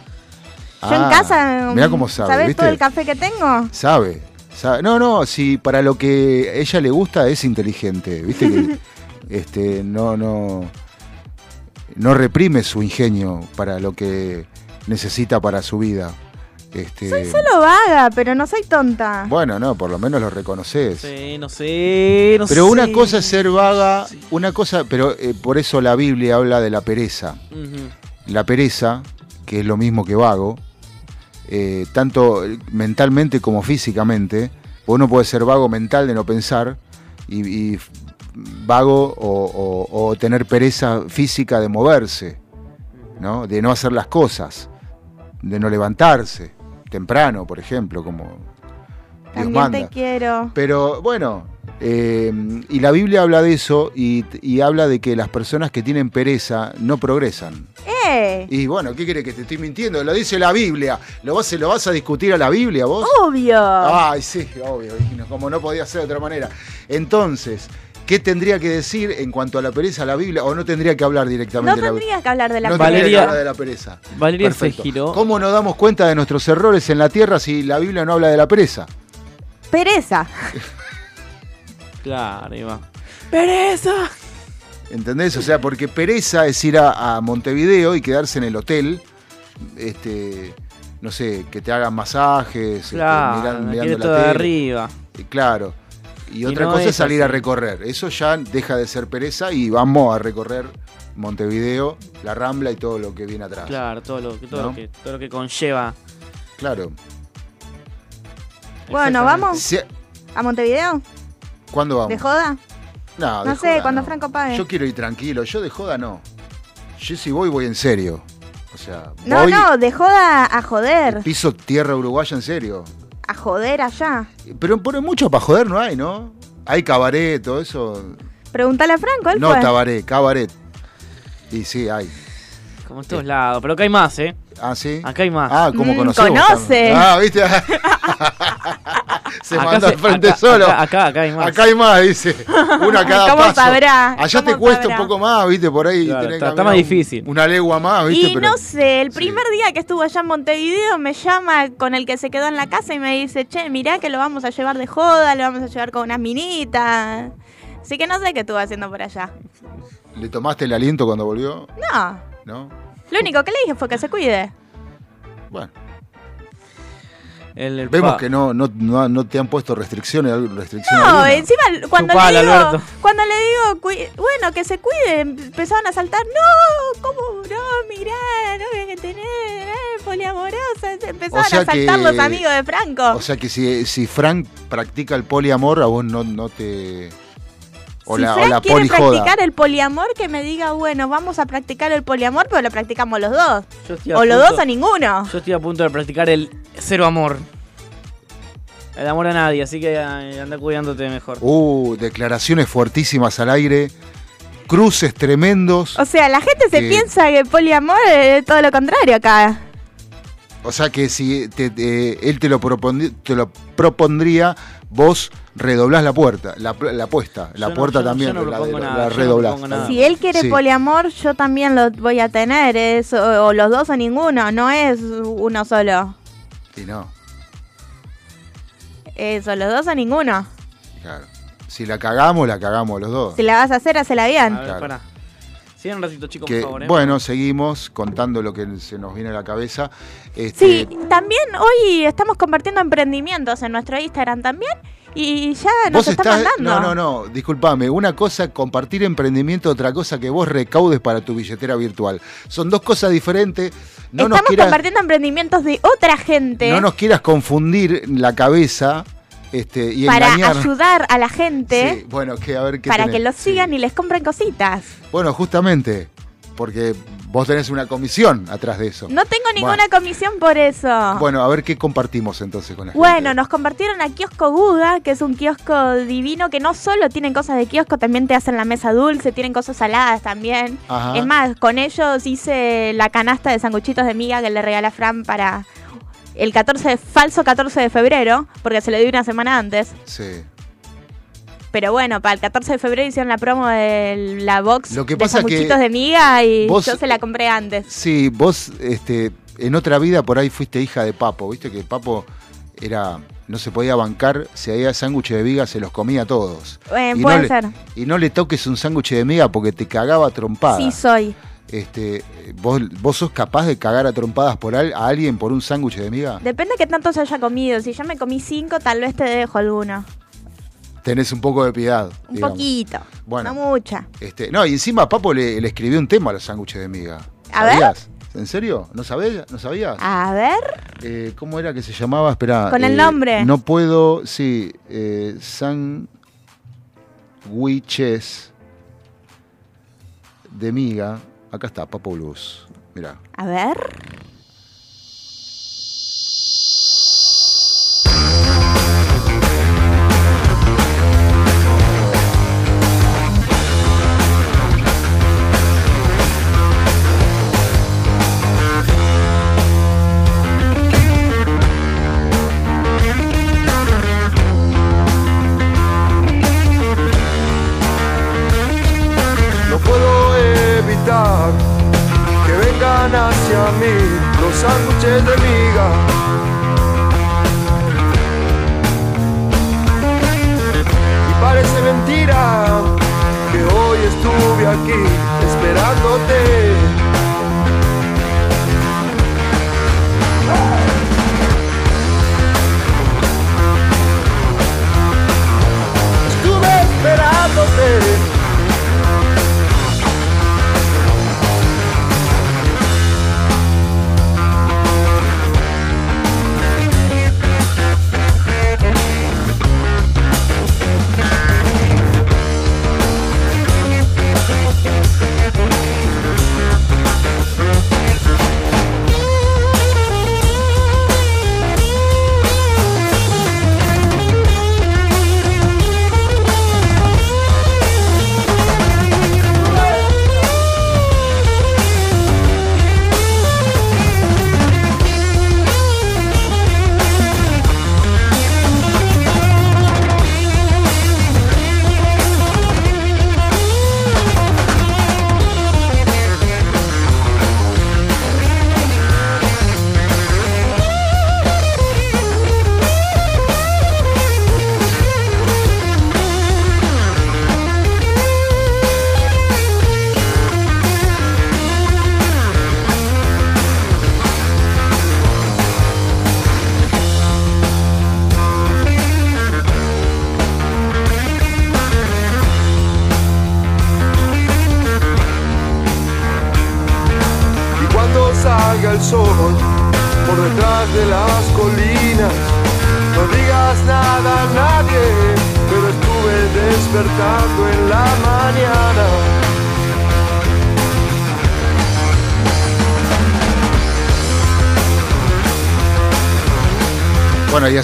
Speaker 6: Yo en
Speaker 7: Ah,
Speaker 6: casa,
Speaker 7: mirá cómo sabe,
Speaker 6: ¿sabés
Speaker 7: ¿viste?
Speaker 6: todo el café que tengo?
Speaker 7: Sabe, sabe. No, no, si para lo que a ella le gusta es inteligente, ¿viste? Que, [laughs] este, no, no. no reprime su ingenio para lo que necesita para su vida. Este,
Speaker 6: Soy solo vaga, pero no soy tonta.
Speaker 7: Bueno, no, por lo menos lo reconoces.
Speaker 5: Sí, no sé, no
Speaker 7: pero
Speaker 5: sé.
Speaker 7: una cosa es ser vaga, una cosa, pero eh, por eso la Biblia habla de la pereza. La pereza, que es lo mismo que vago, eh, tanto mentalmente como físicamente, uno puede ser vago mental de no pensar y, y vago o, o- o tener pereza física de moverse, ¿no? de no hacer las cosas, de no levantarse temprano, por ejemplo, como Dios
Speaker 6: También
Speaker 7: manda.
Speaker 6: te quiero.
Speaker 7: Pero bueno, eh, y la Biblia habla de eso y, y habla de que las personas que tienen pereza no progresan.
Speaker 6: ¡Eh!
Speaker 7: Y bueno, ¿qué quiere que te estoy mintiendo? Lo dice la Biblia. ¿Lo vas, ¿Se lo vas a discutir a la Biblia vos?
Speaker 6: Obvio.
Speaker 7: Ay, sí, obvio. Como no podía ser de otra manera. Entonces, ¿qué tendría que decir en cuanto a la pereza la Biblia? ¿O no tendría que hablar
Speaker 6: No
Speaker 7: directamente de la
Speaker 6: tendrías que hablar de la
Speaker 7: no tendría que hablar de la pereza.
Speaker 5: Valeria se
Speaker 7: Perfecto.
Speaker 5: giró.
Speaker 7: ¿Cómo nos damos cuenta de nuestros errores en la tierra si la Biblia no habla de la pereza?
Speaker 6: Pereza. [laughs]
Speaker 5: Claro, ahí va. ¡Pereza!
Speaker 7: ¿Entendés? O sea, porque pereza es ir a, a Montevideo y quedarse en el hotel, este, no sé, que te hagan masajes, este,
Speaker 5: Claro, me
Speaker 7: mirando
Speaker 5: quiere
Speaker 7: la
Speaker 5: todo de
Speaker 7: tele.
Speaker 5: arriba.
Speaker 7: Eh, Claro. Y,
Speaker 5: Y
Speaker 7: otra
Speaker 5: no
Speaker 7: cosa
Speaker 5: es
Speaker 7: es salir a recorrer. Eso ya deja de ser pereza y vamos a recorrer Montevideo, la Rambla y todo lo que viene atrás.
Speaker 5: Claro, todo lo, todo
Speaker 7: ¿No?
Speaker 5: lo que, todo lo que conlleva.
Speaker 7: Claro.
Speaker 6: Bueno, vamos a Montevideo.
Speaker 7: ¿Cuándo vamos?
Speaker 6: ¿De joda?
Speaker 7: No, de
Speaker 6: No sé,
Speaker 7: joda
Speaker 6: cuando
Speaker 7: no.
Speaker 6: Franco pague.
Speaker 7: Yo quiero ir tranquilo. Yo de joda no. Yo si voy, voy en serio. O sea,
Speaker 6: No,
Speaker 7: voy,
Speaker 6: no, de joda a joder.
Speaker 7: piso tierra uruguaya en serio.
Speaker 6: A joder allá.
Speaker 7: Pero, pero mucho para joder no hay, ¿no? Hay cabaret, todo eso.
Speaker 6: Pregúntale a Franco, él
Speaker 7: No
Speaker 6: fue.
Speaker 7: cabaret, cabaret. Y sí, hay.
Speaker 5: Como en todos lados. Pero acá hay más, ¿eh?
Speaker 7: Ah, sí.
Speaker 5: Acá hay más.
Speaker 7: Ah, ¿cómo
Speaker 6: Mm,
Speaker 7: conocemos?
Speaker 6: conoce.
Speaker 7: Ah, ¿viste? [laughs] se
Speaker 5: Acá
Speaker 7: mandó
Speaker 5: se-
Speaker 7: al frente
Speaker 5: acá-
Speaker 7: solo.
Speaker 5: acá- acá- acá hay más.
Speaker 7: Acá hay más, dice. [laughs] Una a cada
Speaker 6: ¿Cómo
Speaker 7: paso.
Speaker 6: sabrá?
Speaker 7: Allá te
Speaker 6: ¿Cómo
Speaker 7: cuesta
Speaker 6: sabrá?
Speaker 7: un poco más, ¿viste? Por ahí
Speaker 5: Claro,
Speaker 7: tenés
Speaker 5: está-
Speaker 7: que
Speaker 5: está más difícil.
Speaker 7: Una legua más, ¿viste?
Speaker 6: Y
Speaker 7: Pero
Speaker 6: no sé, el primer día que estuvo allá en Montevideo me llama con el que se quedó en la casa y me dice, che, mirá que lo vamos a llevar de joda, lo vamos a llevar con unas minitas. Así que no sé qué estuvo haciendo por allá.
Speaker 7: ¿le tomaste el aliento cuando volvió?
Speaker 6: No,
Speaker 7: ¿No?
Speaker 6: lo único que le dije fue que se cuide.
Speaker 7: Bueno.
Speaker 5: El
Speaker 7: Vemos que no, no, no, no te han puesto restricciones, restricciones
Speaker 6: No,
Speaker 7: alguna.
Speaker 6: encima cuando
Speaker 5: Chupala,
Speaker 6: le digo,
Speaker 5: Alberto.
Speaker 6: cuando le digo, "Cui- bueno, que se cuide, empezaron a saltar, no, ¿cómo? No, mirá, no voy a tener, eh, poliamorosa. Empezaron
Speaker 7: O sea
Speaker 6: a saltar
Speaker 7: que-
Speaker 6: los amigos de Franco.
Speaker 7: O sea que si, si Frank practica el poliamor, a vos no, no te... O
Speaker 6: si
Speaker 7: la, o
Speaker 6: Frank
Speaker 7: la
Speaker 6: quiere practicar el poliamor, que me diga, bueno, vamos a practicar el poliamor, pero lo practicamos los dos. O los
Speaker 5: punto-
Speaker 6: dos o ninguno.
Speaker 5: Yo estoy a punto de practicar el cero amor. El amor a nadie, así que eh, anda cuidándote mejor.
Speaker 7: Uh, declaraciones fuertísimas al aire, cruces tremendos.
Speaker 6: O sea, la gente se
Speaker 7: Eh.
Speaker 6: piensa que el poliamor es todo lo contrario acá.
Speaker 7: O sea que si te- te- él te lo, propondría, te lo propondría, vos redoblás la puerta, la, la apuesta, la
Speaker 5: Yo no-
Speaker 7: puerta
Speaker 5: no-
Speaker 7: también
Speaker 5: yo no
Speaker 7: la,
Speaker 5: propongo
Speaker 7: la
Speaker 5: nada, yo no
Speaker 7: redoblás.
Speaker 6: Si él quiere
Speaker 7: Sí.
Speaker 6: poliamor, yo también lo voy a tener. Es, o, o los dos o ninguno, no es uno solo.
Speaker 7: Y no,
Speaker 6: Eso, los dos o ninguno.
Speaker 7: claro. Si la cagamos, la cagamos los dos.
Speaker 6: Si la vas a hacer, hacela bien.
Speaker 5: A ver,
Speaker 7: Claro.
Speaker 5: pará. Sigan un ratito, chicos,
Speaker 7: Que,
Speaker 5: por favor. ¿eh?
Speaker 7: bueno, seguimos contando lo que se nos viene a la cabeza. Este,
Speaker 6: Sí, también hoy estamos compartiendo emprendimientos en nuestro Instagram también. Y ya nos
Speaker 7: Vos estás,
Speaker 6: mandando.
Speaker 7: no, no, no, discúlpame. Una cosa compartir emprendimiento, otra cosa que vos recaudes para tu billetera virtual. Son dos cosas diferentes. No nos
Speaker 6: estamos
Speaker 7: quieras,
Speaker 6: compartiendo emprendimientos de otra gente
Speaker 7: no nos quieras confundir la cabeza este, y
Speaker 6: para
Speaker 7: engañar.
Speaker 6: ayudar a la gente
Speaker 7: Sí, bueno, que a ver qué
Speaker 6: para
Speaker 7: tenés.
Speaker 6: que los sigan y les compren cositas.
Speaker 7: Bueno, justamente, porque vos tenés una comisión atrás de eso.
Speaker 6: No tengo ninguna comisión por eso.
Speaker 7: Bueno, a ver qué compartimos entonces con la
Speaker 6: Bueno,
Speaker 7: gente.
Speaker 6: nos compartieron a Kiosco Guda, que es un kiosco divino que no solo tienen cosas de kiosco, también te hacen la mesa dulce, tienen cosas saladas también.
Speaker 7: Ajá.
Speaker 6: Es más, con ellos hice la canasta de sanguchitos de miga que le regala Fran para el 14 de- falso 14 de febrero, porque se le dio una semana antes.
Speaker 7: Sí.
Speaker 6: Pero bueno, para el 14 de febrero hicieron la promo de la box
Speaker 7: Lo que
Speaker 6: de
Speaker 7: que
Speaker 6: de miga y
Speaker 7: vos-
Speaker 6: yo se la compré antes.
Speaker 7: Sí, vos este, en otra vida por ahí fuiste hija de Papo, viste que Papo era no se podía bancar, si había sándwich de miga se los comía a todos.
Speaker 6: Eh,
Speaker 7: y
Speaker 6: puede
Speaker 7: no le,
Speaker 6: ser.
Speaker 7: Y no le toques un sándwich de miga porque te cagaba a trompadas.
Speaker 6: Sí soy.
Speaker 7: Este, ¿vos, ¿Vos sos capaz de cagar a trompadas por al- a alguien por un sándwich de miga?
Speaker 6: Depende de qué tanto se haya comido. Si yo me comí cinco, tal vez te dejo alguno.
Speaker 7: Tenés un poco de piedad.
Speaker 6: Un
Speaker 7: digamos.
Speaker 6: poquito.
Speaker 7: Bueno.
Speaker 6: No mucha.
Speaker 7: Este, no, y encima Papo le, le escribió un tema a los sándwiches de miga.
Speaker 6: A ver.
Speaker 7: ¿Sabías? ¿En serio? ¿No sabías? ¿No sabías?
Speaker 6: A ver.
Speaker 7: Eh, ¿Cómo era que se llamaba? Espera.
Speaker 6: Con el
Speaker 7: eh,
Speaker 6: nombre.
Speaker 7: No puedo, sí. Eh, sándwiches de miga. Acá está, Papo Blues. Mirá.
Speaker 6: A ver.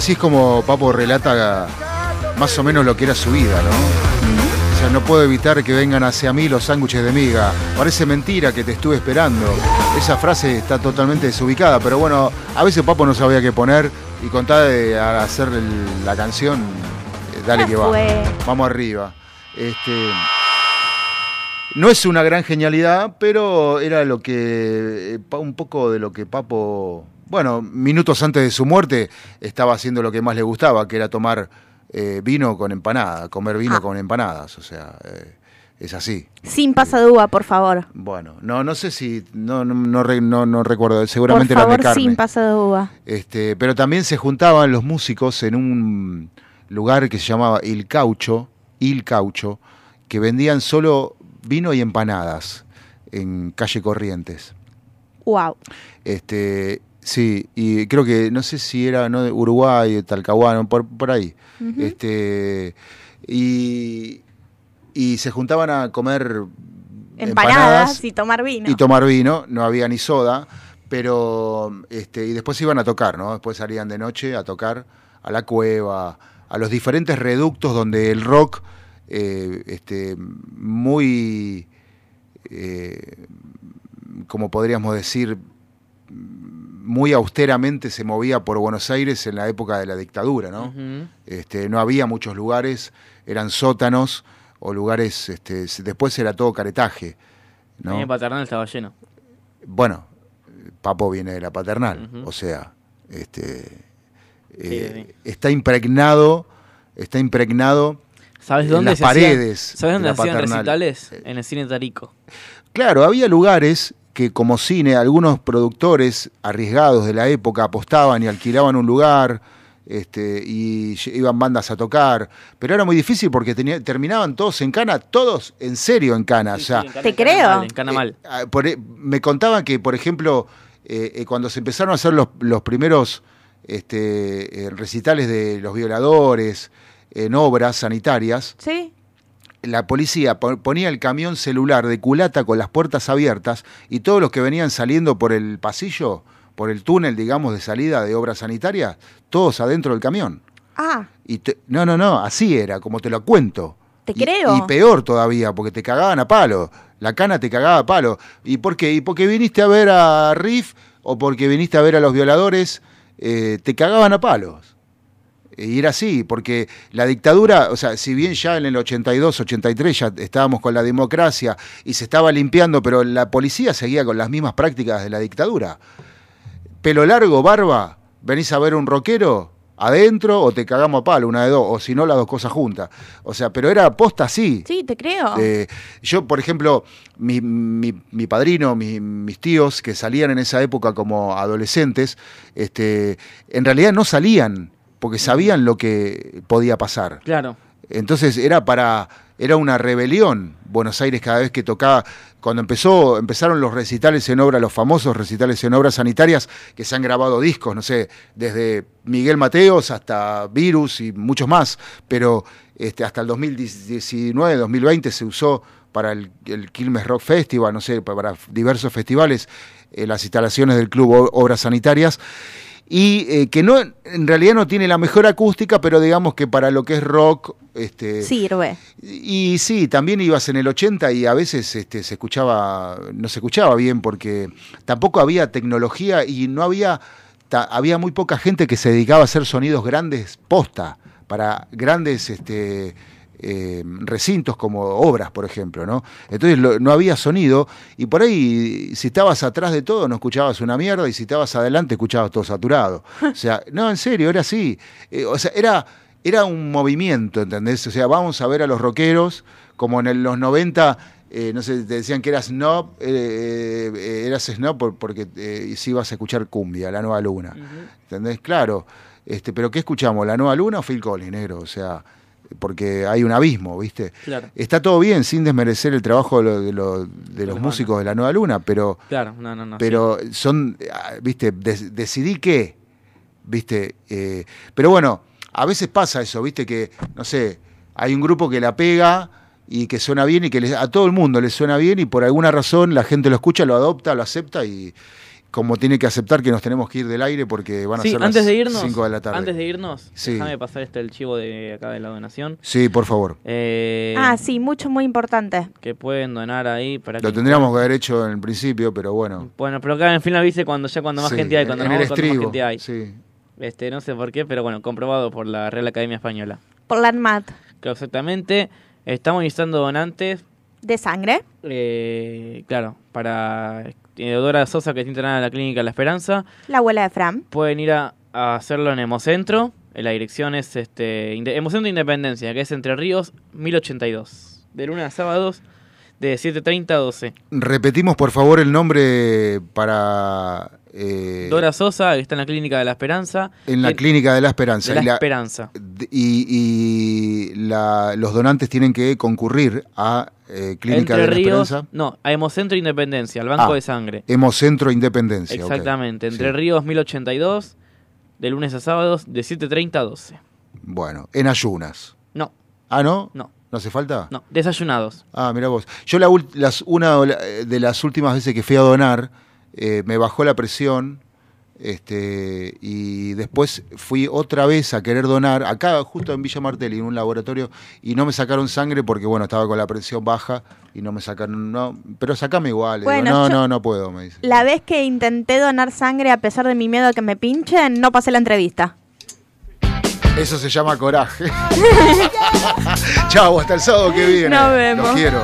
Speaker 7: Así es como Papo relata más o menos lo que era su vida, ¿no? O sea, no puedo evitar que vengan hacia mí los sándwiches de miga. Parece mentira que te estuve esperando. Esa frase está totalmente desubicada, pero bueno, a veces Papo no sabía qué poner y con tal de hacer la canción, eh, dale
Speaker 6: Ya
Speaker 7: que va. Vamos arriba. Este, no es una gran genialidad, pero era lo que. eh, un poco de lo que Papo. Bueno, minutos antes de su muerte estaba haciendo lo que más le gustaba, que era tomar eh, vino con empanada, comer vino
Speaker 6: Ah.
Speaker 7: con empanadas. O sea, eh, es así.
Speaker 6: Sin pasadúa, por favor.
Speaker 7: Bueno, no, no sé si. No, no, no, no- recuerdo, seguramente
Speaker 6: por
Speaker 7: era de
Speaker 6: favor,
Speaker 7: carne.
Speaker 6: sin pasadúa.
Speaker 7: Este, pero también se juntaban los músicos en un lugar que se llamaba Il Caucho, Il Caucho, que vendían solo vino y empanadas en calle Corrientes.
Speaker 6: Wow.
Speaker 7: Este, sí, y creo que no sé si era no Uruguay, Talcahuano, por, por ahí. Este, y, y se juntaban a comer
Speaker 6: Empanadas, y tomar vino.
Speaker 7: y tomar vino, no había ni soda, pero este, y después iban a tocar, ¿no? Después salían de noche a tocar a la cueva, a los diferentes reductos donde el rock eh, este, muy eh, como podríamos decir muy austeramente se movía por Buenos Aires en la época de la dictadura, ¿no? Este, no había muchos lugares, eran sótanos o lugares, este, después era todo caretaje. ¿no?
Speaker 5: En Paternal estaba lleno.
Speaker 7: Bueno, Papo viene de la paternal, o sea, este,
Speaker 5: Sí,
Speaker 7: eh, está impregnado, está impregnado
Speaker 5: ¿Sabes
Speaker 7: en
Speaker 5: dónde
Speaker 7: las
Speaker 5: se hacían-
Speaker 7: paredes.
Speaker 5: ¿Sabes dónde hacían
Speaker 7: paternal.
Speaker 5: recitales? En el cine Tarico.
Speaker 7: Claro, había lugares que como cine algunos productores arriesgados de la época apostaban y alquilaban un lugar este, y iban bandas a tocar, pero era muy difícil porque tenía- terminaban todos en cana, todos en serio en cana. o sea,
Speaker 6: Te creo.
Speaker 5: En cana mal.
Speaker 7: Por me contaban que, por ejemplo, eh, eh, cuando se empezaron a hacer los, los primeros este, eh, recitales de los violadores en obras sanitarias,
Speaker 6: Sí.
Speaker 7: La policía po- ponía el camión celular de culata con las puertas abiertas y todos los que venían saliendo por el pasillo, por el túnel, digamos, de salida de obras sanitarias, todos adentro del camión.
Speaker 6: Ah,
Speaker 7: Y te- no, no, no, así era, como te lo cuento.
Speaker 6: te
Speaker 7: Y-
Speaker 6: creo.
Speaker 7: Y peor todavía, porque te cagaban a palo. La cana te cagaba a palo. ¿Y por qué? ¿Y porque viniste a ver a Riff o porque viniste a ver a los violadores? Eh, te cagaban a palos. Y era así, porque la dictadura, o sea, si bien ya en el 82, 83 ya estábamos con la democracia y se estaba limpiando, pero la policía seguía con las mismas prácticas de la dictadura. Pelo largo, barba, venís a ver un rockero adentro o te cagamos a palo, una de dos, o si no, las dos cosas juntas. O sea, pero era posta así.
Speaker 6: Sí, te creo.
Speaker 7: Eh, yo, por ejemplo, mi, mi- mi padrino, mi- mis tíos que salían en esa época como adolescentes, este, en realidad no salían porque sabían lo que podía pasar.
Speaker 5: Claro.
Speaker 7: Entonces era para era una rebelión Buenos Aires cada vez que tocaba cuando empezó empezaron los recitales en obra los famosos recitales en obras sanitarias que se han grabado discos no sé desde Miguel Mateos hasta Virus y muchos más pero este hasta el 2019 2020 se usó para el, el Quilmes Rock Festival no sé para diversos festivales eh, las instalaciones del club Obras Sanitarias y eh, que no en realidad no tiene la mejor acústica, pero digamos que para lo que es rock, este,
Speaker 6: Sirve.
Speaker 7: y sí, también ibas en el 80 y a veces este, se escuchaba, no se escuchaba bien porque tampoco había tecnología y no había, ta- había muy poca gente que se dedicaba a hacer sonidos grandes posta para grandes este, eh, recintos como obras, por ejemplo, ¿no? Entonces lo- no había sonido y por ahí si estabas atrás de todo no escuchabas una mierda y si estabas adelante escuchabas todo saturado. [laughs] O sea, no, en serio, era así. Eh, o sea, era, era un movimiento, ¿entendés? O sea, vamos a ver a los rockeros como en el- los 90... eh, no sé, te decían que eras snob, eh, eh, eras snob por- porque si ibas a escuchar cumbia, la nueva luna. ¿Entendés? Claro. Este, pero ¿qué escuchamos? ¿La nueva luna o Phil Collins, negro? O sea, porque hay un abismo, ¿viste?
Speaker 5: Claro.
Speaker 7: Está todo bien sin desmerecer el trabajo de, lo- de lo- de los músicos de la nueva luna, pero,
Speaker 5: Claro, no, no, no.
Speaker 7: pero son, ah, ¿viste? Decidí qué, ¿viste? Eh, pero bueno, a veces pasa eso, ¿viste? Que, no sé, hay un grupo que la pega y que suena bien y que les- a todo el mundo le suena bien y por alguna razón la gente lo escucha, lo adopta, lo acepta y como tiene que aceptar que nos tenemos que ir del aire porque van a
Speaker 5: Sí,
Speaker 7: ser
Speaker 5: antes
Speaker 7: las
Speaker 5: de irnos,
Speaker 7: 5 de la tarde.
Speaker 5: antes de irnos,
Speaker 7: Sí.
Speaker 5: déjame pasar este el chivo de acá de la donación.
Speaker 7: Sí, por favor.
Speaker 5: Eh,
Speaker 6: Ah, sí, mucho, muy importante.
Speaker 5: Que pueden donar ahí para
Speaker 7: Lo
Speaker 5: que-
Speaker 7: tendríamos que haber hecho en el principio, pero bueno.
Speaker 5: Bueno, pero acá en fin la dice cuando ya cuando más
Speaker 7: Sí,
Speaker 5: gente hay, cuando
Speaker 7: en
Speaker 5: nos
Speaker 7: el
Speaker 5: vamos, cuando más gente hay.
Speaker 7: sí.
Speaker 5: Este, no sé por qué, pero bueno, comprobado por la Real Academia Española.
Speaker 6: Por la ANMAT.
Speaker 5: Claro, exactamente. Estamos necesitando donantes,
Speaker 6: ¿De sangre?
Speaker 5: eh, claro, para Teodora Sosa que está internada en la clínica La Esperanza.
Speaker 6: La abuela de Fran.
Speaker 5: Pueden ir a, a hacerlo en Hemocentro. La dirección es este Hemocentro Independencia, que es Entre Ríos 1082. De lunes a sábados, de 7.30 a 12.
Speaker 7: Repetimos, por favor, el nombre para... eh,
Speaker 5: Dora Sosa, que está en la clínica de La Esperanza.
Speaker 7: en la
Speaker 5: En-
Speaker 7: Clínica de la Esperanza.
Speaker 5: de la
Speaker 7: Y la-
Speaker 5: Esperanza.
Speaker 7: Y, y la- los donantes tienen que concurrir a eh, Clínica
Speaker 5: Entre
Speaker 7: de la
Speaker 5: Ríos,
Speaker 7: Esperanza.
Speaker 5: no, a Hemocentro Independencia, al Banco
Speaker 7: Ah,
Speaker 5: de Sangre.
Speaker 7: Hemocentro Independencia.
Speaker 5: Exactamente, Entre
Speaker 7: Sí.
Speaker 5: Ríos 1082, de lunes a sábados, de 7.30 a 12.
Speaker 7: Bueno, en ayunas.
Speaker 5: No.
Speaker 7: Ah, ¿no?
Speaker 5: No.
Speaker 7: ¿No hace falta?
Speaker 5: No, desayunados.
Speaker 7: Ah, mira vos. Yo la, las, una de las últimas veces que fui a donar, eh, me bajó la presión este, y después fui otra vez a querer donar, acá justo en Villa Martelli, en un laboratorio, y no me sacaron sangre porque, bueno, estaba con la presión baja y no me sacaron, no, pero sacame igual. Digo,
Speaker 6: Bueno,
Speaker 7: no, no, no puedo, me dice.
Speaker 6: La vez que intenté donar sangre a pesar de mi miedo a que me pinchen, no pasé la entrevista.
Speaker 7: Eso se llama coraje. [laughs] Chau, hasta el sábado que viene.
Speaker 6: Nos vemos.
Speaker 7: Los quiero.